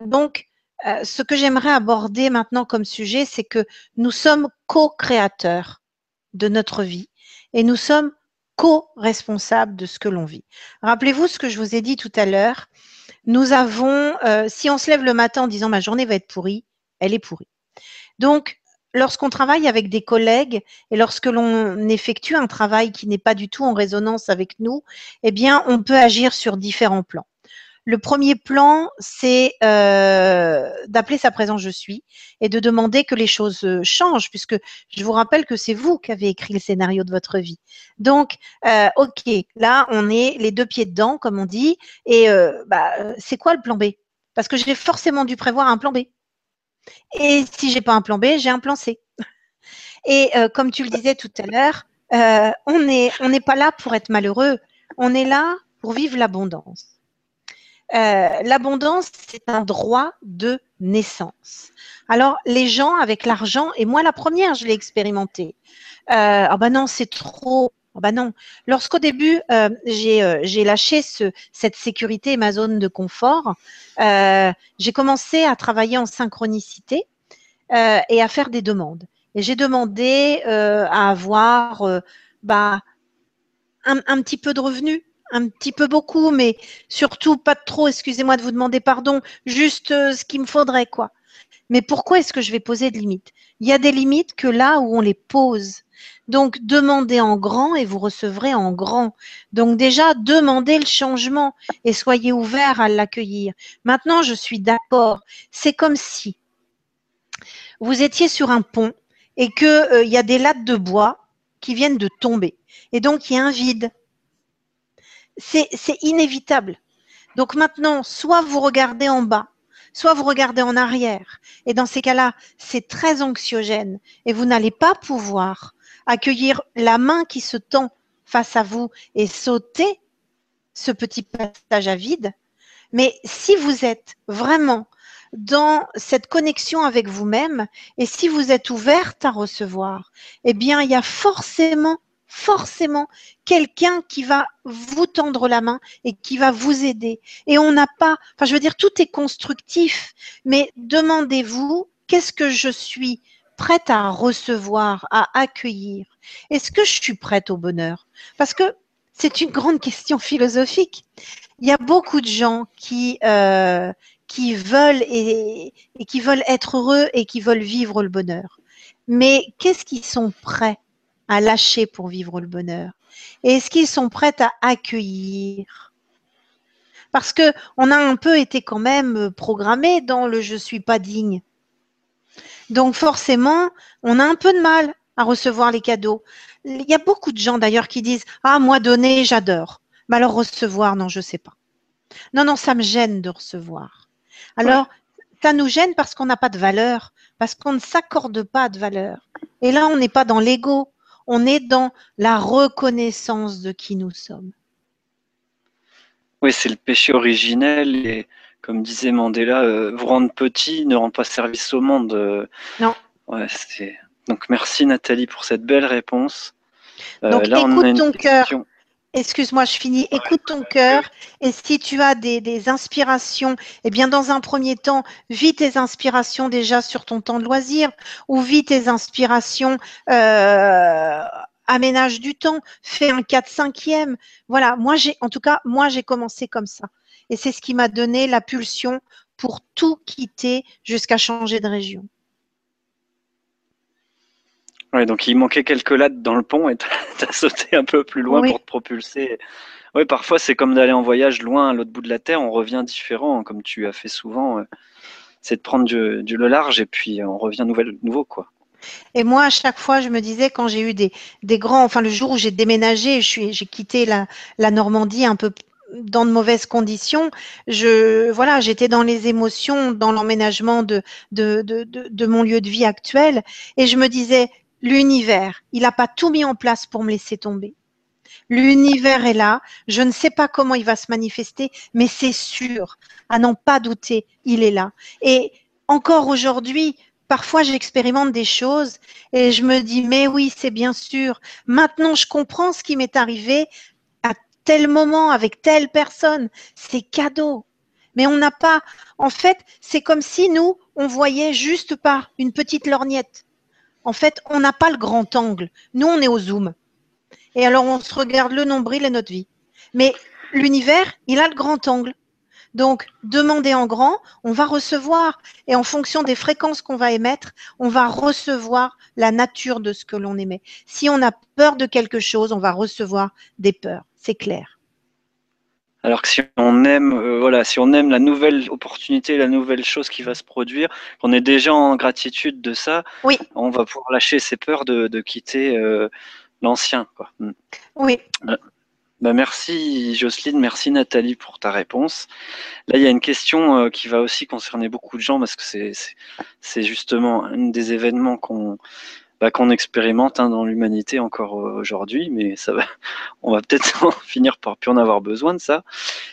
donc, ce que j'aimerais aborder maintenant comme sujet, c'est que nous sommes co-créateurs de notre vie et nous sommes co-responsable de ce que l'on vit. Rappelez-vous ce que je vous ai dit tout à l'heure. Nous avons, euh, si on se lève le matin en disant ma journée va être pourrie, elle est pourrie. Donc, lorsqu'on travaille avec des collègues et lorsque l'on effectue un travail qui n'est pas du tout en résonance avec nous, eh bien, on peut agir sur différents plans. Le premier plan, c'est euh, d'appeler sa présence je suis et de demander que les choses euh, changent, puisque je vous rappelle que c'est vous qui avez écrit le scénario de votre vie. Donc, euh, ok, là, on est les deux pieds dedans, comme on dit, et bah, c'est quoi le plan B? Parce que j'ai forcément dû prévoir un plan B. Et si j'ai pas un plan B, j'ai un plan C. Et comme tu le disais tout à l'heure, on n'est on n'est pas là pour être malheureux, on est là pour vivre l'abondance. Euh, l'abondance, c'est un droit de naissance. Alors, les gens avec l'argent, et moi la première, je l'ai expérimenté. Euh, ah ben non, c'est trop. Ah ben non. Lorsqu'au début, euh, j'ai lâché ce, cette sécurité, ma zone de confort, j'ai commencé à travailler en synchronicité et à faire des demandes. Et j'ai demandé à avoir bah, un, un, petit peu de revenus, un petit peu beaucoup, mais surtout pas trop, excusez-moi de vous demander pardon, juste euh, ce qu'il me faudrait, quoi. Mais pourquoi est-ce que je vais poser de limites? Il y a des limites que là où on les pose. Donc, demandez en grand et vous recevrez en grand. Donc, déjà, demandez le changement et soyez ouverts à l'accueillir. Maintenant, je suis d'accord. C'est comme si vous étiez sur un pont et qu'il euh, y a des lattes de bois qui viennent de tomber. Et donc, il y a un vide c'est inévitable. Donc maintenant, soit vous regardez en bas, soit vous regardez en arrière. Et dans ces cas-là, c'est très anxiogène et vous n'allez pas pouvoir accueillir la main qui se tend face à vous et sauter ce petit passage à vide. Mais si vous êtes vraiment dans cette connexion avec vous-même et si vous êtes ouverte à recevoir, eh bien, il y a forcément forcément quelqu'un qui va vous tendre la main et qui va vous aider. Et on n'a pas, enfin je veux dire, tout est constructif, mais demandez-vous, qu'est-ce que je suis prête à recevoir, à accueillir? Est-ce que je suis prête au bonheur? Parce que c'est une grande question philosophique. Il y a beaucoup de gens qui, euh, veulent qui veulent être heureux et qui veulent vivre le bonheur. Mais qu'est-ce qu'ils sont prêts à lâcher pour vivre le bonheur Et est-ce qu'ils sont prêts à accueillir? Parce que on a un peu été quand même programmé dans le je suis pas digne. Donc forcément, on a un peu de mal à recevoir les cadeaux. Il y a beaucoup de gens d'ailleurs qui disent ah moi donner j'adore, mais alors recevoir non je sais pas. Non non ça me gêne de recevoir. Alors ça nous gêne parce qu'on n'a pas de valeur, parce qu'on ne s'accorde pas de valeur. Et là on n'est pas dans l'ego, on est dans la reconnaissance de qui nous sommes. Oui, c'est le péché originel et comme disait Mandela, euh, vous rendre petit ne rend pas service au monde. Euh. non. Donc merci Nathalie pour cette belle réponse. Euh, Donc écoute ton cœur. Excuse-moi, je finis. Écoute ton cœur et si tu as des, inspirations, eh bien dans un premier temps, vis tes inspirations déjà sur ton temps de loisir ou vis tes inspirations, euh, aménage du temps, fais un 4 5e. Voilà, moi j'ai, en tout cas, moi j'ai commencé comme ça. Et c'est ce qui m'a donné la pulsion pour tout quitter jusqu'à changer de région. Ouais, donc il manquait quelques lattes dans le pont et tu as, sauté un peu plus loin pour te propulser. Oui, parfois c'est comme d'aller en voyage loin à l'autre bout de la Terre, on revient différent, comme tu as fait souvent. Euh, c'est de prendre du, du, le large et puis on revient nouvel, nouveau, quoi. Et moi, à chaque fois, je me disais, quand j'ai eu des, des, grands, enfin le jour où j'ai déménagé, j'ai quitté la, la Normandie un peu dans de mauvaises conditions, je voilà, j'étais dans les émotions, dans l'emménagement de de, de, de, de, mon lieu de vie actuel, et je me disais, l'univers, il n'a pas tout mis en place pour me laisser tomber. L'univers est là. Je ne sais pas comment il va se manifester, mais c'est sûr, à n'en pas douter, il est là. Et encore aujourd'hui, parfois j'expérimente des choses et je me dis, mais oui, c'est bien sûr. Maintenant, je comprends ce qui m'est arrivé à tel moment avec telle personne. C'est cadeau. Mais on n'a pas, en fait, c'est comme si nous, on voyait juste par une petite lorgnette. En fait, on n'a pas le grand angle. Nous, on est au zoom. Et alors, on se regarde le nombril et notre vie. Mais l'univers, il a le grand angle. Donc, demander en grand, on va recevoir. Et en fonction des fréquences qu'on va émettre, on va recevoir la nature de ce que l'on émet. Si on a peur de quelque chose, on va recevoir des peurs. C'est clair. Alors que si on aime, euh, voilà, si on aime la nouvelle opportunité, la nouvelle chose qui va se produire, qu'on est déjà en gratitude de ça, oui. on va pouvoir lâcher ses peurs de, quitter euh, l'ancien. Hmm. Oui. Euh, bah merci Jocelyne, merci Nathalie pour ta réponse. Là, il y a une question qui va aussi concerner beaucoup de gens parce que c'est justement un des événements qu'on bah, qu'on expérimente hein, dans l'humanité encore aujourd'hui, mais ça va, on va peut-être finir par plus en avoir besoin de ça.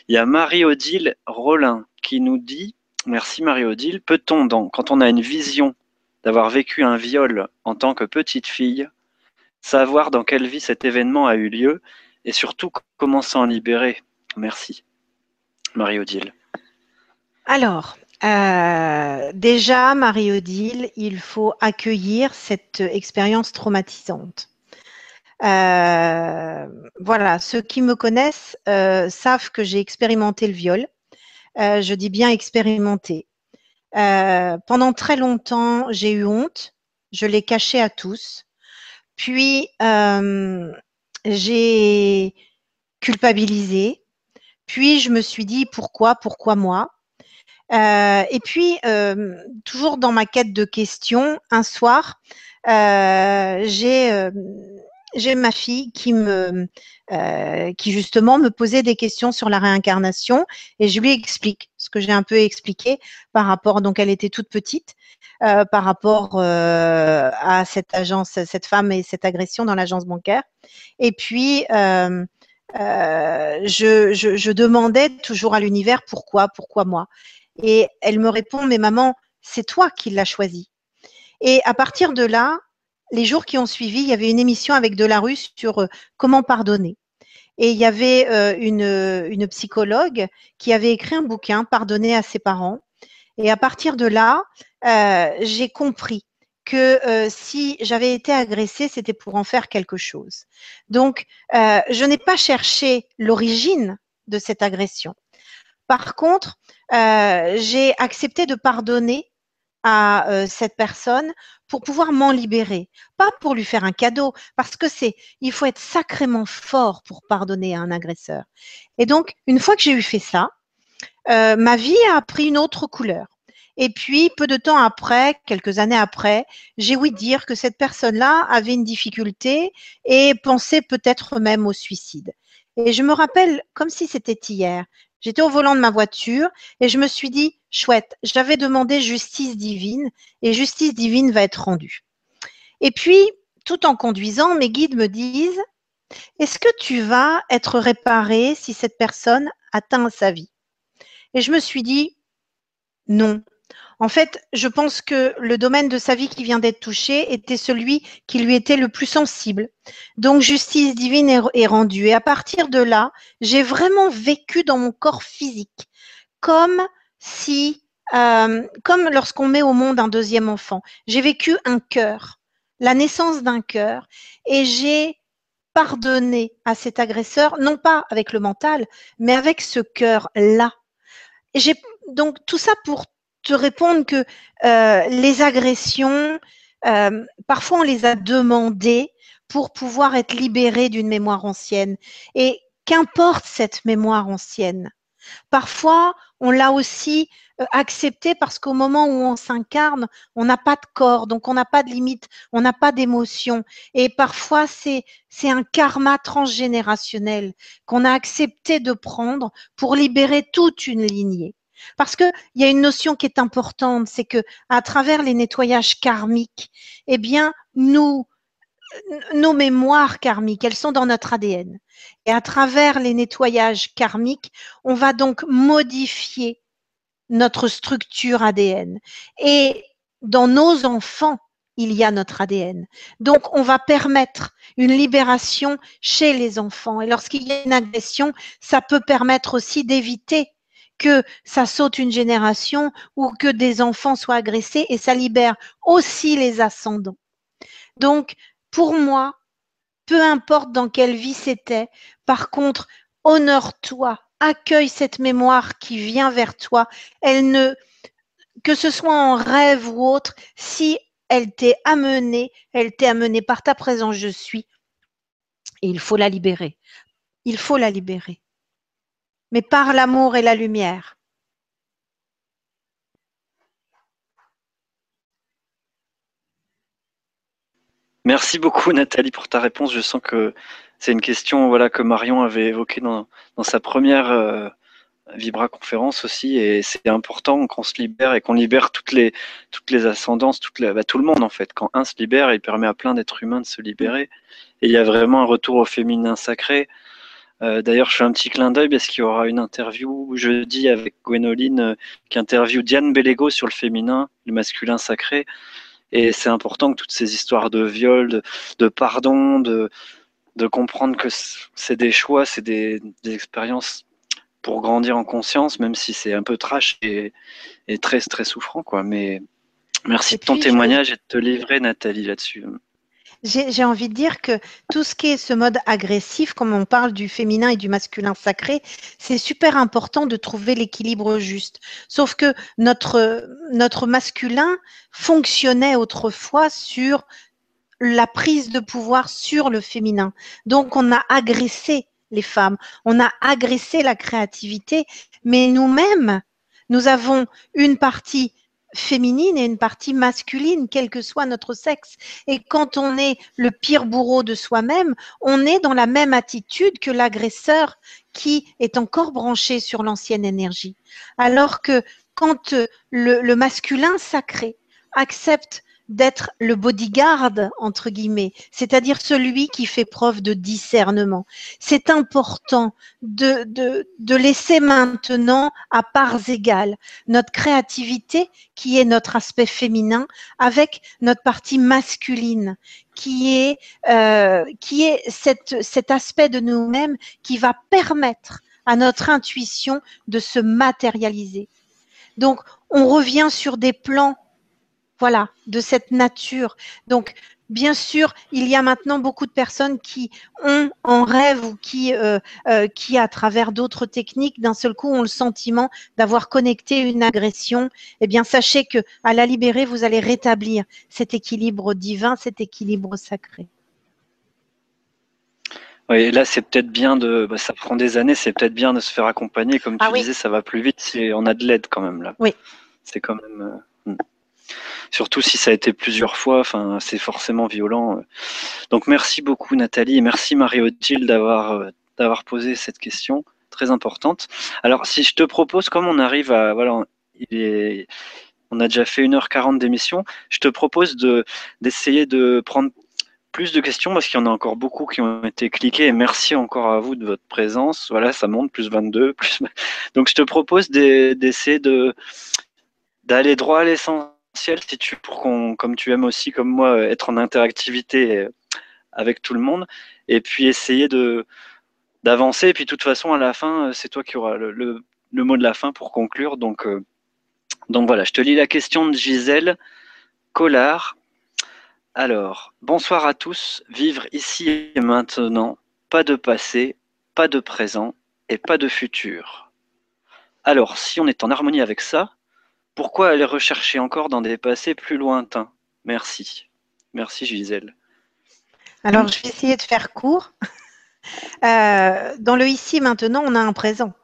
Il y a Marie-Odile Rollin qui nous dit, merci Marie-Odile, peut-on quand on a une vision d'avoir vécu un viol en tant que petite fille, savoir dans quelle vie cet événement a eu lieu et surtout comment s'en libérer? Merci. Marie-Odile. Alors, euh, déjà, Marie-Odile, il faut accueillir cette expérience traumatisante. Euh, voilà, ceux qui me connaissent euh, savent que j'ai expérimenté le viol. je dis bien expérimenté. pendant très longtemps, j'ai eu honte. Je l'ai caché à tous. Puis, j'ai culpabilisé. Puis, je me suis dit, pourquoi, pourquoi moi? Euh, et puis, euh, toujours dans ma quête de questions, un soir, euh, j'ai ma fille qui me qui justement me posait des questions sur la réincarnation et je lui explique ce que j'ai un peu expliqué par rapport donc elle était toute petite par rapport à cette agence cette femme et cette agression dans l'agence bancaire et puis je, demandais toujours à l'univers pourquoi, pourquoi moi. Et elle me répond, mais maman, c'est toi qui l'as choisi. Et à partir de là, les jours qui ont suivi, il y avait une émission avec Delarue sur euh, comment pardonner. Et il y avait euh, une, une, psychologue qui avait écrit un bouquin, Pardonner à ses parents. Et à partir de là, euh, j'ai compris que si j'avais été agressée, c'était pour en faire quelque chose. Donc, je n'ai pas cherché l'origine de cette agression. Par contre, euh, j'ai accepté de pardonner à euh, cette personne pour pouvoir m'en libérer, pas pour lui faire un cadeau, parce que c'est, il faut être sacrément fort pour pardonner à un agresseur. Et donc, une fois que j'ai eu fait ça, euh, ma vie a pris une autre couleur. Et puis, peu de temps après, quelques années après, j'ai ouï dire que cette personne-là avait une difficulté et pensait peut-être même au suicide. Et je me rappelle comme si c'était hier. J'étais au volant de ma voiture et je me suis dit, chouette, j'avais demandé justice divine et justice divine va être rendue. Et puis, tout en conduisant, mes guides me disent, est-ce que tu vas être réparé si cette personne atteint sa vie? Et je me suis dit, non, en fait, je pense que le domaine de sa vie qui vient d'être touché était celui qui lui était le plus sensible. Donc, justice divine est, rendue. Et à partir de là, j'ai vraiment vécu dans mon corps physique, comme si, euh, comme lorsqu'on met au monde un deuxième enfant. J'ai vécu un cœur, la naissance d'un cœur, et j'ai pardonné à cet agresseur, non pas avec le mental, mais avec ce cœur-là. Donc tout ça pour te répondre que euh, les agressions, euh, parfois on les a demandées pour pouvoir être libérés d'une mémoire ancienne. Et qu'importe cette mémoire ancienne, parfois on l'a aussi euh, acceptée parce qu'au moment où on s'incarne, on n'a pas de corps, donc on n'a pas de limite, on n'a pas d'émotion. Et parfois c'est un karma transgénérationnel qu'on a accepté de prendre pour libérer toute une lignée. Parce qu'il y a une notion qui est importante, c'est que à travers les nettoyages karmiques, eh bien, nous, nos mémoires karmiques, elles sont dans notre ADN. Et à travers les nettoyages karmiques, on va donc modifier notre structure ADN. Et dans nos enfants, il y a notre ADN. Donc, on va permettre une libération chez les enfants. Et lorsqu'il y a une agression, ça peut permettre aussi d'éviter que ça saute une génération ou que des enfants soient agressés et ça libère aussi les ascendants. Donc, pour moi, peu importe dans quelle vie c'était, par contre, honore-toi accueille cette mémoire qui vient vers toi. Elle ne, que ce soit en rêve ou autre, si elle t'est amenée, elle t'est amenée par ta présence, je suis. Et il faut la libérer. Il faut la libérer. Mais par l'amour et la lumière. Merci beaucoup Nathalie pour ta réponse. Je sens que c'est une question voilà, que Marion avait évoquée dans, sa première euh, Vibra conférence aussi. Et c'est important qu'on se libère et qu'on libère toutes les, toutes les ascendances, bah, tout le monde en fait. Quand un se libère, il permet à plein d'êtres humains de se libérer. Et il y a vraiment un retour au féminin sacré. Euh, d'ailleurs, je fais un petit clin d'œil parce qu'il y aura une interview jeudi avec Gwénoline euh, qui interviewe Diane Bellego sur le féminin, le masculin sacré. Et c'est important que toutes ces histoires de viol, de, pardon, de, de comprendre que c'est des choix, c'est des, expériences pour grandir en conscience, même si c'est un peu trash et, très, très souffrant. Quoi. Mais merci de ton témoignage et de te livrer, Nathalie, là-dessus j'ai envie de dire que tout ce qui est ce mode agressif, comme on parle du féminin et du masculin sacré, c'est super important de trouver l'équilibre juste. Sauf que notre, notre masculin fonctionnait autrefois sur la prise de pouvoir sur le féminin. Donc on a agressé les femmes, on a agressé la créativité, mais nous-mêmes, nous avons une partie féminine et une partie masculine, quel que soit notre sexe. Et quand on est le pire bourreau de soi-même, on est dans la même attitude que l'agresseur qui est encore branché sur l'ancienne énergie. Alors que quand le, le masculin sacré accepte d'être le bodyguard, entre guillemets, c'est-à-dire celui qui fait preuve de discernement. C'est important de, de, de, laisser maintenant à parts égales notre créativité, qui est notre aspect féminin, avec notre partie masculine, qui est, euh, qui est cette, cet aspect de nous-mêmes qui va permettre à notre intuition de se matérialiser. Donc, on revient sur des plans voilà, de cette nature. Donc, bien sûr, il y a maintenant beaucoup de personnes qui ont en rêve ou qui, euh, euh, qui à travers d'autres techniques, d'un seul coup, ont le sentiment d'avoir connecté une agression. Eh bien, sachez que à la libérer, vous allez rétablir cet équilibre divin, cet équilibre sacré. Oui, là, c'est peut-être bien de. Bah, ça prend des années, c'est peut-être bien de se faire accompagner. Comme tu ah disais, ça va plus vite si on a de l'aide quand même là. Oui. C'est quand même. Euh, hmm. Surtout si ça a été plusieurs fois, enfin, c'est forcément violent. Donc merci beaucoup Nathalie et merci Marie-Odile d'avoir euh, d'avoir posé cette question très importante. Alors si je te propose, comme on arrive à voilà, on a déjà fait 1h40 d'émission, je te propose de d'essayer de prendre plus de questions parce qu'il y en a encore beaucoup qui ont été cliquées et merci encore à vous de votre présence. Voilà, ça monte plus 22, plus. Donc je te propose d'essayer de d'aller droit à tu pour qu'on, comme tu aimes aussi comme moi, être en interactivité avec tout le monde, et puis essayer de d'avancer. Et puis de toute façon, à la fin, c'est toi qui auras le, mot de la fin pour conclure. Donc, euh, donc voilà, je te lis la question de Gisèle Collard. Alors, bonsoir à tous. Vivre ici et maintenant, pas de passé, pas de présent et pas de futur. Alors, si on est en harmonie avec ça, pourquoi aller rechercher encore dans des passés plus lointains? Merci. Merci Gisèle. Alors, je vais essayer de faire court. Euh, dans le ici maintenant, on a un présent.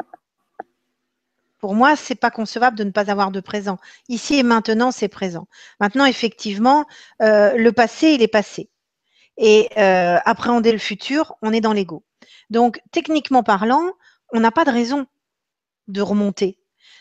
Pour moi, c'est pas concevable de ne pas avoir de présent. Ici et maintenant, c'est présent. Maintenant, effectivement, euh, le passé, il est passé. Et euh, appréhender le futur, on est dans l'ego. Donc, techniquement parlant, on n'a pas de raison de remonter.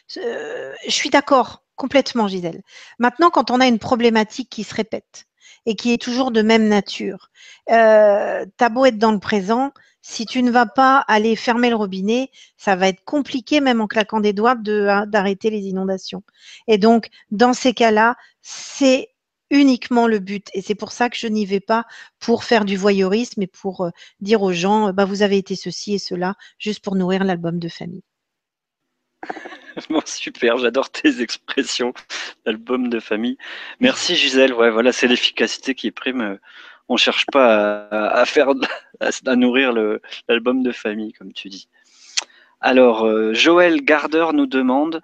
je suis d'accord. Complètement, Gisèle. Maintenant, quand on a une problématique qui se répète et qui est toujours de même nature, euh, t'as beau être dans le présent, si tu ne vas pas aller fermer le robinet, ça va être compliqué, même en claquant des doigts, hein, d'arrêter les inondations. Et donc, dans ces cas-là, c'est uniquement le but. Et c'est pour ça que je n'y vais pas pour faire du voyeurisme et pour euh, dire aux gens, bah, vous avez été ceci et cela, juste pour nourrir l'album de famille. super, j'adore tes expressions d'album de famille. Merci Gisèle. Voilà, c'est l'efficacité qui prime. On cherche pas à, faire, à, nourrir l'album de famille, comme tu dis. Alors, euh, Joël Gardeur nous demande,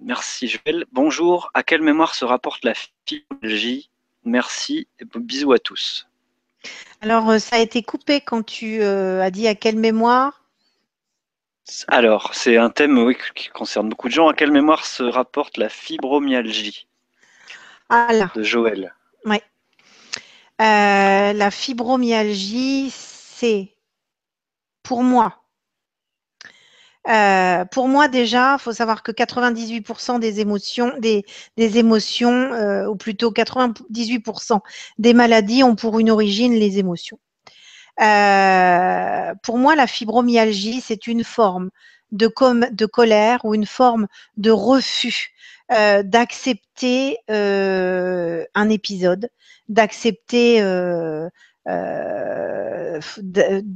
merci Joël, bonjour, à quelle mémoire se rapporte la fibromyalgie Merci et bisous à tous. Alors, euh, ça a été coupé quand tu as dit à quelle mémoire? Alors, c'est un thème qui concerne beaucoup de gens. À quelle mémoire se rapporte la fibromyalgie De Joël? Oui. la fibromyalgie, c'est pour moi euh, pour moi déjà, il faut savoir que 98% des émotions, des, émotions, euh, ou plutôt 98% des maladies ont pour une origine les émotions. Euh, pour moi, la fibromyalgie, c'est une forme de, de, colère ou une forme de refus d'accepter un épisode, d'accepter euh,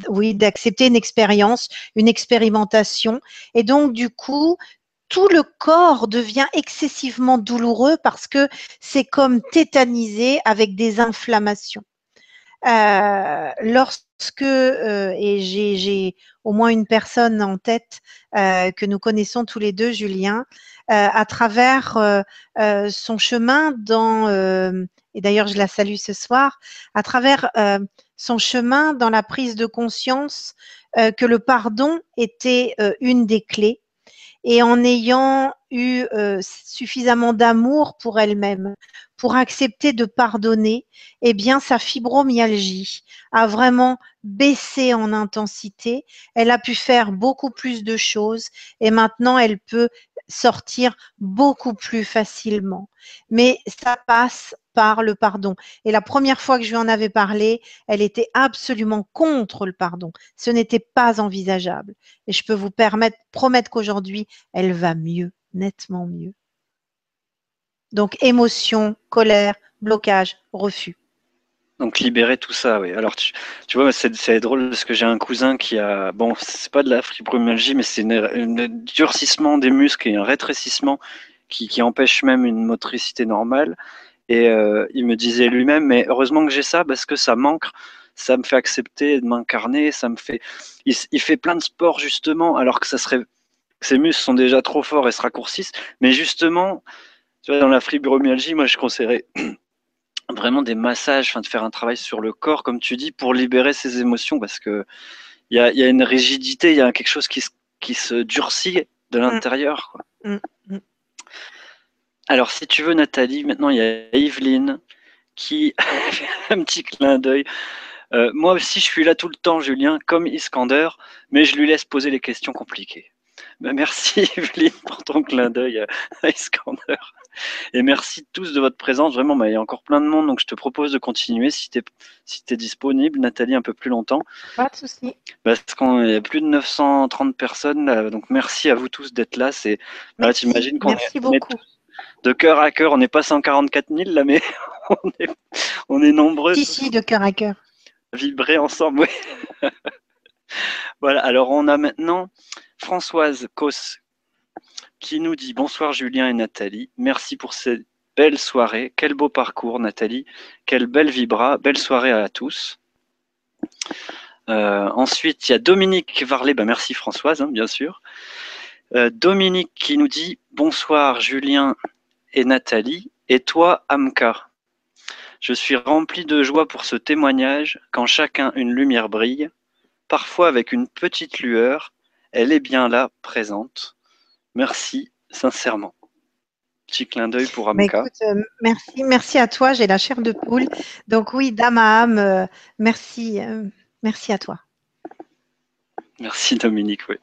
oui, d'accepter une expérience, une expérimentation. Et donc, du coup, tout le corps devient excessivement douloureux parce que c'est comme tétanisé avec des inflammations. Euh, lorsque, euh, et j'ai au moins une personne en tête que nous connaissons tous les deux, Julien, à travers son chemin dans et d'ailleurs je la salue ce soir, à travers euh, son chemin dans la prise de conscience euh, que le pardon était euh, une des clés. Et en ayant eu suffisamment d'amour pour elle-même, pour accepter de pardonner, eh bien sa fibromyalgie a vraiment baissé en intensité. Elle a pu faire beaucoup plus de choses et maintenant elle peut sortir beaucoup plus facilement. Mais ça passe par le pardon. Et la première fois que je lui en avais parlé, elle était absolument contre le pardon. Ce n'était pas envisageable. Et je peux vous permettre, promettre qu'aujourd'hui, elle va mieux, nettement mieux. Donc émotion, colère, blocage, refus. Donc libérer tout ça, oui. Alors tu, vois, c'est drôle parce que j'ai un cousin qui a, bon, c'est pas de la fibromyalgie, mais c'est un durcissement des muscles et un rétrécissement qui empêche même une motricité normale. Et euh, il me disait lui-même, mais heureusement que j'ai ça parce que ça manque, ça me fait accepter de m'incarner, ça me fait. Il, fait plein de sports justement, alors que ça serait, ses muscles sont déjà trop forts et se raccourcissent. Mais justement, tu vois, dans la fibromyalgie, moi je conseillerais vraiment des massages, enfin de faire un travail sur le corps, comme tu dis, pour libérer ses émotions, parce que il y a, y a, une rigidité, il y a quelque chose qui se, qui se durcit de mmh. l'intérieur. Mmh. Mmh. Alors, si tu veux, Nathalie, maintenant il y a Yveline qui fait un petit clin d'œil. Euh, moi aussi, je suis là tout le temps, Julien, comme Iskander, mais je lui laisse poser les questions compliquées. Ben, merci, Yveline, pour ton clin d'œil à Iskander. Et merci tous de votre présence. Vraiment, il y a encore plein de monde, donc je te propose de continuer si tu es, si es disponible, Nathalie, un peu plus longtemps. Pas de souci. Parce qu'il y a plus de 930 personnes, donc merci à vous tous d'être là. C'est, bah, imagines qu'on est, beaucoup de cœur à cœur. On n'est pas 144 000 là, mais on est, nombreux. Ici, de cœur à cœur. Vibrer ensemble, oui. voilà, alors on a maintenant Françoise Cos qui nous dit Bonsoir Julien et Nathalie, merci pour cette belle soirée. Quel beau parcours, Nathalie. Quelle belle vibra. Belle soirée à tous. Euh, ensuite, il y a Dominique Varlet. Ben, merci Françoise, hein, bien sûr. Euh, Dominique qui nous dit Bonsoir Julien et Nathalie, et toi Amka. Je suis rempli de joie pour ce témoignage quand chacun une lumière brille, parfois avec une petite lueur, elle est bien là, présente. Merci sincèrement. Petit clin d'œil pour Amka. Euh, merci, merci à toi, j'ai la chair de poule. Donc oui, dame à âme, euh, merci, merci à toi. Merci Dominique, oui.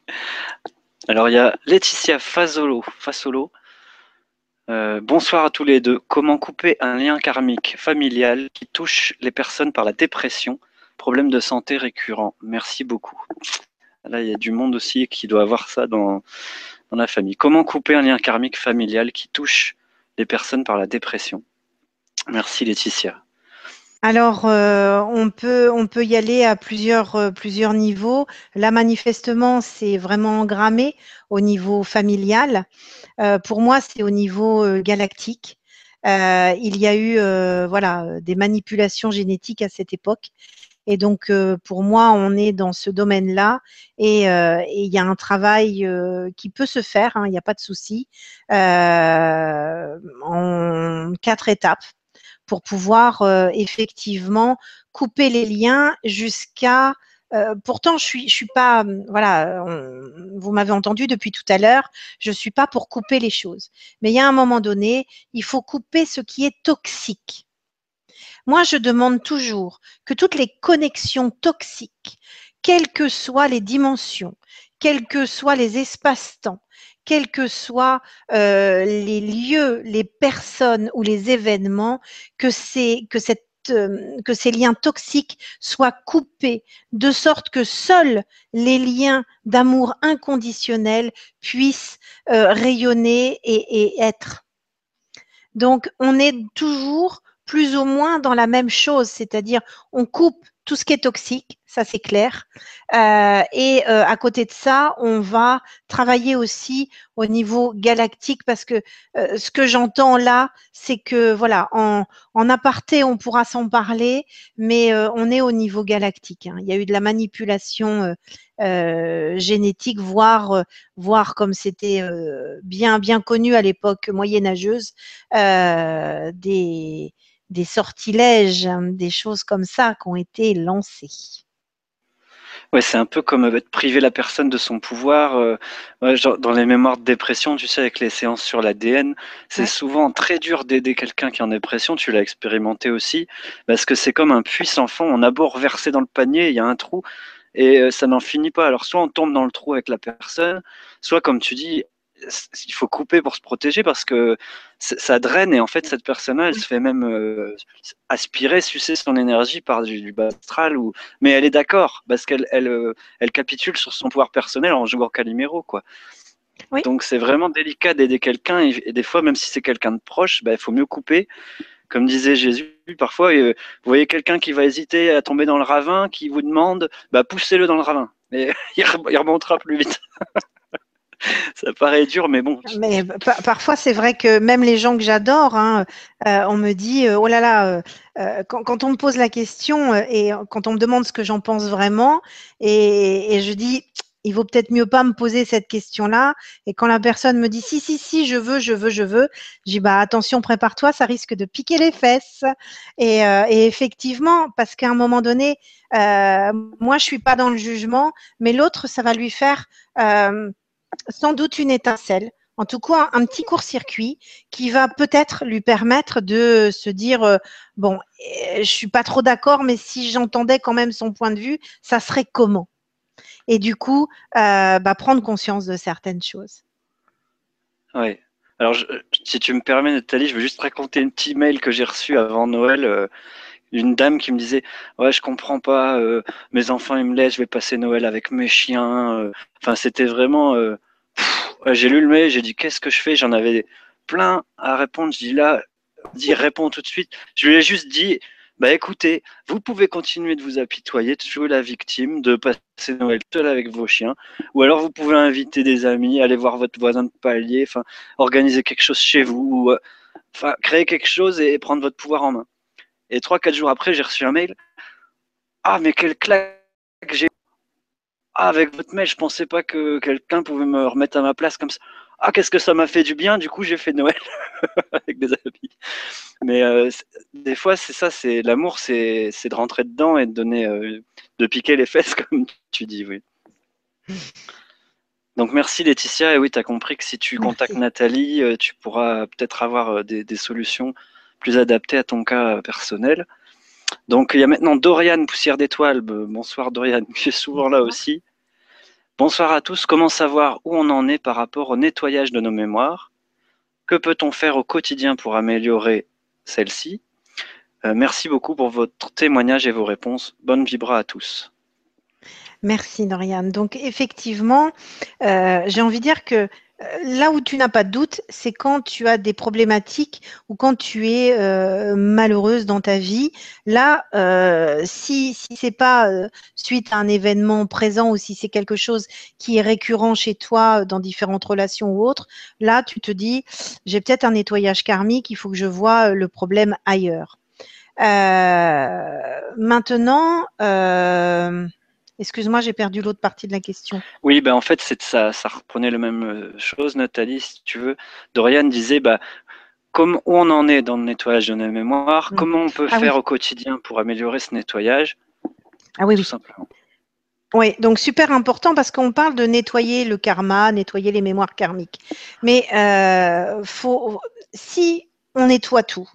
Alors il y a Laetitia Fasolo. Fasolo. Euh, bonsoir à tous les deux. Comment couper un lien karmique familial qui touche les personnes par la dépression, problème de santé récurrent Merci beaucoup. Là, il y a du monde aussi qui doit avoir ça dans, dans la famille. Comment couper un lien karmique familial qui touche les personnes par la dépression? Merci Laetitia. Alors, euh, on, peut, y aller à plusieurs, euh, plusieurs niveaux. Là, manifestement, c'est vraiment engrammé au niveau familial. Euh, pour moi, c'est au niveau galactique. il y a eu voilà, des manipulations génétiques à cette époque Et donc, pour moi, on est dans ce domaine-là et il y a un travail qui peut se faire, hein, il n'y a pas de souci, en quatre étapes pour pouvoir effectivement couper les liens jusqu'à euh, pourtant, je suis, suis pas, hum, voilà, vous m'avez entendu depuis tout à l'heure, je suis pas pour couper les choses. Mais il y a un moment donné, il faut couper ce qui est toxique. Moi, je demande toujours que toutes les connexions toxiques, quelles que soient les dimensions, quels que soient les espaces-temps, quels que soient euh, les lieux, les personnes ou les événements, euh, que ces liens toxiques soient coupés, de sorte que seuls les liens d'amour inconditionnel puissent euh, rayonner et être. Donc, on est toujours plus ou moins dans la même chose, c'est-à-dire on coupe tout ce qui est toxique, ça c'est clair. Euh, et euh, à côté de ça, on va travailler aussi au niveau galactique parce que euh, ce que j'entends là, c'est que voilà, en, en aparté, on pourra s'en parler, mais on est au niveau galactique. Hein. Il y a eu de la manipulation génétique, voire, voire comme c'était bien bien connu à l'époque moyenâgeuse, des des sortilèges, hein, des choses comme ça qui ont été lancées. Ouais, c'est un peu comme être privé la personne de son pouvoir. Euh, dans les mémoires de dépression, tu sais, avec les séances sur l'ADN, c'est souvent très dur d'aider quelqu'un qui est en dépression. Tu l'as expérimenté aussi, parce que c'est comme un puits sans fond. On a beau reverser dans le panier, il y a un trou, et euh, ça n'en finit pas. Alors soit on tombe dans le trou avec la personne, soit comme tu dis, il faut couper pour se protéger parce que ça draine et en fait cette personne-là elle se fait même euh, aspirer, sucer son énergie par du, bas astral ou mais elle est d'accord parce qu'elle elle, euh, elle, capitule sur son pouvoir personnel en jouant Calimero quoi. Donc c'est vraiment délicat d'aider quelqu'un et, des fois même si c'est quelqu'un de proche, bah, il faut mieux couper. Comme disait Jésus, parfois euh, vous voyez quelqu'un qui va hésiter à tomber dans le ravin, qui vous demande, bah, poussez-le dans le ravin, et il remontera plus vite. ça paraît dur, mais bon. Mais parfois, c'est vrai que même les gens que j'adore, hein, euh, on me dit, euh, oh là là, euh, quand, on me pose la question et quand on me demande ce que j'en pense vraiment, et, je dis, il vaut peut-être mieux pas me poser cette question-là. Et quand la personne me dit, si, si, si, je veux, je veux, je veux, je dis, bah attention, prépare-toi, ça risque de piquer les fesses. Et, et effectivement, parce qu'à un moment donné, moi, je suis pas dans le jugement, mais l'autre, ça va lui faire sans doute une étincelle, en tout cas un petit court-circuit qui va peut-être lui permettre de se dire euh, bon, euh, je suis pas trop d'accord, mais si j'entendais quand même son point de vue, ça serait comment? Et du coup, euh, bah, prendre conscience de certaines choses. Oui. Alors, si tu me permets, Nathalie, je veux juste raconter un petit mail que j'ai reçu avant Noël. Une dame qui me disait ouais je comprends pas mes enfants ils me laissent je vais passer Noël avec mes chiens enfin c'était vraiment j'ai lu le mail, j'ai dit qu'est-ce que je fais? J'en avais plein à répondre. Je dis là, dis réponds tout de suite. Je lui ai juste dit bah écoutez, vous pouvez continuer de vous apitoyer, de jouer la victime, de passer Noël seul avec vos chiens, ou alors vous pouvez inviter des amis, aller voir votre voisin de palier, organiser quelque chose chez vous, euh, enfin créer quelque chose et prendre votre pouvoir en main. Et trois quatre jours après, j'ai reçu un mail. Ah mais quelle claque j'ai ah, avec votre mail, je pensais pas que quelqu'un pouvait me remettre à ma place comme ça. Ah, qu'est-ce que ça m'a fait du bien. Du coup, j'ai fait Noël avec des amis. Mais euh, des fois, c'est ça, c'est l'amour, c'est de rentrer dedans et de donner, euh, de piquer les fesses, comme tu dis, oui. Donc merci Laetitia, et oui, tu as compris que si tu contactes Nathalie, euh, tu pourras peut-être avoir des, des, solutions plus adaptées à ton cas personnel. Donc il y a maintenant Dorian, poussière d'étoiles. Bonsoir Dorian, qui est souvent là aussi. Bonsoir à tous. Comment savoir où on en est par rapport au nettoyage de nos mémoires? Que peut-on faire au quotidien pour améliorer celle-ci? Euh, Merci beaucoup pour votre témoignage et vos réponses. Bonne vibra à tous. Merci Dorian. Donc effectivement, euh, j'ai envie de dire que là où tu n'as pas de doute, c'est quand tu as des problématiques ou quand tu es euh, malheureuse dans ta vie. Là, euh, si si c'est pas suite à un événement présent ou si c'est quelque chose qui est récurrent chez toi dans différentes relations ou autres, là tu te dis j'ai peut-être un nettoyage karmique, il faut que je vois le problème ailleurs. maintenant, excuse-moi, j'ai perdu l'autre partie de la question. Oui, ben en fait, c'est ça, ça reprenait la même chose, Nathalie, si tu veux. Dorian disait, bah, comme où on en est dans le nettoyage de nos mémoires, mm. comment on peut ah faire au quotidien pour améliorer ce nettoyage? Ah oui, tout simplement. Oui, donc super important parce qu'on parle de nettoyer le karma, nettoyer les mémoires karmiques. Mais euh, faut, si on nettoie tout,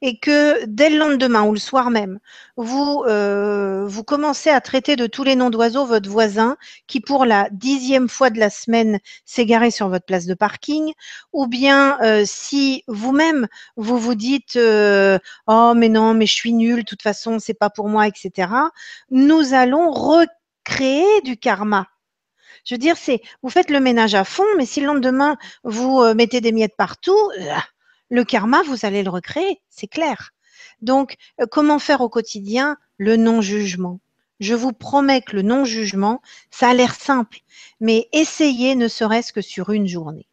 et que dès le lendemain ou le soir même, vous, euh, vous commencez à traiter de tous les noms d'oiseaux votre voisin qui pour la dixième fois de la semaine s'est garé sur votre place de parking, ou bien euh, si vous-même vous vous dites euh, oh mais non mais je suis nul, de toute façon c'est pas pour moi, etc. Nous allons recréer du karma. Je veux dire, c'est vous faites le ménage à fond, mais si le lendemain vous mettez des miettes partout, le karma, vous allez le recréer, c'est clair. Donc, euh, comment faire au quotidien le non-jugement? Je vous promets que le non-jugement, ça a l'air simple, mais essayez ne serait-ce que sur une journée.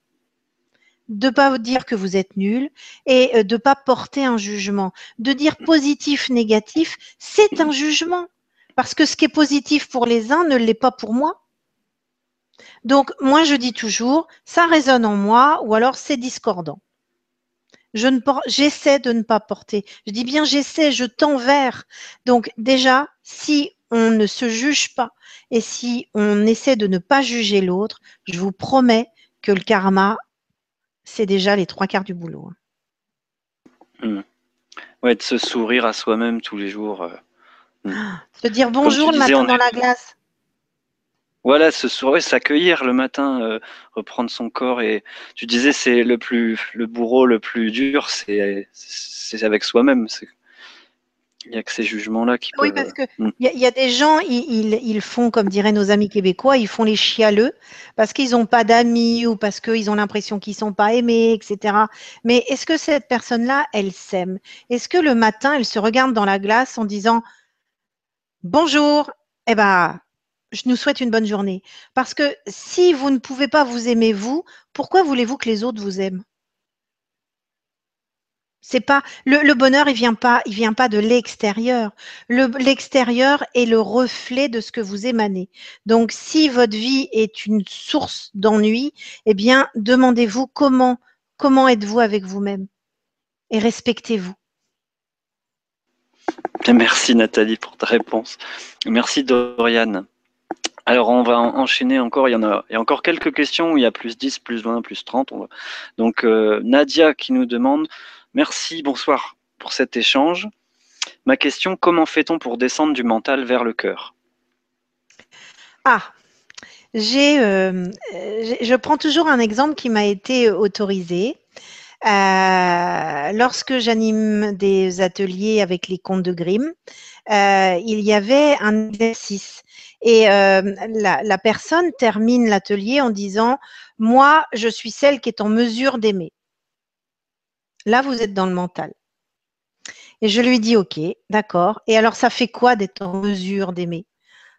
De ne pas dire que vous êtes nul et euh, de ne pas porter un jugement. De dire positif, négatif, c'est un jugement. Parce que ce qui est positif pour les uns ne l'est pas pour moi. Donc, moi, je dis toujours, ça résonne en moi ou alors c'est discordant je ne j'essaie de ne pas porter. Je dis bien j'essaie, je tends vers. Donc déjà, si on ne se juge pas et si on essaie de ne pas juger l'autre, je vous promets que le karma, c'est déjà les trois quarts du boulot. Hein. Hmm. Ouais, de se sourire à soi-même tous les jours. Euh, hmm. Se dire bonjour le matin dans la glace. Voilà, ce soir, s'accueillir le matin, euh, reprendre son corps. Et tu disais, c'est le plus, le bourreau le plus dur, c'est, c'est avec soi-même. Il n'y a que ces jugements-là qui oui, parce qu'il hmm. y, y, a des gens, ils, ils, font, comme diraient nos amis québécois, ils font les chialeux parce qu'ils n'ont pas d'amis ou parce qu'ils ont l'impression qu'ils ne sont pas aimés, etc. Mais est-ce que cette personne-là, elle s'aime? Est-ce que le matin, elle se regarde dans la glace en disant Bonjour, eh ben, je nous souhaite une bonne journée. Parce que si vous ne pouvez pas vous aimer vous, pourquoi voulez-vous que les autres vous aiment? C'est pas le, bonheur, il vient pas, il vient pas de l'extérieur. L'extérieur est le reflet de ce que vous émanez. Donc, si votre vie est une source d'ennui, eh bien, demandez-vous comment, comment êtes-vous avec vous-même et respectez-vous. Merci Nathalie pour ta réponse. Merci Doriane. Alors, on va enchaîner encore. Il y en a, encore quelques questions il y a plus 10, plus 20, plus 30. Donc, euh, Nadia qui nous demande Merci, bonsoir pour cet échange. Ma question comment fait-on pour descendre du mental vers le cœur? Ah, j'ai, euh, je prends toujours un exemple qui m'a été autorisé. Euh, lorsque j'anime des ateliers avec les contes de Grimm, il y avait un exercice et euh, la, personne termine l'atelier en disant Moi, je suis celle qui est en mesure d'aimer. Là, vous êtes dans le mental. Et je lui dis Ok, d'accord. Et alors, ça fait quoi d'être en mesure d'aimer?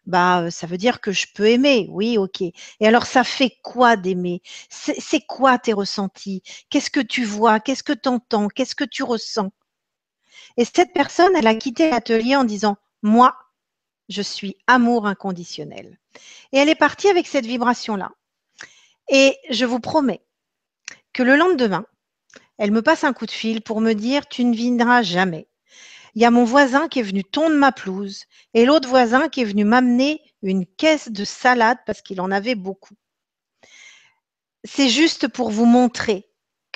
Bah, euh, ça veut dire que je peux aimer, oui, ok. Et alors, ça fait quoi d'aimer? C'est quoi tes ressentis? Qu'est-ce que tu vois? Qu'est-ce que tu entends Qu'est-ce que tu ressens? Et cette personne, elle a quitté l'atelier en disant, moi, je suis amour inconditionnel. Et elle est partie avec cette vibration-là. Et je vous promets que le lendemain, elle me passe un coup de fil pour me dire tu ne viendras jamais. Il y a mon voisin qui est venu tondre ma pelouse et l'autre voisin qui est venu m'amener une caisse de salade parce qu'il en avait beaucoup. C'est juste pour vous montrer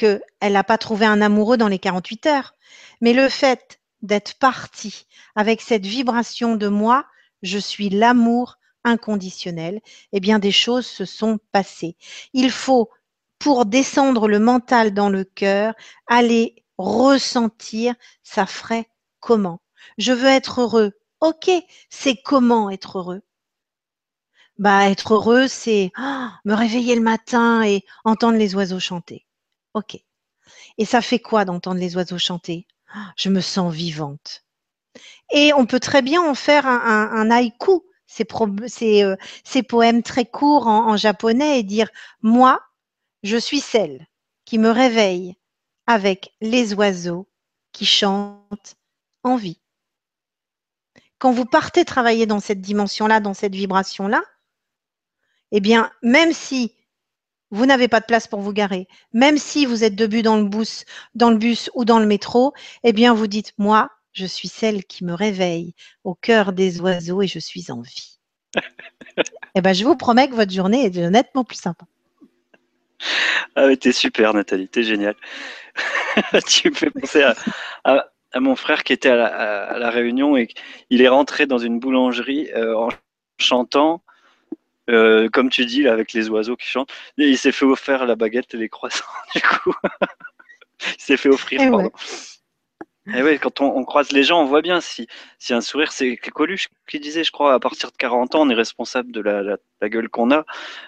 qu'elle n'a pas trouvé un amoureux dans les 48 heures. Mais le fait d'être partie avec cette vibration de moi, je suis l'amour inconditionnel, eh bien des choses se sont passées. Il faut, pour descendre le mental dans le cœur, aller ressentir, ça ferait comment? Je veux être heureux. Ok, c'est comment être heureux? Bah être heureux, c'est oh, me réveiller le matin et entendre les oiseaux chanter. Ok. Et ça fait quoi d'entendre les oiseaux chanter? Je me sens vivante. Et on peut très bien en faire un, haïku, euh, ces, poèmes très courts en, japonais, et dire Moi, je suis celle qui me réveille avec les oiseaux qui chantent envie. Quand vous partez travailler dans cette dimension-là, dans cette vibration-là, eh bien, même si vous n'avez pas de place pour vous garer, même si vous êtes debout dans le bus, dans le bus ou dans le métro, eh bien, vous dites, moi, je suis celle qui me réveille au cœur des oiseaux et je suis en vie. eh bien, je vous promets que votre journée est nettement plus sympa. Ah mais t'es super Nathalie, t'es génial. tu me fais penser à, mon frère qui était à la, réunion et il est rentré dans une boulangerie euh, en chantant euh, comme tu dis, là, avec les oiseaux qui chantent. il s'est fait offrir la baguette et les croissants, du coup. il s'est fait offrir, et pardon. Et ouais, quand on, croise les gens, on voit bien si, si un sourire, c'est Coluche qui disait, je crois, à partir de 40 ans, on est responsable de la, la, gueule qu'on a.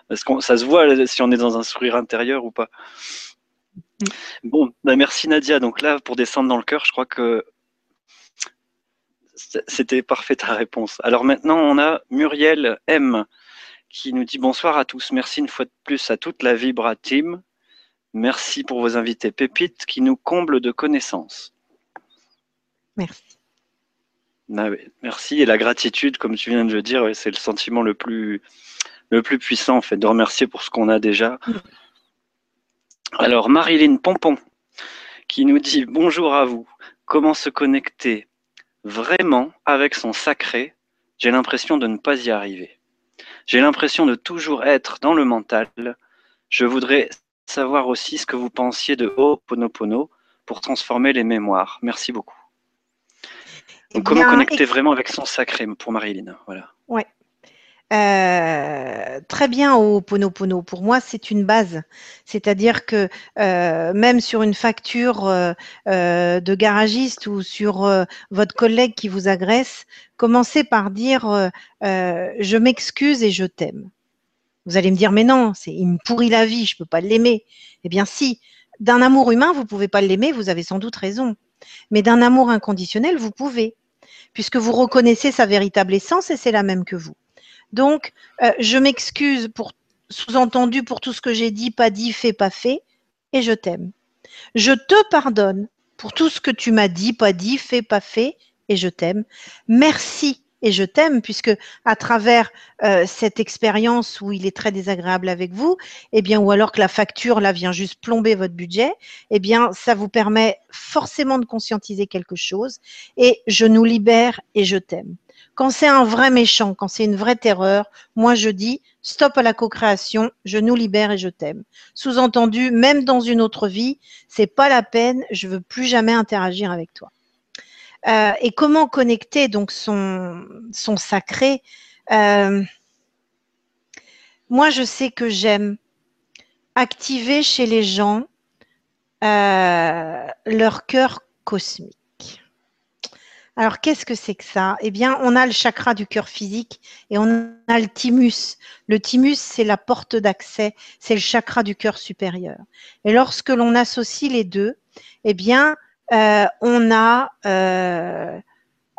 Parce que ça se voit si on est dans un sourire intérieur ou pas. Bon, bah merci Nadia. Donc là, pour descendre dans le cœur, je crois que c'était parfait ta réponse. Alors maintenant, on a Muriel M qui nous dit bonsoir à tous. Merci une fois de plus à toute la Vibra Team. Merci pour vos invités pépites qui nous comblent de connaissances. Merci. Ah merci. Et la gratitude, comme tu viens de le dire, c'est le sentiment le plus, le plus puissant, en fait, de remercier pour ce qu'on a déjà. Alors, Marilyn Pompon, qui nous dit bonjour à vous. Comment se connecter vraiment avec son sacré? J'ai l'impression de ne pas y arriver. J'ai l'impression de toujours être dans le mental. Je voudrais savoir aussi ce que vous pensiez de Ho'oponopono pour transformer les mémoires. Merci beaucoup. Eh comment connecter vraiment avec son sacré pour Marilyn Voilà. Ouais. Euh, très bien au Ponopono. Pour moi, c'est une base. C'est-à-dire que euh, même sur une facture euh, de garagiste ou sur votre collègue qui vous agresse, commencez par dire je m'excuse et je t'aime. Vous allez me dire mais non, c'est il me pourrit la vie, je peux pas l'aimer. Eh bien si, d'un amour humain vous pouvez pas l'aimer, vous avez sans doute raison. Mais d'un amour inconditionnel, vous pouvez, puisque vous reconnaissez sa véritable essence et c'est la même que vous. Donc, euh, je m'excuse pour sous-entendu pour tout ce que j'ai dit, pas dit, fait, pas fait, et je t'aime. Je te pardonne pour tout ce que tu m'as dit, pas dit, fait, pas fait, et je t'aime. Merci et je t'aime, puisque à travers euh, cette expérience où il est très désagréable avec vous, eh bien, ou alors que la facture là vient juste plomber votre budget, eh bien, ça vous permet forcément de conscientiser quelque chose. Et je nous libère et je t'aime. Quand c'est un vrai méchant, quand c'est une vraie terreur, moi je dis stop à la co-création, je nous libère et je t'aime. Sous-entendu, même dans une autre vie, c'est pas la peine, je veux plus jamais interagir avec toi. Euh, et comment connecter donc son, sacré euh, Moi, je sais que j'aime activer chez les gens euh, leur cœur cosmique. Alors, qu'est-ce que c'est que ça? Eh bien, on a le chakra du cœur physique et on a le thymus. Le thymus, c'est la porte d'accès, c'est le chakra du cœur supérieur. Et lorsque l'on associe les deux, eh bien, euh, euh,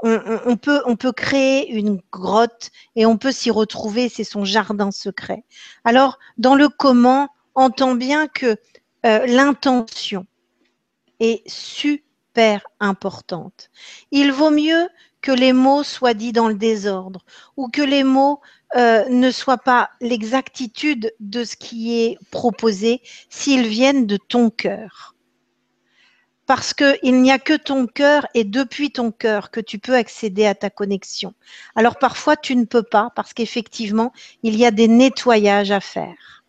on, peut, créer une grotte et on peut s'y retrouver. C'est son jardin secret. Alors, dans le comment, entend bien que euh, l'intention est Il vaut mieux que les mots soient dits dans le désordre ou que les mots euh, ne soient pas l'exactitude de ce qui est proposé s'ils viennent de ton cœur. Parce qu'il n'y a que ton cœur et depuis ton cœur que tu peux accéder à ta connexion. Alors parfois tu ne peux pas parce qu'effectivement il y a des nettoyages à faire.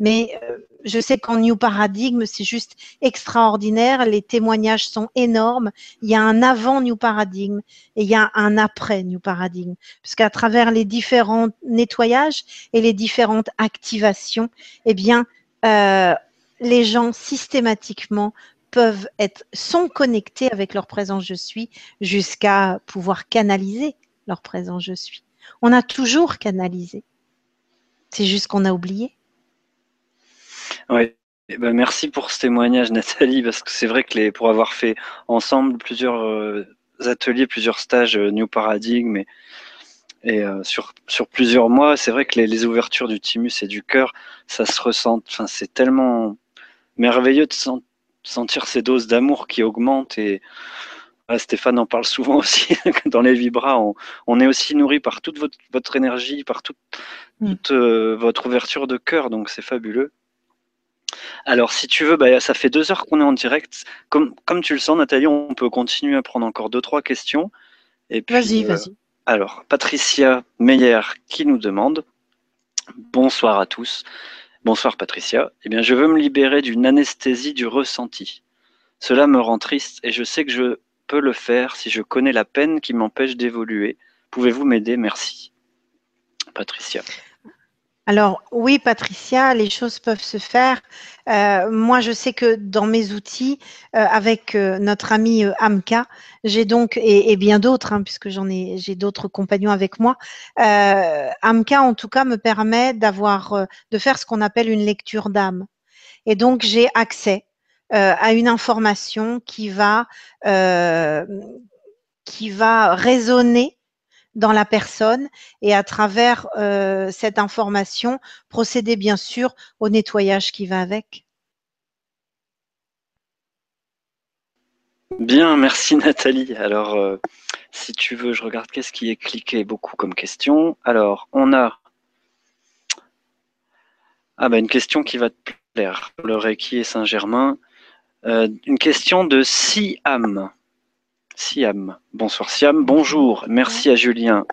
Mais euh, je sais qu'en New Paradigm, c'est juste extraordinaire. Les témoignages sont énormes. Il y a un avant New Paradigm et il y a un après New Paradigm. Parce qu'à travers les différents nettoyages et les différentes activations, eh bien, euh, les gens systématiquement peuvent être, sont connectés avec leur présence je suis jusqu'à pouvoir canaliser leur présence je suis. On a toujours canalisé. C'est juste qu'on a oublié. Ouais. Eh ben, merci pour ce témoignage, Nathalie, parce que c'est vrai que les, pour avoir fait ensemble plusieurs euh, ateliers, plusieurs stages euh, New Paradigm et, et euh, sur, sur plusieurs mois, c'est vrai que les, les, ouvertures du thymus et du cœur, ça se ressent. Enfin, c'est tellement merveilleux de sentir ces doses d'amour qui augmentent et Stéphane en parle souvent aussi. Dans les vibras, on, est aussi nourri par toute votre, énergie, par toute, mm. euh, votre ouverture de cœur, donc c'est fabuleux. Alors, si tu veux, bah, ça fait deux heures qu'on est en direct. Comme, comme tu le sens, Nathalie, on peut continuer à prendre encore deux, trois questions. Vas-y, euh, vas-y. Alors, Patricia Meyer qui nous demande Bonsoir à tous. Bonsoir Patricia. Eh bien, je veux me libérer d'une anesthésie du ressenti. Cela me rend triste et je sais que je peux le faire si je connais la peine qui m'empêche d'évoluer. Pouvez-vous m'aider? Merci. Patricia. Alors oui, Patricia, les choses peuvent se faire. Euh, moi, je sais que dans mes outils, euh, avec euh, notre ami Amka, j'ai donc et, bien d'autres, hein, puisque j'en ai, j'ai d'autres compagnons avec moi. Amka, en tout cas, me permet d'avoir, de faire ce qu'on appelle une lecture d'âme. Et donc, j'ai accès à une information qui va qui va résonner dans la personne et à travers euh, cette information, procéder bien sûr au nettoyage qui va avec. Bien, merci Nathalie. Alors, euh, si tu veux, je regarde qu'est-ce qui est cliqué beaucoup comme question. Alors, on a ah bah, une question qui va te plaire. Le Reiki et Saint-Germain? Euh, une question de Siam. Siam. Bonsoir Siam. Bonjour. Merci à Julien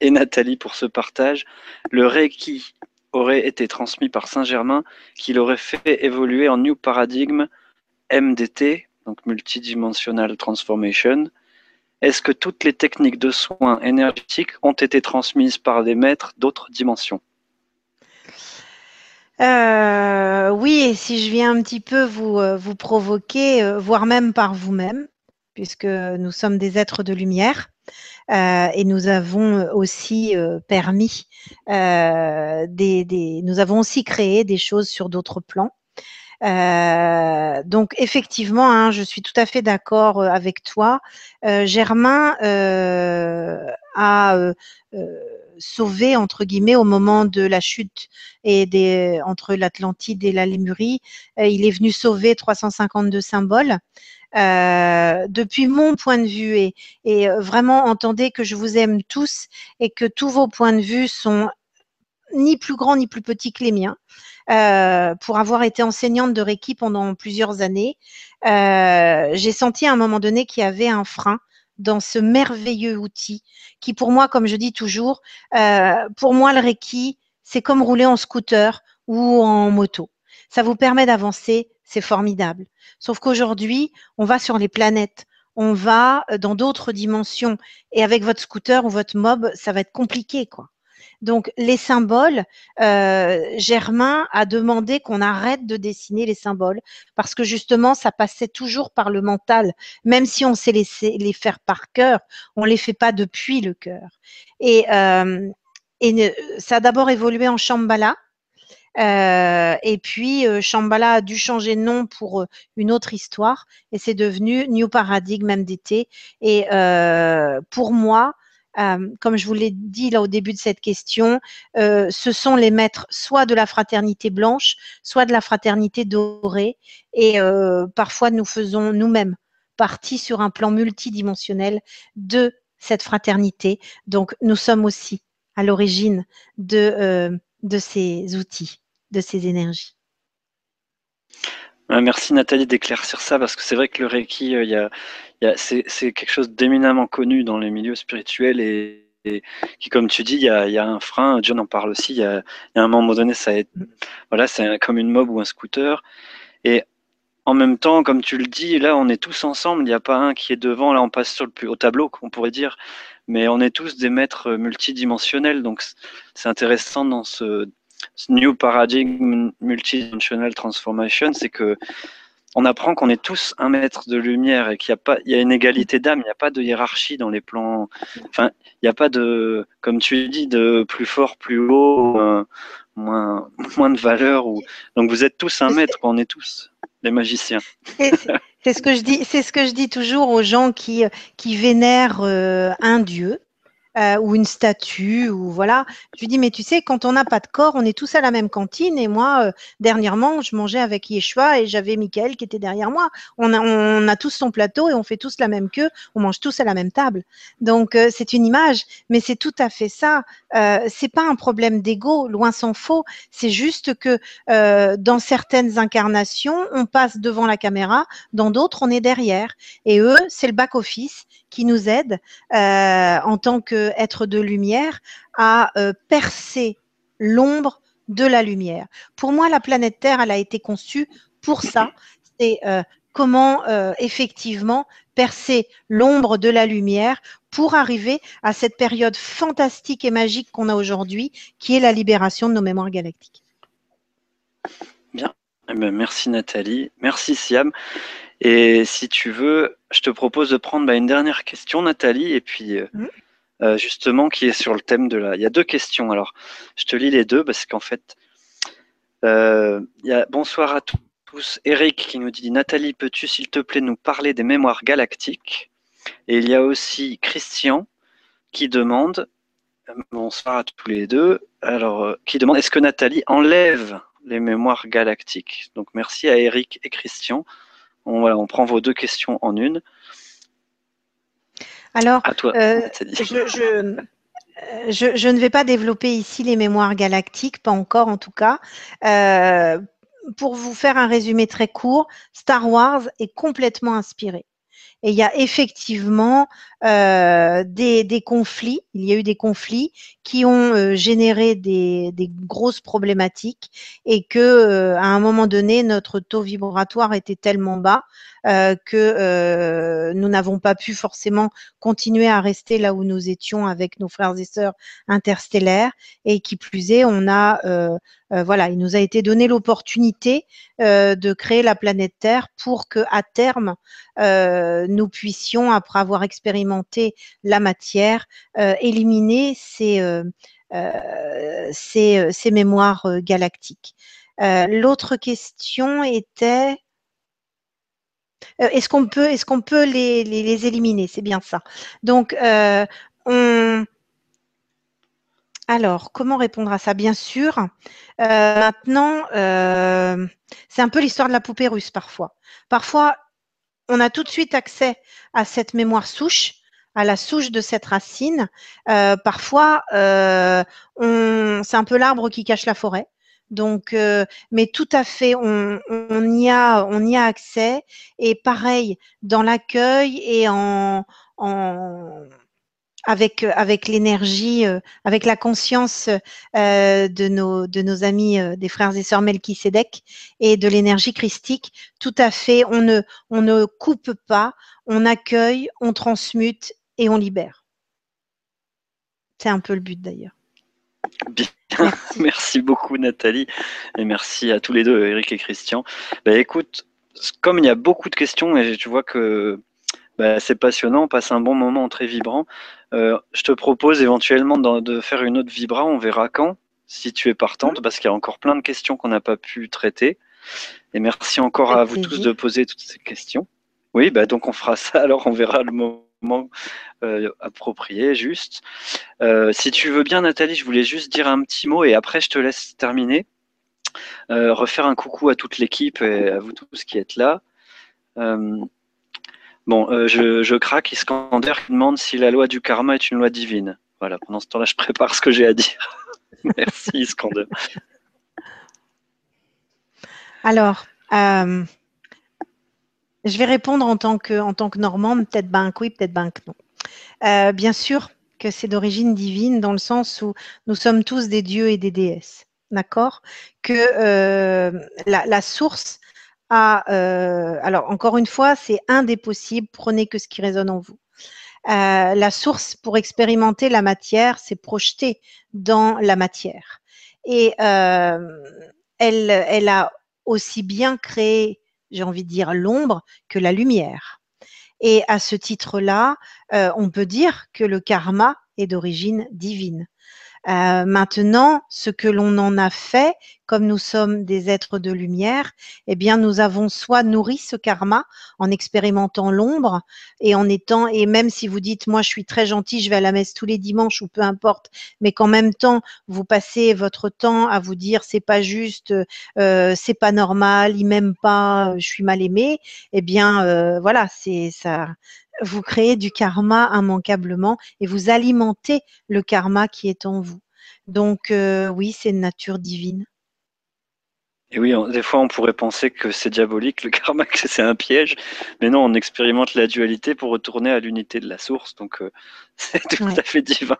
et Nathalie pour ce partage. Le Reiki aurait été transmis par Saint-Germain qui l'aurait fait évoluer en New Paradigm MDT, donc Multidimensional Transformation. Est-ce que toutes les techniques de soins énergétiques ont été transmises par des maîtres d'autres dimensions? Euh, oui, et si je viens un petit peu vous, euh, vous provoquer, euh, voire même par vous-même, puisque nous sommes des êtres de lumière. Euh, et nous avons aussi euh, permis, euh, des, nous avons aussi créé des choses sur d'autres plans. donc effectivement, hein, je suis tout à fait d'accord avec toi. Germain a sauvé entre guillemets au moment de la chute et entre l'Atlantide et la Lémurie. il est venu sauver 352 symboles. Euh, depuis mon point de vue et, euh, vraiment entendez que je vous aime tous et que tous vos points de vue sont ni plus grands ni plus petits que les miens. Euh, pour avoir été enseignante de Reiki pendant plusieurs années, j'ai senti à un moment donné qu'il y avait un frein dans ce merveilleux outil qui, pour moi, comme je dis toujours, pour moi, le Reiki, c'est comme rouler en scooter ou en moto. Ça vous permet d'avancer, c'est formidable. Sauf qu'aujourd'hui, on va sur les planètes, on va euh, dans d'autres dimensions. Et avec votre scooter ou votre mob, ça va être compliqué, quoi. Donc, les symboles, euh, Germain a demandé qu'on arrête de dessiner les symboles parce que justement, ça passait toujours par le mental. Même si on sait les, les faire par cœur, on les fait pas depuis le cœur. Et, euh, et ça a d'abord évolué en Shambhala. Euh, et puis, euh, Shambhala a dû changer de nom pour euh, une autre histoire et c'est devenu New Paradigm MDT. Et pour moi, comme je vous l'ai dit là au début de cette question, ce sont les maîtres soit de la fraternité blanche, soit de la fraternité dorée. Et parfois, nous faisons nous-mêmes partie sur un plan multidimensionnel de cette fraternité. Donc, nous sommes aussi à l'origine de, de ces outils de ces énergies. Merci Nathalie d'éclaircir ça parce que c'est vrai que le Reiki, euh, c'est, quelque chose d'éminemment connu dans les milieux spirituels et, qui, comme tu dis, il y, a, un frein. John en parle aussi. Il y a, un moment donné, ça mm. voilà, c'est comme une mob ou un scooter. Et en même temps, comme tu le dis, là, on est tous ensemble. Il n'y a pas un qui est devant. Là, on passe sur le plus haut tableau, qu'on pourrait dire. Mais on est tous des maîtres multidimensionnels. Donc, c'est intéressant dans ce ce New Paradigm Multidimensional Transformation, c'est que on apprend qu'on est tous un maître de lumière et qu'il y a pas, il y a une égalité d'âme, il n'y a pas de hiérarchie dans les plans. Enfin, il n'y a pas de, comme tu dis, de plus fort, plus haut, moins, moins de valeur. Ou... Donc vous êtes tous un maître, on est tous les magiciens. C'est ce que je dis, c'est ce que je dis toujours aux gens qui qui vénèrent euh, un dieu. Euh, ou une statue, ou voilà. Je lui dis, mais tu sais, quand on n'a pas de corps, on est tous à la même cantine. Et moi, euh, dernièrement, je mangeais avec Yeshua et j'avais Michael qui était derrière moi. On a, on a tous son plateau et on fait tous la même queue. On mange tous à la même table. Donc, euh, c'est une image, mais c'est tout à fait ça. C'est pas un problème d'ego, loin s'en faut. C'est juste que dans certaines incarnations, on passe devant la caméra, dans d'autres, on est derrière. Et eux, c'est le back-office qui nous aide euh, en tant qu'être de lumière à euh, percer l'ombre de la lumière. Pour moi, la planète Terre, elle a été conçue pour ça. C'est euh, comment effectivement percer l'ombre de la lumière pour arriver à cette période fantastique et magique qu'on a aujourd'hui, qui est la libération de nos mémoires galactiques. Bien. Eh ben, merci Nathalie. Merci Siam. Et si tu veux, je te propose de prendre bah, une dernière question, Nathalie, et puis euh, mmh. euh, justement qui est sur le thème de la. Il y a deux questions. Alors, je te lis les deux parce qu'en fait, euh, il y a bonsoir à tous. Eric qui nous dit Nathalie, peux-tu s'il te plaît nous parler des mémoires galactiques? Et il y a aussi Christian qui demande bonsoir à tous les deux. Alors, qui demande est-ce que Nathalie enlève les mémoires galactiques? Donc, merci à Eric et Christian. On, prend vos deux questions en une. Alors, euh, je, je, ne vais pas développer ici les mémoires galactiques, pas encore en tout cas. Euh, pour vous faire un résumé très court, Star Wars est complètement inspiré. Et il y a effectivement euh, des, conflits, il y a eu des conflits qui ont euh, généré des, grosses problématiques et que euh, à un moment donné, notre taux vibratoire était tellement bas que nous n'avons pas pu forcément continuer à rester là où nous étions avec nos frères et sœurs interstellaires. Et qui plus est, on a voilà, il nous a été donné l'opportunité de créer la planète Terre pour que à terme nous puissions, après avoir expérimenté la matière, euh, éliminer ces, euh, euh, ces, mémoires galactiques. L'autre question était est-ce qu'on peut, les, éliminer? C'est bien ça. Donc, on, alors, comment répondre à ça? Bien sûr. maintenant, c'est un peu l'histoire de la poupée russe parfois. Parfois, on a tout de suite accès à cette mémoire souche, à la souche de cette racine. Euh, parfois, euh, c'est un peu l'arbre qui cache la forêt. Donc, euh, mais tout à fait, on, y a, on y a accès. Et pareil, dans l'accueil et en, en avec, euh, avec l'énergie, euh, avec la conscience de, nos, de nos amis des frères et sœurs Melchisedec et de l'énergie christique. Tout à fait, on ne, on ne coupe pas, on accueille, on transmute et on libère. C'est un peu le but d'ailleurs. Merci. beaucoup Nathalie et merci à tous les deux, Eric et Christian. Bah, écoute, comme il y a beaucoup de questions et tu vois que bah, c'est passionnant, on passe un bon moment très vibrant. Euh, je te propose éventuellement de, faire une autre vibra, on verra quand, si tu es partante, parce qu'il y a encore plein de questions qu'on n'a pas pu traiter. Et merci encore à vous tous de poser toutes ces questions. Oui, bah donc on fera ça, alors on verra le moment euh, approprié, juste. Euh, si tu veux bien, Nathalie, je voulais juste dire un petit mot et après je te laisse terminer. refaire un coucou à toute l'équipe et à vous tous qui êtes là. Bon, euh, je, je, craque, Iskander demande si la loi du karma est une loi divine. Voilà, pendant ce temps-là, je prépare ce que j'ai à dire. Merci Iskander. Alors, euh, je vais répondre en tant que, en tant que normande, peut-être ben oui, peut-être ben non. Euh, bien sûr que c'est d'origine divine dans le sens où nous sommes tous des dieux et des déesses. D'accord? Que la, la, source euh, alors encore une fois, c'est un des possibles, prenez que ce qui résonne en vous. Euh, la source pour expérimenter la matière, c'est projeter dans la matière. Et euh, elle, elle a aussi bien créé, j'ai envie de dire, l'ombre que la lumière. Et à ce titre-là, on peut dire que le karma est d'origine divine. Euh, maintenant, ce que l'on en a fait, comme nous sommes des êtres de lumière, eh bien, nous avons soit nourri ce karma en expérimentant l'ombre et en étant, et même si vous dites, moi, je suis très gentil, je vais à la messe tous les dimanches ou peu importe, mais qu'en même temps, vous passez votre temps à vous dire, c'est pas juste, euh, c'est pas normal, il m'aime pas, je suis mal aimé, eh bien, euh, voilà, c'est ça, vous créez du karma immanquablement et vous alimentez le karma qui est en vous. Donc euh, oui, c'est une nature divine. Et oui, des fois on pourrait penser que c'est diabolique, le karma, que c'est un piège, mais non, on expérimente la dualité pour retourner à l'unité de la source, donc euh, c'est tout à fait divin.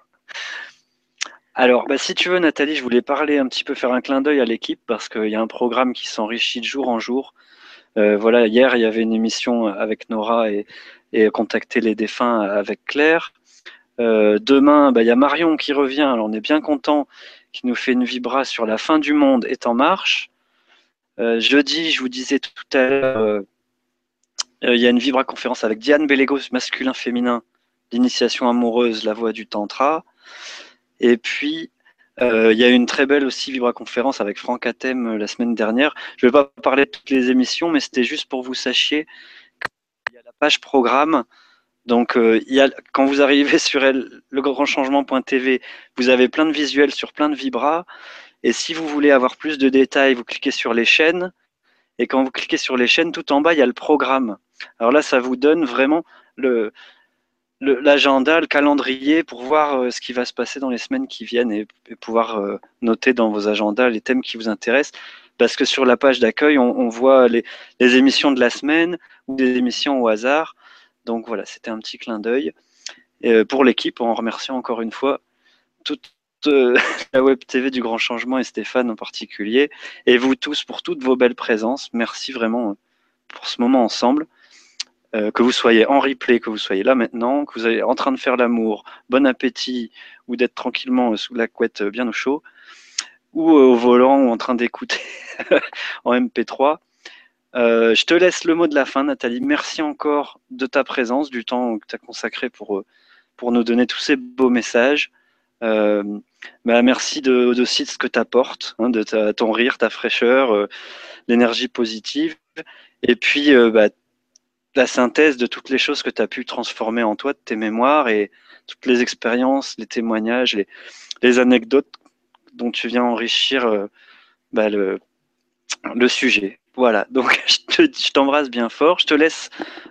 Alors, bah, si tu veux, Nathalie, je voulais parler un petit peu, faire un clin d'œil à l'équipe, parce qu'il y a un programme qui s'enrichit de jour en jour. Euh, voilà, hier, il y avait une émission avec Nora et, et contacter les défunts avec Claire. Euh, demain, bah, il y a Marion qui revient. On est bien content, qui nous fait une vibra sur la fin du monde est en marche. Euh, jeudi, je vous disais tout à l'heure, il y a une vibra conférence avec Diane Bellégos, masculin-féminin, l'initiation amoureuse, la voix du tantra. Et puis, il y a une très belle aussi vibra conférence avec Franck Atem la semaine dernière. Je ne vais pas parler de toutes les émissions, mais c'était juste pour vous sachiez page programme. Donc, euh, quand vous arrivez sur elle, le grand changement.tv, vous avez plein de visuels sur plein de vibras. Et si vous voulez avoir plus de détails, vous cliquez sur les chaînes. Et quand vous cliquez sur les chaînes, tout en bas, il y a le programme. Alors là, ça vous donne vraiment l'agenda, le, calendrier pour voir euh, ce qui va se passer dans les semaines qui viennent et, pouvoir euh, noter dans vos agendas les thèmes qui vous intéressent. Parce que sur la page d'accueil, on, voit les, émissions de la semaine, ou des émissions au hasard. Donc voilà, c'était un petit clin d'œil. Euh, pour l'équipe, en remerciant encore une fois toute euh, la Web TV du Grand Changement et Stéphane en particulier, et vous tous pour toutes vos belles présences. Merci vraiment euh, pour ce moment ensemble. que vous soyez en replay, que vous soyez là maintenant, que vous êtes en train de faire l'amour, bon appétit, ou d'être tranquillement sous la couette bien au chaud, ou au volant, ou en train d'écouter en MP3. Euh, je te laisse le mot de la fin, Nathalie. Merci encore de ta présence, du temps que tu as consacré pour, euh, pour nous donner tous ces beaux messages. Euh, bah, merci de, de ce que tu apportes, hein, de ton rire, ta fraîcheur, l'énergie positive. Et puis, bah, la synthèse de toutes les choses que tu as pu transformer en toi, de tes mémoires et toutes les expériences, les témoignages, les anecdotes dont tu viens enrichir bah, le, sujet. Voilà, donc je t'embrasse bien fort. Je te laisse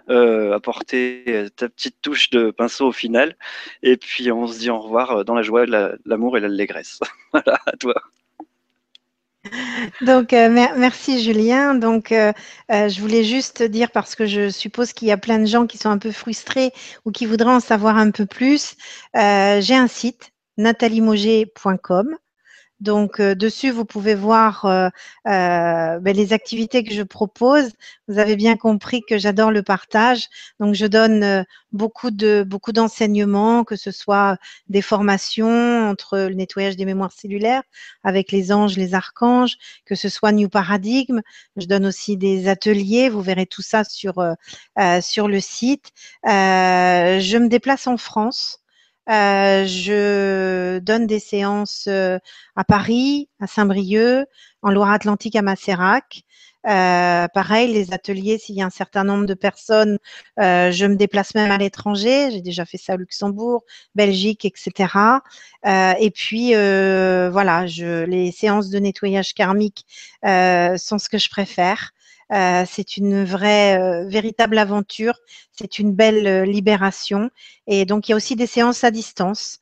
euh, apporter euh, ta petite touche de pinceau au final. Et puis on se dit au revoir euh, dans la joie, l'amour et l'allégresse. voilà, à toi. Donc, merci Julien. Donc, je voulais juste dire, parce que je suppose qu'il y a plein de gens qui sont un peu frustrés ou qui voudraient en savoir un peu plus, j'ai un site, nataliemauger.com. Donc, euh, dessus, vous pouvez voir euh, euh, ben, les activités que je propose. Vous avez bien compris que j'adore le partage. Donc, je donne beaucoup de beaucoup d'enseignements, que ce soit des formations entre le nettoyage des mémoires cellulaires avec les anges, les archanges, que ce soit New Paradigm. Je donne aussi des ateliers. Vous verrez tout ça sur sur le site. je me déplace en France. Euh, je donne des séances euh, à Paris, à Saint-Brieuc, en Loire-Atlantique à Macérac. Euh, pareil, les ateliers, s'il y a un certain nombre de personnes, euh, je me déplace même à l'étranger. J'ai déjà fait ça au Luxembourg, Belgique, etc. Euh, et puis, voilà, je, les séances de nettoyage karmique sont ce que je préfère. Euh, c'est une vraie, euh, véritable aventure. C'est une belle euh, libération. Et donc, il y a aussi des séances à distance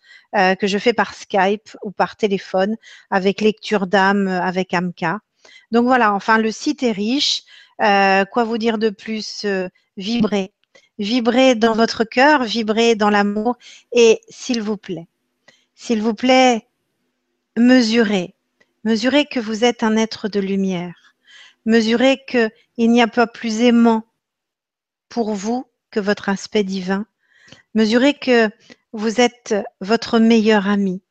que je fais par Skype ou par téléphone avec lecture d'âme avec Amka. Donc voilà, enfin, le site est riche. quoi vous dire de plus Vibrez. Vibrez dans votre cœur, vibrez dans l'amour et s'il vous plaît, s'il vous plaît, mesurez. Mesurez que vous êtes un être de lumière Mesurez qu'il n'y a pas plus aimant pour vous que votre aspect divin. Mesurez que vous êtes votre meilleur ami,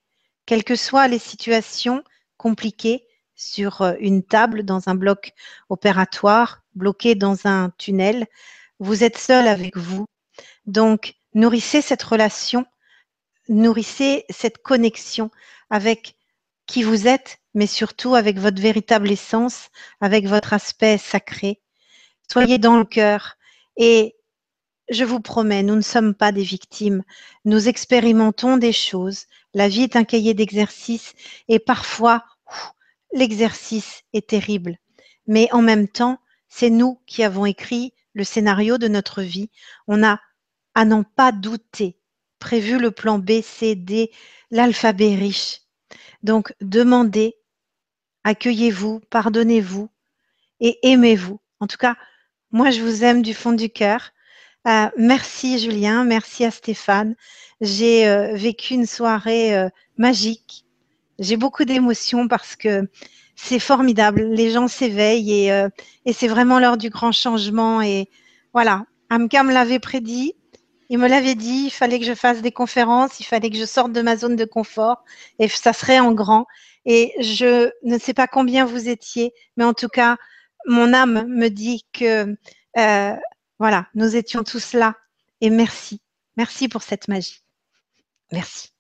quelles que soient les situations compliquées sur euh, une table, dans un bloc opératoire, bloqué dans un tunnel. Vous êtes seul avec vous. Donc, nourrissez cette relation nourrissez cette connexion avec qui vous êtes, mais surtout avec votre véritable essence, avec votre aspect sacré. Soyez dans le cœur et je vous promets, nous ne sommes pas des victimes. Nous expérimentons des choses. La vie est un cahier d'exercice et parfois l'exercice est terrible. Mais en même temps, c'est nous qui avons écrit le scénario de notre vie. On a, à n'en pas douter, prévu le plan B, C, D, l'alphabet riche. Donc, demandez, accueillez-vous, pardonnez-vous et aimez-vous. En tout cas, moi, je vous aime du fond du cœur. Euh, merci Julien, merci à Stéphane. J'ai euh, vécu une soirée euh, magique. J'ai beaucoup d'émotions parce que c'est formidable. Les gens s'éveillent et, et c'est vraiment l'heure du grand changement. Et voilà, Amka me l'avait prédit. Il me l'avait dit, il fallait que je fasse des conférences, il fallait que je sorte de ma zone de confort et ça serait en grand. Et je ne sais pas combien vous étiez, mais en tout cas, mon âme me dit que euh, voilà, nous étions tous là. Et merci. Merci pour cette magie. Merci.